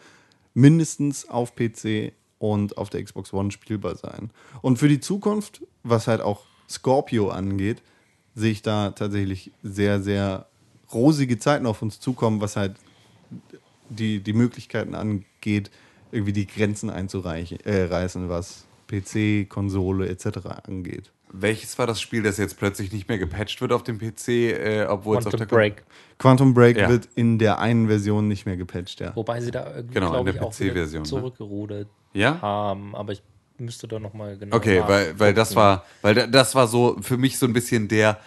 mindestens auf PC und auf der Xbox One spielbar sein. Und für die Zukunft, was halt auch Scorpio angeht, sehe ich da tatsächlich sehr, sehr rosige Zeiten auf uns zukommen, was halt die, die Möglichkeiten angeht, irgendwie die Grenzen einzureißen, äh, reißen, was PC, Konsole etc. angeht. Welches war das Spiel, das jetzt plötzlich nicht mehr gepatcht wird auf dem PC, äh, obwohl es auf Quantum der Break. Quantum Break Ja. wird in der einen Version nicht mehr gepatcht, ja. Wobei sie da irgendwie, Genau, in der ich, auch wieder PC-Version, ne? zurückgerudert Ja? haben. Aber ich müsste da nochmal genau Okay, weil, weil das war, weil da- das war so für mich so ein bisschen der.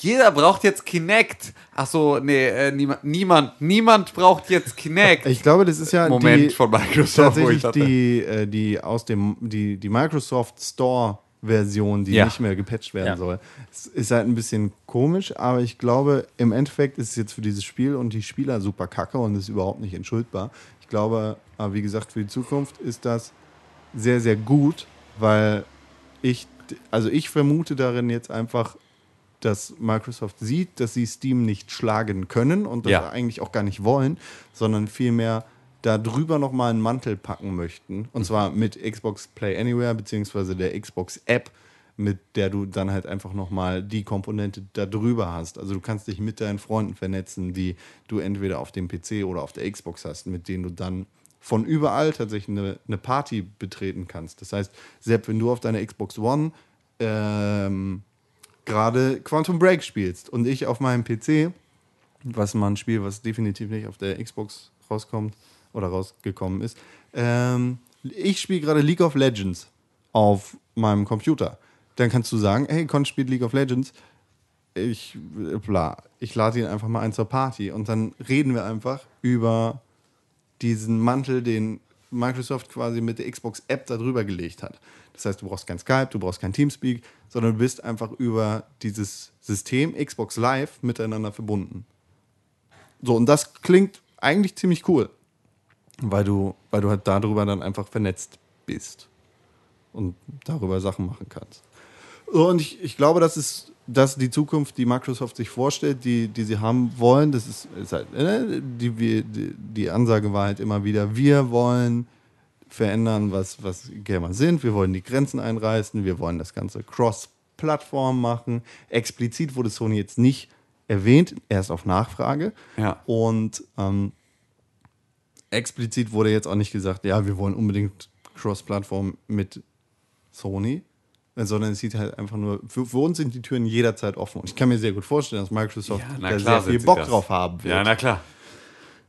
Jeder braucht jetzt Kinect. Ach so, nee, äh, niemand, niemand, niemand braucht jetzt Kinect. Ich glaube, das ist ja Moment die, von Microsoft, wo ich tatsächlich die, äh, die aus dem die, die Microsoft Store Version, die Ja. nicht mehr gepatcht werden Ja. soll. Es ist halt ein bisschen komisch, aber ich glaube, im Endeffekt ist es jetzt für dieses Spiel und die Spieler super kacke und ist überhaupt nicht entschuldbar. Ich glaube, aber wie gesagt, für die Zukunft ist das sehr, sehr gut, weil ich, also ich vermute darin jetzt einfach, dass Microsoft sieht, dass sie Steam nicht schlagen können und das Ja. eigentlich auch gar nicht wollen, sondern vielmehr da drüber nochmal einen Mantel packen möchten. Und zwar mit Xbox Play Anywhere beziehungsweise der Xbox App, mit der du dann halt einfach nochmal die Komponente da drüber hast. Also du kannst dich mit deinen Freunden vernetzen, die du entweder auf dem PC oder auf der Xbox hast, mit denen du dann von überall tatsächlich eine, eine Party betreten kannst. Das heißt, selbst wenn du auf deiner Xbox One ähm, gerade Quantum Break spielst und ich auf meinem PC, was mal ein Spiel, was definitiv nicht auf der Xbox rauskommt oder rausgekommen ist, ähm, ich spiele gerade League of Legends auf meinem Computer. Dann kannst du sagen, hey, Con spielt League of Legends. Ich, bla, ich lade ihn einfach mal ein zur Party und dann reden wir einfach über diesen Mantel, den Microsoft quasi mit der Xbox App darüber gelegt hat. Das heißt, du brauchst kein Skype, du brauchst kein Teamspeak, sondern du bist einfach über dieses System Xbox Live miteinander verbunden. So, und das klingt eigentlich ziemlich cool. Weil du, weil du halt darüber dann einfach vernetzt bist. Und darüber Sachen machen kannst. So, Und ich, ich glaube, das ist, das ist die Zukunft, die Microsoft sich vorstellt, die, die sie haben wollen. Das ist, ist halt, äh, die, die, die Ansage war halt immer wieder, wir wollen verändern, was, was Gamer sind. Wir wollen die Grenzen einreißen. Wir wollen das Ganze Cross-Plattform machen. Explizit wurde Sony jetzt nicht erwähnt, erst auf Nachfrage. Ja. Und ähm, explizit wurde jetzt auch nicht gesagt, ja, wir wollen unbedingt Cross-Plattform mit Sony, sondern es sieht halt einfach nur, für, für uns sind die Türen jederzeit offen. Und ich kann mir sehr gut vorstellen, dass Microsoft na da sehr viel Bock das. drauf haben wird. Ja, na klar.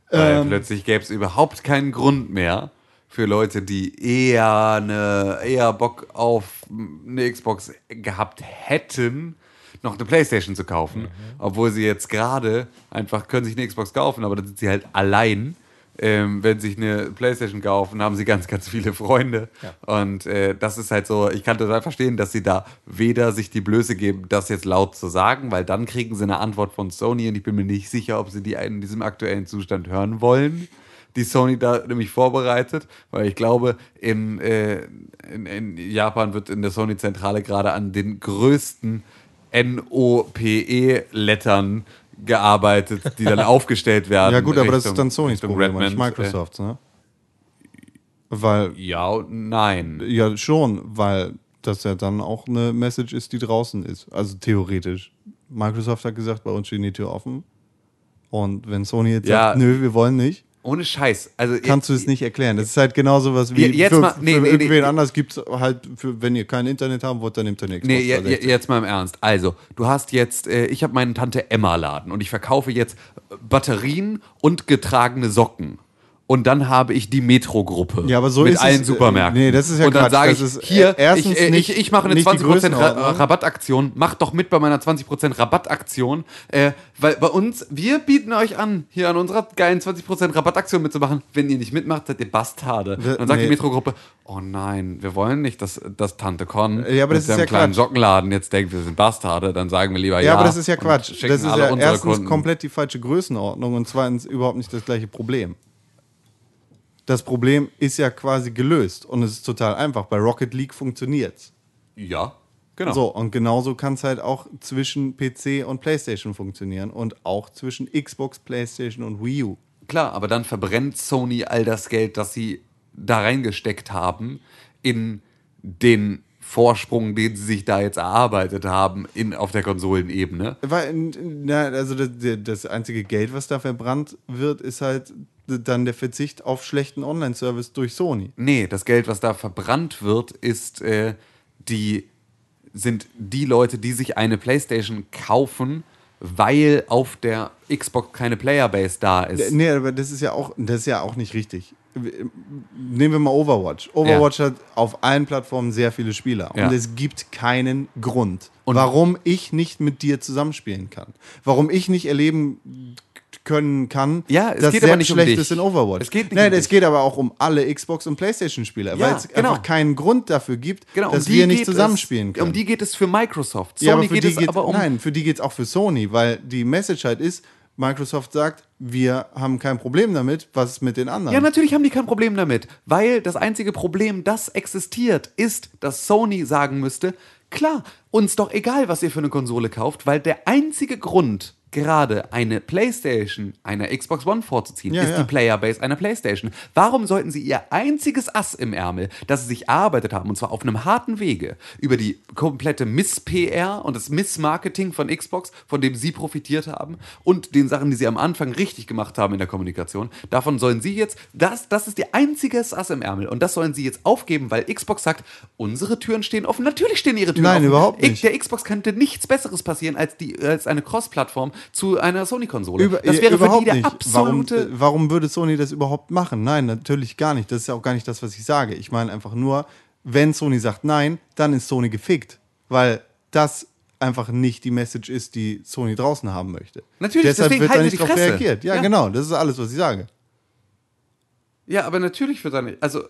Weil plötzlich gäbe es überhaupt keinen Grund mehr für Leute, die eher, eine, eher Bock auf eine Xbox gehabt hätten, noch eine Playstation zu kaufen. Obwohl sie jetzt gerade einfach können sich eine Xbox kaufen, aber dann sind sie halt allein. Ähm, wenn sie sich eine Playstation kaufen, haben sie ganz, ganz viele Freunde. Und äh, das ist halt so, ich kann total verstehen, dass sie da weder sich die Blöße geben, das jetzt laut zu sagen, weil dann kriegen sie eine Antwort von Sony und ich bin mir nicht sicher, ob sie die in diesem aktuellen Zustand hören wollen, die Sony da nämlich vorbereitet, weil ich glaube, in, äh, in, in Japan wird in der Sony-Zentrale gerade an den größten NOPE-Lettern gearbeitet, die dann aufgestellt werden. Ja, gut, aber das ist Richtung- dann Sonys Richtung Problem, nicht Redmond. Microsofts, ne? Weil, Äh, ja und nein. ja, schon, weil das ja dann auch eine Message ist, die draußen ist. Also theoretisch. Microsoft hat gesagt, bei uns stehen die Tür offen. Und wenn Sony jetzt Ja. sagt, nö, wir wollen nicht, Ohne Scheiß. Also kannst du es nicht erklären. Das ist halt genauso was wie Je- jetzt für, mal- nee, für nee, irgendwen nee. anders gibt es halt, für, wenn ihr kein Internet haben wollt, dann nehmt ihr Xbox Nee, je, je, 360. jetzt mal im Ernst. Also, du hast jetzt, äh, ich habe meinen Tante Emma Laden und ich verkaufe jetzt Batterien und getragene Socken. Und dann habe ich die Metro-Gruppe Ja, aber so mit ist allen es, äh, Supermärkten. nee, das ist ja Und dann Quatsch. sage ich, hier, äh, erstens ich, äh, nicht- ich, ich mache eine nicht die 20% Ra Größenordnung. Rabattaktion. Macht doch mit bei meiner 20% Rabattaktion. Äh, weil bei uns, wir bieten euch an, hier an unserer geilen 20% Rabattaktion mitzumachen. Wenn ihr nicht mitmacht, seid ihr Bastarde. Wir- Dann sagt nee. die Metro-Gruppe, oh nein, wir wollen nicht, dass, dass Tante Con Ja, aber mit seinem ja kleinen Quatsch. Sockenladen jetzt denkt, wir sind Bastarde. Dann sagen wir lieber ja. Ja, aber das ist ja und Quatsch. Das ist ja erstens Kunden. komplett die falsche Größenordnung und zweitens überhaupt nicht das gleiche Problem. Das Problem ist ja quasi gelöst und es ist total einfach. Bei Rocket League funktioniert's. Ja, genau. So, und genauso kann es halt auch zwischen PC und PlayStation funktionieren und auch zwischen Xbox, PlayStation und Wii U. Klar, aber dann verbrennt Sony all das Geld, das sie da reingesteckt haben, in den Vorsprung, den sie sich da jetzt erarbeitet haben, in, auf der Konsolenebene. Weil, na, also das, das einzige Geld, was da verbrannt wird, ist halt dann der Verzicht auf schlechten Online-Service durch Sony. Nee, das Geld, was da verbrannt wird, ist äh, die sind die Leute, die sich eine PlayStation kaufen, weil auf der Xbox keine Playerbase da ist. Nee, aber das ist ja auch, das ist ja auch nicht richtig. Nehmen wir mal Overwatch. Overwatch hat auf allen Plattformen sehr viele Spieler. Ja. Und es gibt keinen Grund, Und- warum ich nicht mit dir zusammenspielen kann. Warum ich nicht erleben können kann, Ja, es dass geht aber nicht um schlecht dich. ist in Overwatch. Es geht nicht Nein, um es dich. geht aber auch um alle Xbox- und Playstation-Spieler, Ja, weil es genau. einfach keinen Grund dafür gibt, Genau, um dass wir nicht geht zusammenspielen es, können. Um die geht es für Microsoft. Sony Ja, aber für geht die es geht's, aber um. nein, für die geht es auch für Sony, weil die Message halt ist, Microsoft sagt, wir haben kein Problem damit, was ist mit den anderen? Ja, natürlich haben die kein Problem damit, weil das einzige Problem, das existiert, ist, dass Sony sagen müsste, klar, uns doch egal, was ihr für eine Konsole kauft, weil der einzige Grund, gerade eine PlayStation einer Xbox One vorzuziehen, Ja, ist ja. die Playerbase einer PlayStation. Warum sollten sie ihr einziges Ass im Ärmel, das sie sich erarbeitet haben, und zwar auf einem harten Wege, über die komplette Miss-PR und das Miss-Marketing von Xbox, von dem sie profitiert haben, und den Sachen, die sie am Anfang richtig gemacht haben in der Kommunikation, davon sollen sie jetzt, das, das ist ihr einziges Ass im Ärmel, und das sollen sie jetzt aufgeben, weil Xbox sagt, unsere Türen stehen offen. Natürlich stehen ihre Türen Nein, offen. überhaupt nicht. Der Xbox könnte nichts Besseres passieren als, die, als eine Cross-Plattform zu einer Sony-Konsole. Das wäre für die überhaupt der nicht. absolute... Warum, warum würde Sony das überhaupt machen? Nein, natürlich gar nicht. Das ist ja auch gar nicht das, was ich sage. Ich meine einfach nur, wenn Sony sagt nein, dann ist Sony gefickt. Weil das einfach nicht die Message ist, die Sony draußen haben möchte. Natürlich, Deshalb deswegen wird da nicht drauf reagiert. Ja, Ja. genau. Das ist alles, was ich sage. Ja, aber natürlich wird er nicht. Also,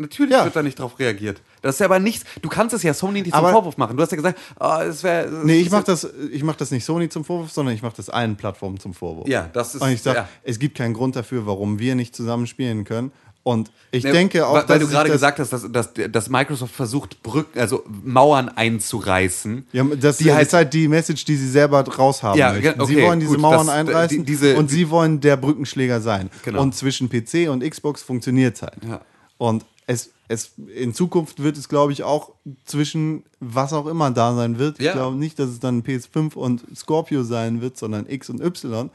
Natürlich Ja. wird da nicht drauf reagiert. Das ist ja aber nichts. Du kannst es ja Sony nicht zum Aber- Vorwurf machen. Du hast ja gesagt, oh, es wäre. Nee, ich mach das, ich mach das nicht Sony zum Vorwurf, sondern ich mache das allen Plattformen zum Vorwurf. Ja, das ist. Und ich sage, ja. es gibt keinen Grund dafür, warum wir nicht zusammen spielen können. Und ich Ne, denke auch, weil, weil dass du sich gerade gesagt hast, dass, dass, dass Microsoft versucht, Brücken, also Mauern einzureißen. Ja, das die ist halt- die Message, die sie selber raushaben Ja, möchten. ge- sie okay, wollen diese gut, Mauern das- einreißen die- diese- und sie wollen der Brückenschläger sein. Genau. Und zwischen PC und Xbox funktioniert es halt. Ja. Und es, es, in Zukunft wird es, glaube ich, auch zwischen was auch immer da sein wird. Ja. Ich glaube nicht, dass es dann PS5 und Scorpio sein wird, sondern X und Y.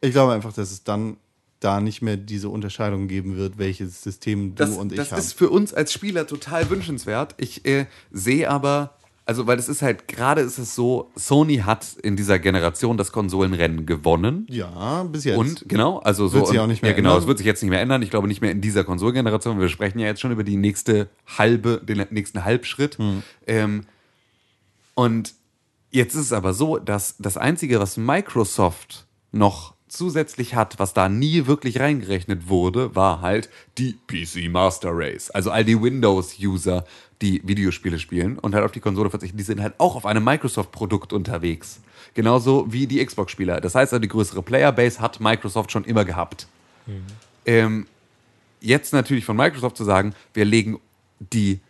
Ich glaube einfach, dass es dann da nicht mehr diese Unterscheidung geben wird, welches System du das, und ich das haben. ist für uns als Spieler total wünschenswert. Ich äh, sehe aber, also weil es ist halt, gerade ist es so, Sony hat in dieser Generation das Konsolenrennen gewonnen. ja, bis jetzt. Und genau, also so. Wird sich auch nicht mehr ja, genau, ändern. es wird sich jetzt nicht mehr ändern. Ich glaube nicht mehr in dieser Konsolengeneration. Wir sprechen ja jetzt schon über die nächste halbe, den nächsten Halbschritt. Hm. Ähm, und jetzt ist es aber so, dass das Einzige, was Microsoft noch zusätzlich hat, was da nie wirklich reingerechnet wurde, war halt die PC Master Race. Also all die Windows-User, die Videospiele spielen und halt auf die Konsole verzichten, die sind halt auch auf einem Microsoft-Produkt unterwegs. Genauso wie die Xbox-Spieler. Das heißt, also die größere Playerbase hat Microsoft schon immer gehabt. Ähm, jetzt natürlich von Microsoft zu sagen, wir legen die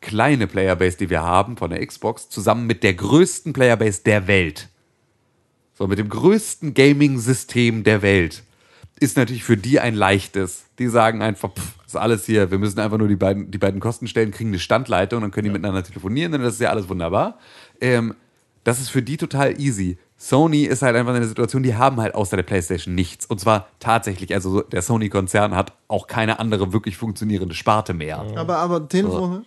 kleine Playerbase, die wir haben von der Xbox, zusammen mit der größten Playerbase der Welt. So, mit dem größten Gaming-System der Welt. Ist natürlich für die ein leichtes. Die sagen einfach, pff, ist alles hier, wir müssen einfach nur die beiden, die beiden Kosten stellen, kriegen eine Standleitung und dann können die miteinander telefonieren, dann ist ja alles wunderbar. Ähm, das ist für die total easy. Sony ist halt einfach in der Situation, die haben halt außer der PlayStation nichts. Und zwar tatsächlich, also so, der Sony-Konzern hat auch keine andere wirklich funktionierende Sparte mehr. aber, aber Telefone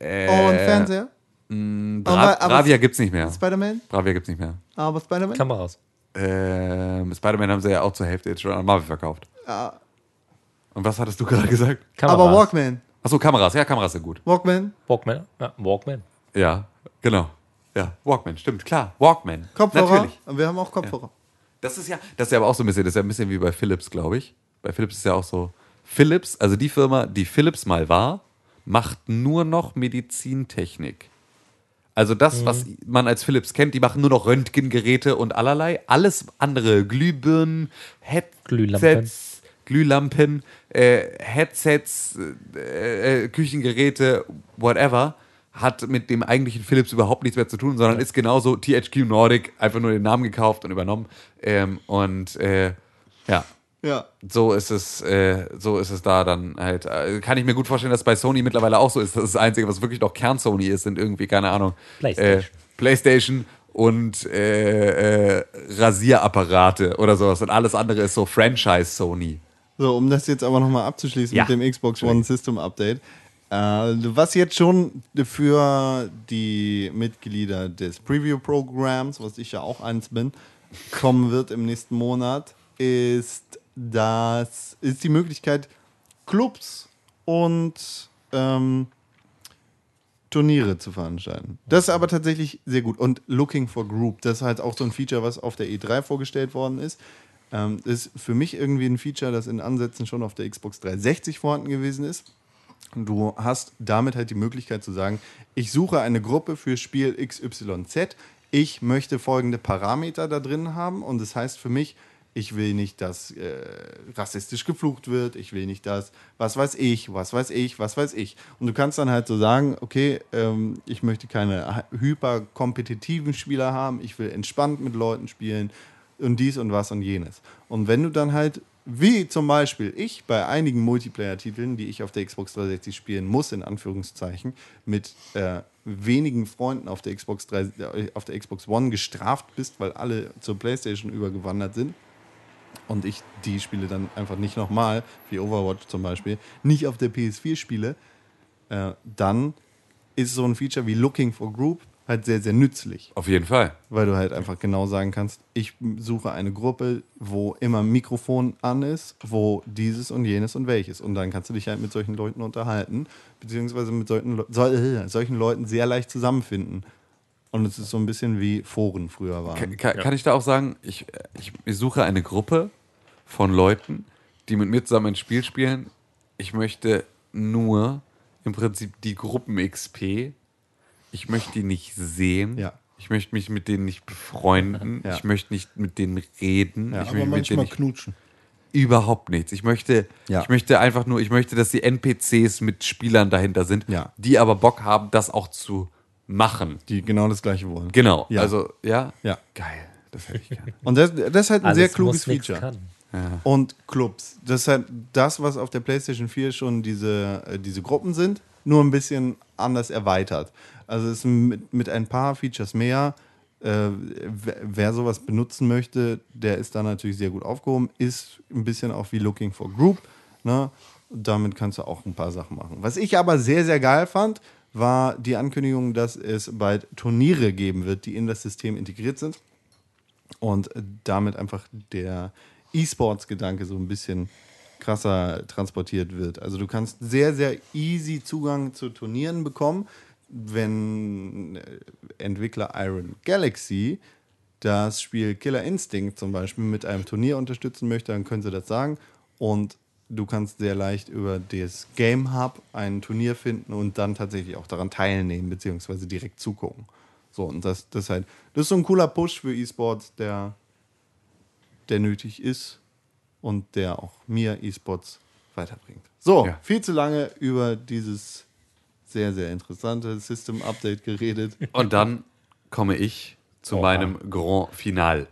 Äh, und Fernseher? Bra aber- aber- Bravia gibt's nicht mehr. Spider-Man? Bravia gibt's nicht mehr. Aber Spider-Man? Kameras. Ähm, Spider-Man haben sie ja auch zur Hälfte jetzt schon an Marvel verkauft. Ja. Und was hattest du gerade gesagt? Kameras. Aber Walkman. Achso, Kameras. Ja, Kameras sind gut. Walkman, Walkman. Ja, Walkman. Ja, genau. Ja, Walkman, stimmt, klar. Walkman. Kopfhörer. Natürlich. Und wir haben auch Kopfhörer. Das ist ja, das ist ja aber auch so ein bisschen, das ist ja ein bisschen wie bei Philips, glaube ich. Bei Philips ist ja auch so. Philips, also die Firma, die Philips mal war, macht nur noch Medizintechnik. Also das, was man als Philips kennt, die machen nur noch Röntgengeräte und allerlei. Alles andere, Glühbirnen, Glühlampen. Headsets, Glühlampen, äh, Headsets, äh, äh, Küchengeräte, whatever, hat mit dem eigentlichen Philips überhaupt nichts mehr zu tun, sondern ist genauso THQ Nordic, einfach nur den Namen gekauft und übernommen. Ähm, und äh, ja, Ja. so ist es, äh, so ist es da dann halt. Äh, kann ich mir gut vorstellen, dass es bei Sony mittlerweile auch so ist. Das, ist das Einzige, was wirklich noch Kern-Sony ist, sind irgendwie, keine Ahnung, PlayStation. Äh, PlayStation und äh, äh, Rasierapparate oder sowas. Und alles andere ist so Franchise-Sony. So, um das jetzt aber nochmal abzuschließen Ja. mit dem Xbox One System Update. Äh, was jetzt schon für die Mitglieder des Preview-Programms, was ich ja auch eins bin, kommen wird im nächsten Monat, ist, das, ist die Möglichkeit, Clubs und ähm, Turniere zu veranstalten. Das ist aber tatsächlich sehr gut. Und Looking for Group, das ist halt auch so ein Feature, was auf der E3 vorgestellt worden ist. Ähm, ist für mich irgendwie ein Feature, das in Ansätzen schon auf der Xbox 360 vorhanden gewesen ist. Du hast damit halt die Möglichkeit zu sagen, ich suche eine Gruppe für Spiel XYZ. Ich möchte folgende Parameter da drin haben. Und das heißt für mich, ich will nicht, dass äh, rassistisch geflucht wird. Ich will nicht, dass was weiß ich, was weiß ich, was weiß ich. Und du kannst dann halt so sagen, okay, ähm, ich möchte keine hyperkompetitiven Spieler haben. Ich will entspannt mit Leuten spielen und dies und was und jenes. Und wenn du dann halt, wie zum Beispiel ich bei einigen Multiplayer-Titeln, die ich auf der Xbox 360 spielen muss, in Anführungszeichen, mit äh, wenigen Freunden auf der, Xbox 3, äh, auf der Xbox One gestraft bist, weil alle zur Playstation übergewandert sind und ich die Spiele dann einfach nicht nochmal, wie Overwatch zum Beispiel, nicht auf der PS4 spiele, äh, dann ist so ein Feature wie Looking for Group halt sehr, sehr nützlich Auf jeden Fall. weil du halt einfach genau sagen kannst, ich suche eine Gruppe, wo immer ein Mikrofon an ist, wo dieses und jenes und welches. Und dann kannst du dich halt mit solchen Leuten unterhalten, beziehungsweise mit solchen, Le so, äh, solchen Leuten sehr leicht zusammenfinden. Und es ist so ein bisschen wie Foren früher waren. Kann, kann, kann ich da auch sagen, ich, ich, ich suche eine Gruppe von Leuten, die mit mir zusammen ein Spiel spielen. Ich möchte nur im Prinzip die Gruppen-XP. Ich möchte die nicht sehen. Ja. Ich möchte mich mit denen nicht befreunden. Ja. Ich möchte nicht mit denen reden. Ja, ich Aber möchte mit denen manchmal nicht knutschen. Überhaupt nichts. Ich möchte, Ja. ich möchte einfach nur, ich möchte, dass die NPCs mit Spielern dahinter sind, Ja. die aber Bock haben, das auch zu machen. Die genau das gleiche wollen. Genau. Ja. Also, ja. Ja. Geil. Das hätte ich gerne. Und das, das ist halt ein Alles sehr kluges Feature. kann. Und Clubs. Das ist halt das, was auf der PlayStation 4 schon diese, äh, diese Gruppen sind, nur ein bisschen anders erweitert. Also es ist mit, mit ein paar Features mehr. Äh, wer, wer sowas benutzen möchte, der ist da natürlich sehr gut aufgehoben. Ist ein bisschen auch wie Looking for Group. Ne? Damit kannst du auch ein paar Sachen machen. Was ich aber sehr, sehr geil fand, war die Ankündigung, dass es bald Turniere geben wird, die in das System integriert sind und damit einfach der E-Sports-Gedanke so ein bisschen krasser transportiert wird. Also du kannst sehr, sehr easy Zugang zu Turnieren bekommen, wenn äh, Entwickler Iron Galaxy das Spiel Killer Instinct zum Beispiel mit einem Turnier unterstützen möchte, dann können sie das sagen. Und du kannst sehr leicht über das Game Hub ein Turnier finden und dann tatsächlich auch daran teilnehmen, beziehungsweise direkt zugucken. So, und das, das, halt, das ist so ein cooler Push für E-Sports, der, der nötig ist und der auch mir E-Sports weiterbringt. So, Ja. viel zu lange über dieses sehr, sehr interessante System-Update geredet. Und dann komme ich zu Oha. meinem Grand Final.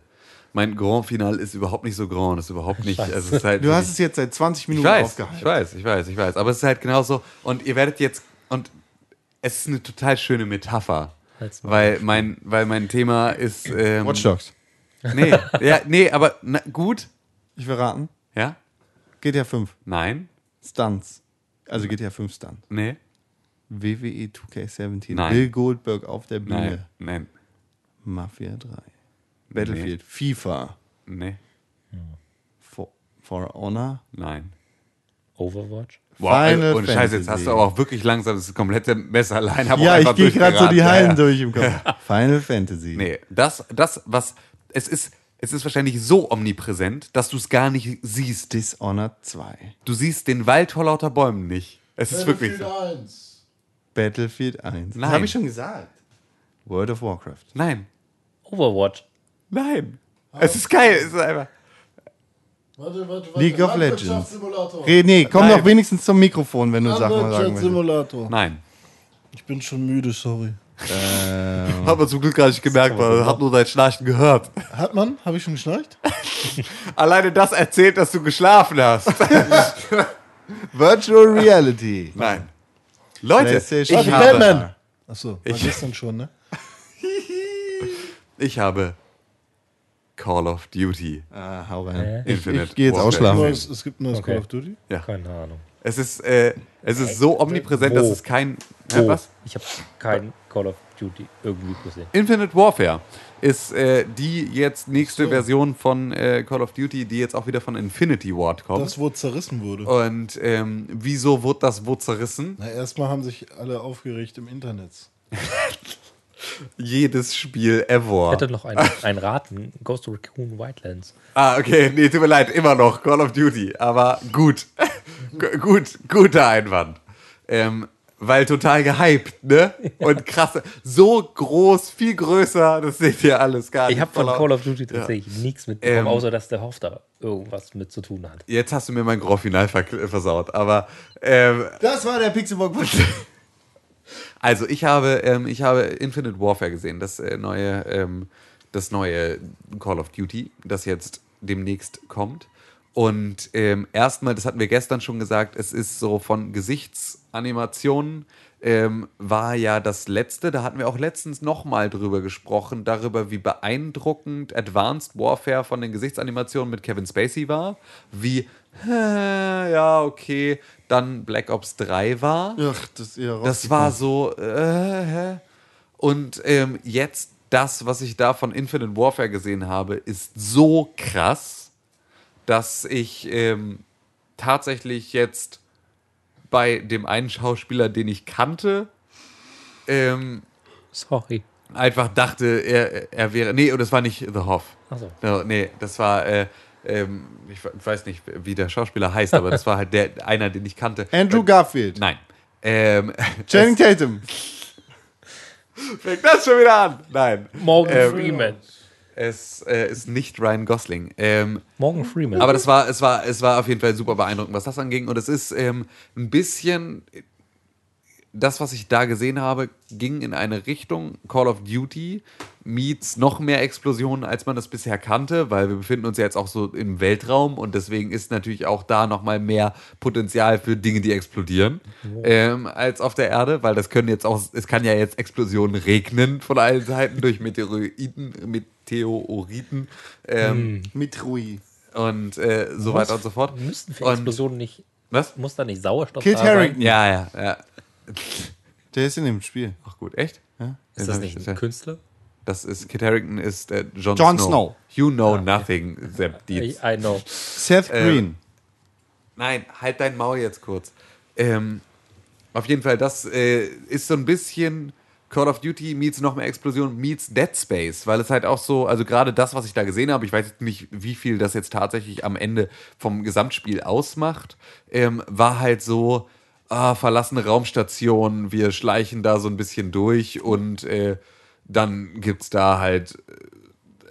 Mein Grand Final ist überhaupt nicht so grand, ist überhaupt nicht. Also ist halt Du hast es jetzt seit 20 ich Minuten weiß, aufgehalten. ich weiß, ich weiß, ich weiß. Aber es ist halt genauso. Und ihr werdet jetzt. Und es ist eine total schöne Metapher. Weil mein, weil mein Thema ist. Ähm, Watch Dogs. Nee, ja, nee, aber na, gut. Ich will raten. Ja? GTA 5. Nein? Stunts. Also GTA 5 Stunt. Nee? WWE 2K17. Nein. Bill Goldberg auf der Bühne. Nein. Nein. Mafia 3. Battlefield. FIFA. Nee. For, For Honor. Nein. Overwatch? Boah, Final und Scheiße, jetzt hast du aber auch wirklich langsam das komplette Messer allein. Ja, ich gehe gerade so die. Hallen Ja, ja. durch im Kopf. Final Fantasy. Nee, das, das, was. Es ist, es ist wahrscheinlich so omnipräsent, dass du es gar nicht siehst. Dishonored 2. Du siehst den Wald vor lauter Bäumen nicht. Es ist wirklich so. 1. Battlefield 1. Das Nein. habe ich schon gesagt. World of Warcraft. Nein. Overwatch. Nein. Es ist geil. Es ist einfach. Warte, warte, warte. League of Legends. Nee, komm Nein. doch wenigstens zum Mikrofon, wenn du Sachen sagen willst. Landwirtschaftssimulator. Nein. Ich bin schon müde, sorry. Hat man zum Glück gar nicht gemerkt, weil man hat nur dein Schnarchen gehört. Hat man? Habe ich schon geschnarcht? Alleine das erzählt, dass du geschlafen hast. Virtual Reality. Nein. Leute, ich Warte, habe, Batman! Achso, war Ich- gestern schon, ne? ich habe Call of Duty. Ah, hau rein. Hä? Ich, ich gehe jetzt Warfare. ausschlafen. Neues, es gibt ein neues Okay. Call of Duty. Ja. Keine Ahnung. Es ist, äh, es ist so omnipräsent, Wo? dass es kein. Oh, was? Ich habe kein Call of Duty irgendwie gesehen. Infinite Warfare ist äh, die jetzt nächste Version von äh, Call of Duty, die jetzt auch wieder von Infinity Ward kommt. Das, wo zerrissen wurde. Und ähm, wieso wurde das wo zerrissen? Na, erstmal haben sich alle aufgeregt im Internet. Jedes Spiel Ich ever. hätte noch ein, ein Raten. Ghost Recon Wildlands. Ah, okay, nee, tut mir leid, immer noch Call of Duty, aber gut. Gu- gut, guter Einwand. Ähm, weil total gehypt, ne? Und krass, so groß, viel größer, das seht ihr alles gar nicht. Ich habe von Call of Duty tatsächlich nichts mitbekommen, Ähm, außer dass der Hoff da irgendwas mit zu tun hat. Jetzt hast du mir mein Grand Final ver versaut, aber ähm, Das war der Pixelbook. Also ich habe, ähm, ich habe Infinite Warfare gesehen, das äh, neue, ähm, das neue Call of Duty, das jetzt demnächst kommt. Und ähm, erstmal, das hatten wir gestern schon gesagt, es ist so von Gesichtsanimationen ähm, war ja das letzte. Da hatten wir auch letztens nochmal drüber gesprochen, darüber, wie beeindruckend Advanced Warfare von den Gesichtsanimationen mit Kevin Spacey war. Wie, äh, ja, okay, dann Black Ops 3 war. Ach, das ist eher Das war so, äh, hä? Und ähm, jetzt das, was ich da von Infinite Warfare gesehen habe, ist so krass, dass ich ähm, tatsächlich jetzt bei dem einen Schauspieler, den ich kannte, ähm, Sorry. einfach dachte, er, er wäre. Nee, und das war nicht The Hoff. Achso. No, nee, das war, äh, ähm, ich we- weiß nicht, wie der Schauspieler heißt, aber das war halt der einer, den ich kannte. Andrew Garfield. Nein. Ähm, Channing Tatum. fängt das schon wieder an? Nein. Morgan Ähm, Freeman. Es äh, ist nicht Ryan Gosling. Ähm, Morgan Freeman. Aber das war, es war, es war auf jeden Fall super beeindruckend, was das anging. Und es ist ähm, ein bisschen, das, was ich da gesehen habe, ging in eine Richtung Call of Duty meets noch mehr Explosionen, als man das bisher kannte, weil wir befinden uns ja jetzt auch so im Weltraum und deswegen ist natürlich auch da noch mal mehr Potenzial für Dinge, die explodieren, ähm, als auf der Erde, weil das können jetzt auch, es kann ja jetzt Explosionen regnen von allen Seiten durch Meteoriten, Meteoriten ähm, Mit Rui. und äh, so weiter und so fort. Müssten für Und- Explosionen nicht. Was? Muss da nicht Sauerstoff Kit da sein? Harington. Ja, ja, ja. Der ist in dem Spiel. Ach gut, echt? Ist das nicht ein Künstler? Das ist, Kit Harington ist äh, Jon, Jon Snow. Snow. You know nothing, Sepp I, Dietz. I know. Seth Green. Nein, halt dein Maul jetzt kurz. Ähm, auf jeden Fall, das äh, ist so ein bisschen Call of Duty meets noch mehr Explosion meets Dead Space, weil es halt auch so, also gerade das, was ich da gesehen habe, ich weiß nicht, wie viel das jetzt tatsächlich am Ende vom Gesamtspiel ausmacht, ähm, war halt so, ah, verlassene Raumstation, wir schleichen da so ein bisschen durch und äh, dann gibt's da halt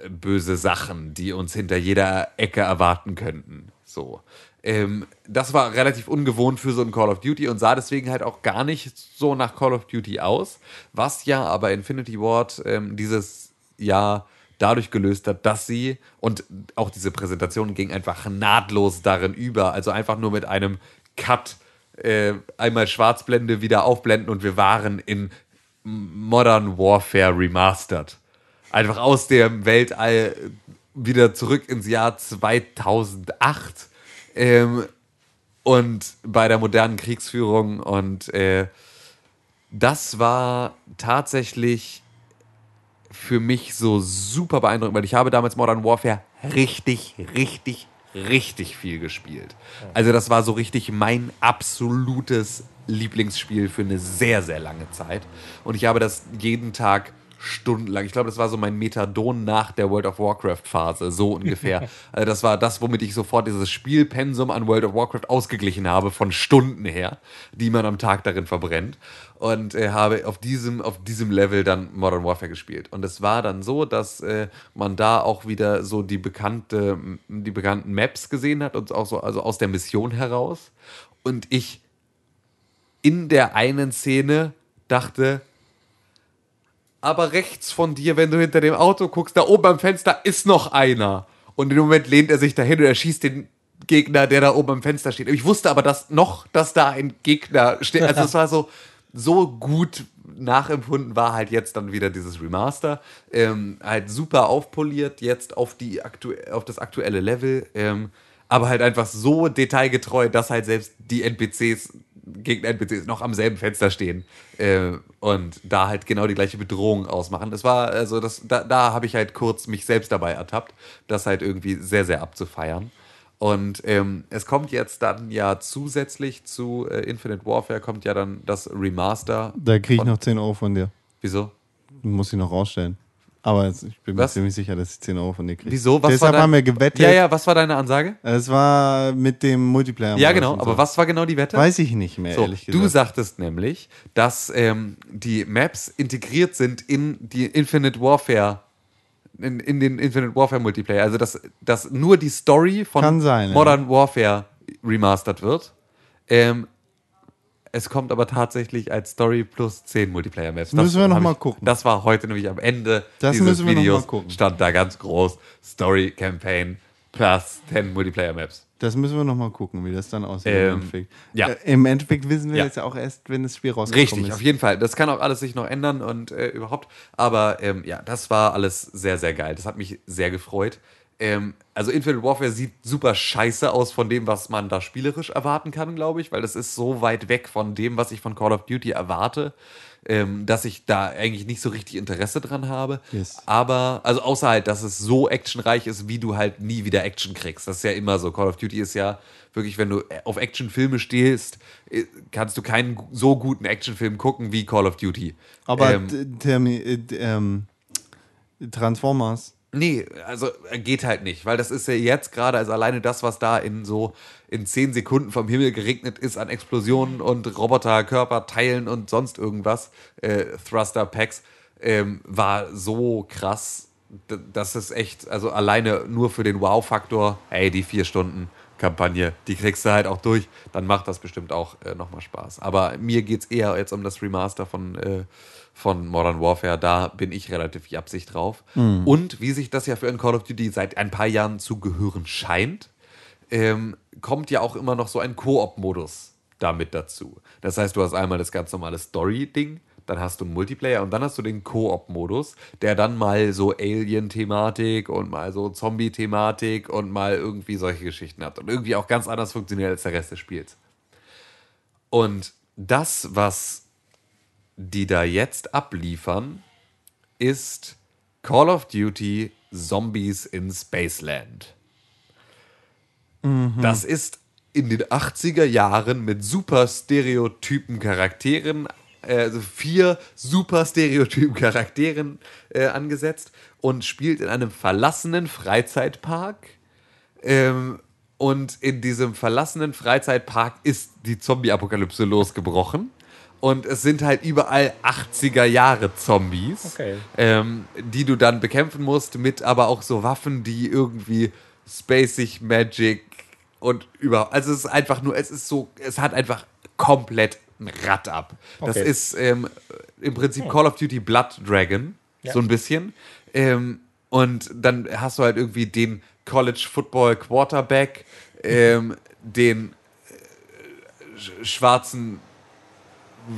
äh, böse Sachen, die uns hinter jeder Ecke erwarten könnten. So. Ähm, das war relativ ungewohnt für so ein Call of Duty und sah deswegen halt auch gar nicht so nach Call of Duty aus. Was ja aber Infinity Ward ähm, dieses Jahr dadurch gelöst hat, dass sie und auch diese Präsentation ging einfach nahtlos darin über. Also einfach nur mit einem Cut äh, einmal Schwarzblende wieder aufblenden und wir waren in Modern Warfare Remastered. Einfach aus dem Weltall wieder zurück ins Jahr 2008 ähm, und bei der modernen Kriegsführung und äh, das war tatsächlich für mich so super beeindruckend, weil ich habe damals Modern Warfare richtig, richtig, richtig viel gespielt. Also das war so richtig mein absolutes Lieblingsspiel für eine sehr, sehr lange Zeit. Und ich habe das jeden Tag stundenlang. Ich glaube, das war so mein Methadon nach der World of Warcraft-Phase, so ungefähr. also das war das, womit ich sofort dieses Spielpensum an World of Warcraft ausgeglichen habe, von Stunden her, die man am Tag darin verbrennt. Und äh, habe auf diesem, auf diesem Level dann Modern Warfare gespielt. Und es war dann so, dass äh, man da auch wieder so die, bekannte, die bekannten Maps gesehen hat und auch so, also aus der Mission heraus. Und ich in der einen Szene dachte, aber rechts von dir, wenn du hinter dem Auto guckst, da oben am Fenster ist noch einer. Und dem Moment lehnt er sich dahin und er schießt den Gegner, der da oben am Fenster steht. Ich wusste aber dass noch, dass da ein Gegner steht. Also es war so, so gut nachempfunden war halt jetzt dann wieder dieses Remaster. Ähm, halt super aufpoliert, jetzt auf, die aktu auf das aktuelle Level. Ähm, aber halt einfach so detailgetreu, dass halt selbst die NPCs gegen NPCs noch am selben Fenster stehen äh, und da halt genau die gleiche Bedrohung ausmachen. Das war, also das, da, da habe ich halt kurz mich selbst dabei ertappt, das halt irgendwie sehr, sehr abzufeiern. Und ähm, es kommt jetzt dann ja zusätzlich zu äh, Infinite Warfare kommt ja dann das Remaster. Da kriege ich noch 10 Euro von dir. Wieso? Muss ich noch rausstellen. Aber ich bin mir Was? ziemlich sicher, dass ich 10 Euro von dir kriege. Wieso? Was Deshalb war dein- haben wir gewettet. Ja, ja, was war deine Ansage? Es war mit dem Multiplayer. Ja, genau. Aber so. was war genau die Wette? Weiß ich nicht mehr, So, ehrlich gesagt. du sagtest nämlich, dass ähm, die Maps integriert sind in die Infinite Warfare, in, in den Infinite Warfare Multiplayer. Also, dass, dass nur die Story von sein, ja. Modern Warfare remastered wird. Ähm, es kommt aber tatsächlich als Story plus 10 Multiplayer-Maps. Das Müssen wir noch hab mal ich- gucken. Das war heute nämlich am Ende Das dieses müssen wir noch mal Videos. gucken. Stand da ganz groß Story Campaign plus 10 Multiplayer-Maps. Das müssen wir noch mal gucken, wie das dann aussieht im Ähm, Endeffekt. ja. Äh, Im Endeffekt wissen wir Ja. jetzt ja auch erst, wenn das Spiel rauskommt. Richtig, auf jeden Fall. Das kann auch alles sich noch ändern und äh, überhaupt. Aber ähm, ja, das war alles sehr, sehr geil. Das hat mich sehr gefreut. Ähm, also Infinite Warfare sieht super scheiße aus von dem, was man da spielerisch erwarten kann, glaube ich, weil das ist so weit weg von dem, was ich von Call of Duty erwarte, ähm, dass ich da eigentlich nicht so richtig Interesse dran habe. Yes. Aber, also außer halt, dass es so actionreich ist, wie du halt nie wieder Action kriegst. Das ist ja immer so. Call of Duty ist ja wirklich, wenn du auf Actionfilme stehst, äh, kannst du keinen so guten Actionfilm gucken wie Call of Duty. Aber Ähm, äh, ähm, Transformers Nee, also äh, geht halt nicht, weil das ist ja jetzt gerade, also alleine das, was da in so in zehn Sekunden vom Himmel geregnet ist an Explosionen und Roboterkörperteilen und sonst irgendwas, äh, Thruster-Packs, ähm, war so krass, dass es echt, also alleine nur für den Wow-Faktor, ey, die vier Stunden Kampagne, die kriegst du halt auch durch, dann macht das bestimmt auch äh, nochmal Spaß. Aber mir geht es eher jetzt um das Remaster von, äh, von Modern Warfare, da bin ich relativ japsig drauf. Und wie sich das ja für ein Call of Duty seit ein paar Jahren zu gehören scheint, ähm, kommt ja auch immer noch so ein Koop-Modus damit dazu. Das heißt, du hast einmal das ganz normale Story-Ding, dann hast du einen Multiplayer und dann hast du den Koop-Modus, der dann mal so Alien-Thematik und mal so Zombie-Thematik und mal irgendwie solche Geschichten hat und irgendwie auch ganz anders funktioniert als der Rest des Spiels. Und das, was die da jetzt abliefern, ist Call of Duty Zombies in Spaceland. Das ist in den 80er Jahren mit super stereotypen Charakteren, also vier super stereotypen Charakteren äh, angesetzt und spielt in einem verlassenen Freizeitpark. Ähm, und in diesem verlassenen Freizeitpark ist die Zombie-Apokalypse losgebrochen. Und es sind halt überall 80er Jahre Zombies, Okay. ähm, die du dann bekämpfen musst, mit aber auch so Waffen, die irgendwie spacig Magic und über. Also es ist einfach nur, es ist so, es hat einfach komplett ein Rad ab. Das Okay. ist ähm, im Prinzip Call of Duty Blood Dragon, Ja. so ein bisschen. Ähm, und dann hast du halt irgendwie den College Football Quarterback, ähm, den äh, sch- schwarzen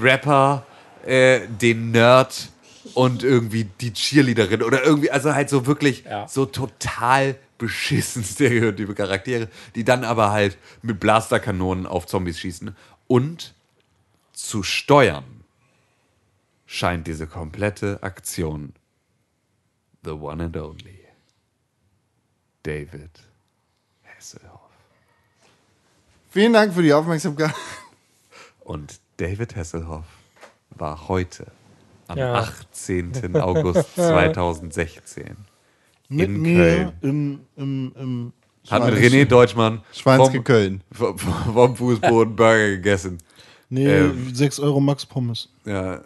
Rapper, äh, den Nerd und irgendwie die Cheerleaderin oder irgendwie, also halt so wirklich Ja. so total beschissen stereotype Charaktere, die dann aber halt mit Blasterkanonen auf Zombies schießen. Und zu steuern scheint diese komplette Aktion the one and only David Hasselhoff. Vielen Dank für die Aufmerksamkeit. Und David Hasselhoff war heute, am Ja. 18. August 2016, Mit in mir Köln. im, im, im Hat mit René Deutschmann Schweinske vom, Köln. vom, vom Fußboden Burger gegessen. Nee, Ähm. 6 Euro Max Pommes. Ja.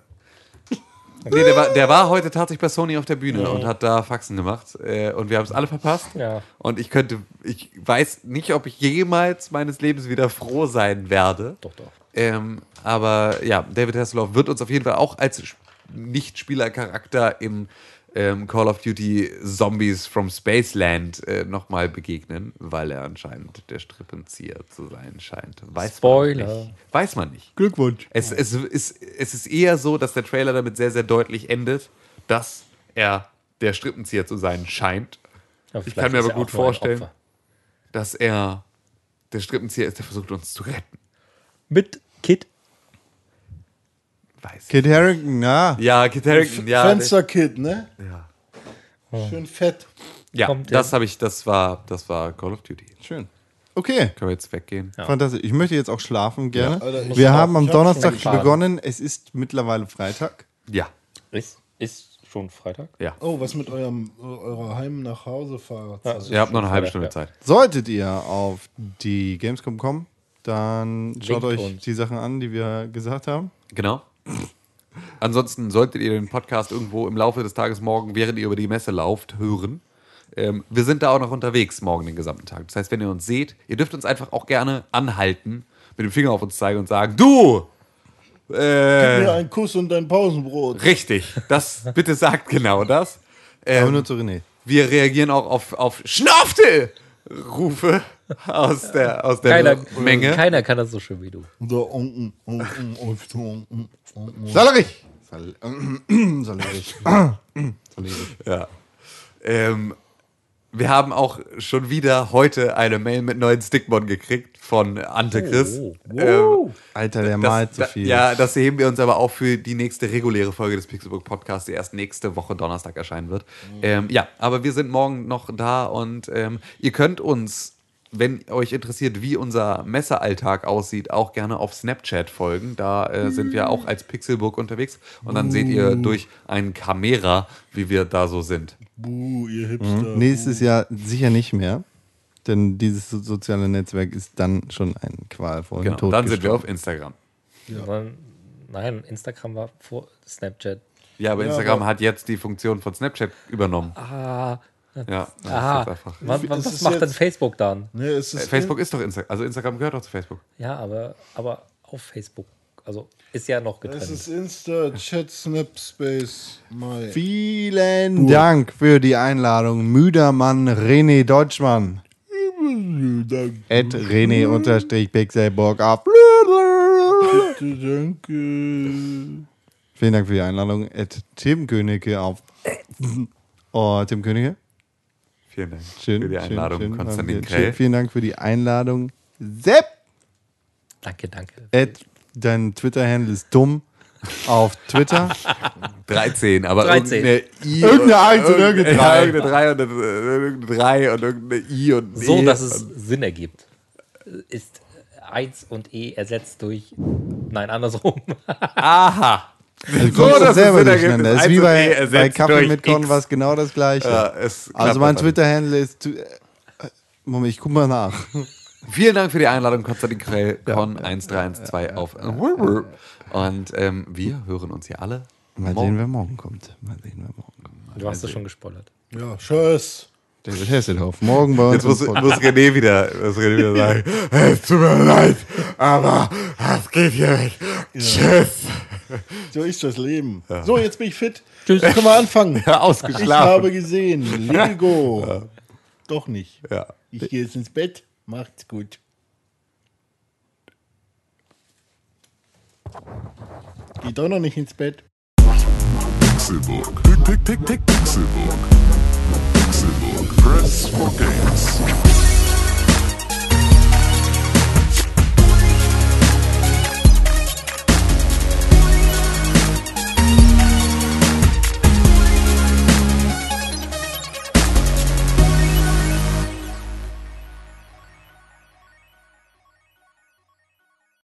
Nee, der war, der war heute tatsächlich bei Sony auf der Bühne und hat da Faxen gemacht. Äh, und wir haben es alle verpasst. Ja. Und ich könnte, ich weiß nicht, ob ich jemals meines Lebens wieder froh sein werde. Doch, doch. Ähm, aber ja, David Hasselhoff wird uns auf jeden Fall auch als Sp- Nicht-Spieler-Charakter in ähm, Call of Duty Zombies from Spaceland äh, nochmal begegnen, weil er anscheinend der Strippenzieher zu sein scheint. Weiß Spoiler. Man nicht. Weiß man nicht. Glückwunsch. Es, es, ist, es ist eher so, dass der Trailer damit sehr, sehr deutlich endet, dass er der Strippenzieher zu sein scheint. Ja, Ich kann mir aber er gut vorstellen, dass er der Strippenzieher ist, der versucht uns zu retten. Mit Kid. Weiß Kid Harrington, na. Ja, Kit Harington, ja. Fensterkid, ne? Ja, Schön fett. ja Kommt das habe ich, das war, das war Call of Duty. Schön. Okay, Können wir jetzt weggehen? fantastisch. Ich möchte jetzt auch schlafen gerne. Alter, ich Wir haben am Donnerstag begonnen. Es ist mittlerweile Freitag. Ja, Ist, ist schon Freitag? ja. Oh, was mit eurem eurer Heim nach Hause Fahrt? Ja, Ihr habt noch eine halbe Stunde ja. Zeit. Solltet ihr auf die Gamescom kommen, dann schaut euch uns. die Sachen an, die wir gesagt haben. Genau. Ansonsten solltet ihr den Podcast irgendwo im Laufe des Tages morgen, während ihr über die Messe lauft, hören. Ähm, wir sind da auch noch unterwegs morgen den gesamten Tag. Das heißt, wenn ihr uns seht, ihr dürft uns einfach auch gerne anhalten, mit dem Finger auf uns zeigen und sagen, du! Mir Äh, einen Kuss und dein Pausenbrot. richtig, das bitte sagt genau das. Aber Ähm, nur zu René. wir reagieren auch auf, auf Schnafte! Rufe aus der, aus der Keiner, Menge. keiner kann das so schön wie du. Der Onken, Onken, Onken, Onken, Onken. Salerich! Sal Salerich. Salerich. Ja. Ähm, wir haben auch schon wieder heute eine Mail mit neuen Stickmon gekriegt von Antechris. Oh, Ähm, Alter, der das, malt so da- viel. Ja, das heben wir uns aber auch für die nächste reguläre Folge des Pixelbook Podcasts, die erst nächste Woche Donnerstag erscheinen wird. Ähm, ja, aber wir sind morgen noch da und ähm, ihr könnt uns wenn euch interessiert, wie unser Messealltag aussieht, auch gerne auf Snapchat folgen. Da äh, sind wir auch als Pixelburg unterwegs. Und dann seht ihr durch ein Kamera, wie wir da so sind. Buh, ihr Hipster. Nächstes Jahr sicher nicht mehr. Denn dieses so- soziale Netzwerk ist dann schon ein qualvollen Genau. Tod Dann sind wir auf Instagram. Sondern- Nein, Instagram war vor Snapchat. Ja, aber Ja, Instagram aber- hat jetzt die Funktion von Snapchat übernommen. Ah, Ja, das aha. ist einfach. Was, was, was ist macht denn jetzt- Facebook dann? Nee, es Äh, ist Facebook ist doch Instagram. Also Instagram gehört doch zu Facebook. Ja, aber, aber auf Facebook. Also ist ja noch Es getrennt. ist Insta, Chat, Snap, Space, My. Vielen Dank für die Einladung. Müdermann René Deutschmann. At René unterstrich Pixelburg auf. Bitte, danke. Vielen Dank für die Einladung. At Tim Königke auf. Oh, Tim Königke. Vielen Dank Schön. für die Einladung, schön, schön. Konstantin Schön, Krell. Vielen Dank für die Einladung. Sepp. danke, danke. At dein Twitter-Handle ist dumm. Auf Twitter. 13, aber 13. irgendeine I. Irgendeine Eins und irgendeine Ja, Drei. irgendeine 3 und eine, irgendeine 3 und irgendeine I und So, E. dass es Sinn ergibt. Ist 1 und E ersetzt durch. Nein, andersrum. Aha. Also So, es selber durcheinander. ist Ist eins wie und bei, bei Kaffee mit Korn X. war es genau das gleiche. Ja, also mein. Twitter-Handle ist. tu- äh, Moment, ich guck mal nach. Vielen Dank für die Einladung, Konstantin Krell, Con 1312 auf. Und ähm, wir hören uns hier alle. Mal morgen. sehen, wer morgen kommt. Mal sehen, wer morgen kommt. Du hast es schon gespoilert. Ja, tschüss. David Hasselhoff. Morgen bei uns. Jetzt muss, muss René wieder, muss René wieder sagen, es tut mir leid, aber es geht hier weg. Tschüss. So ist das Leben. So, jetzt bin ich fit. Tschüss. Können wir anfangen? Ja, Ich habe ausgeschlafen. gesehen. Lego. Doch nicht. Ja. Ich gehe jetzt ins Bett. Macht's gut. Geht doch noch nicht ins Bett. Pixelburg. Pick, pick, pick, pick, Pixelburg. Pixelburg. Press for games.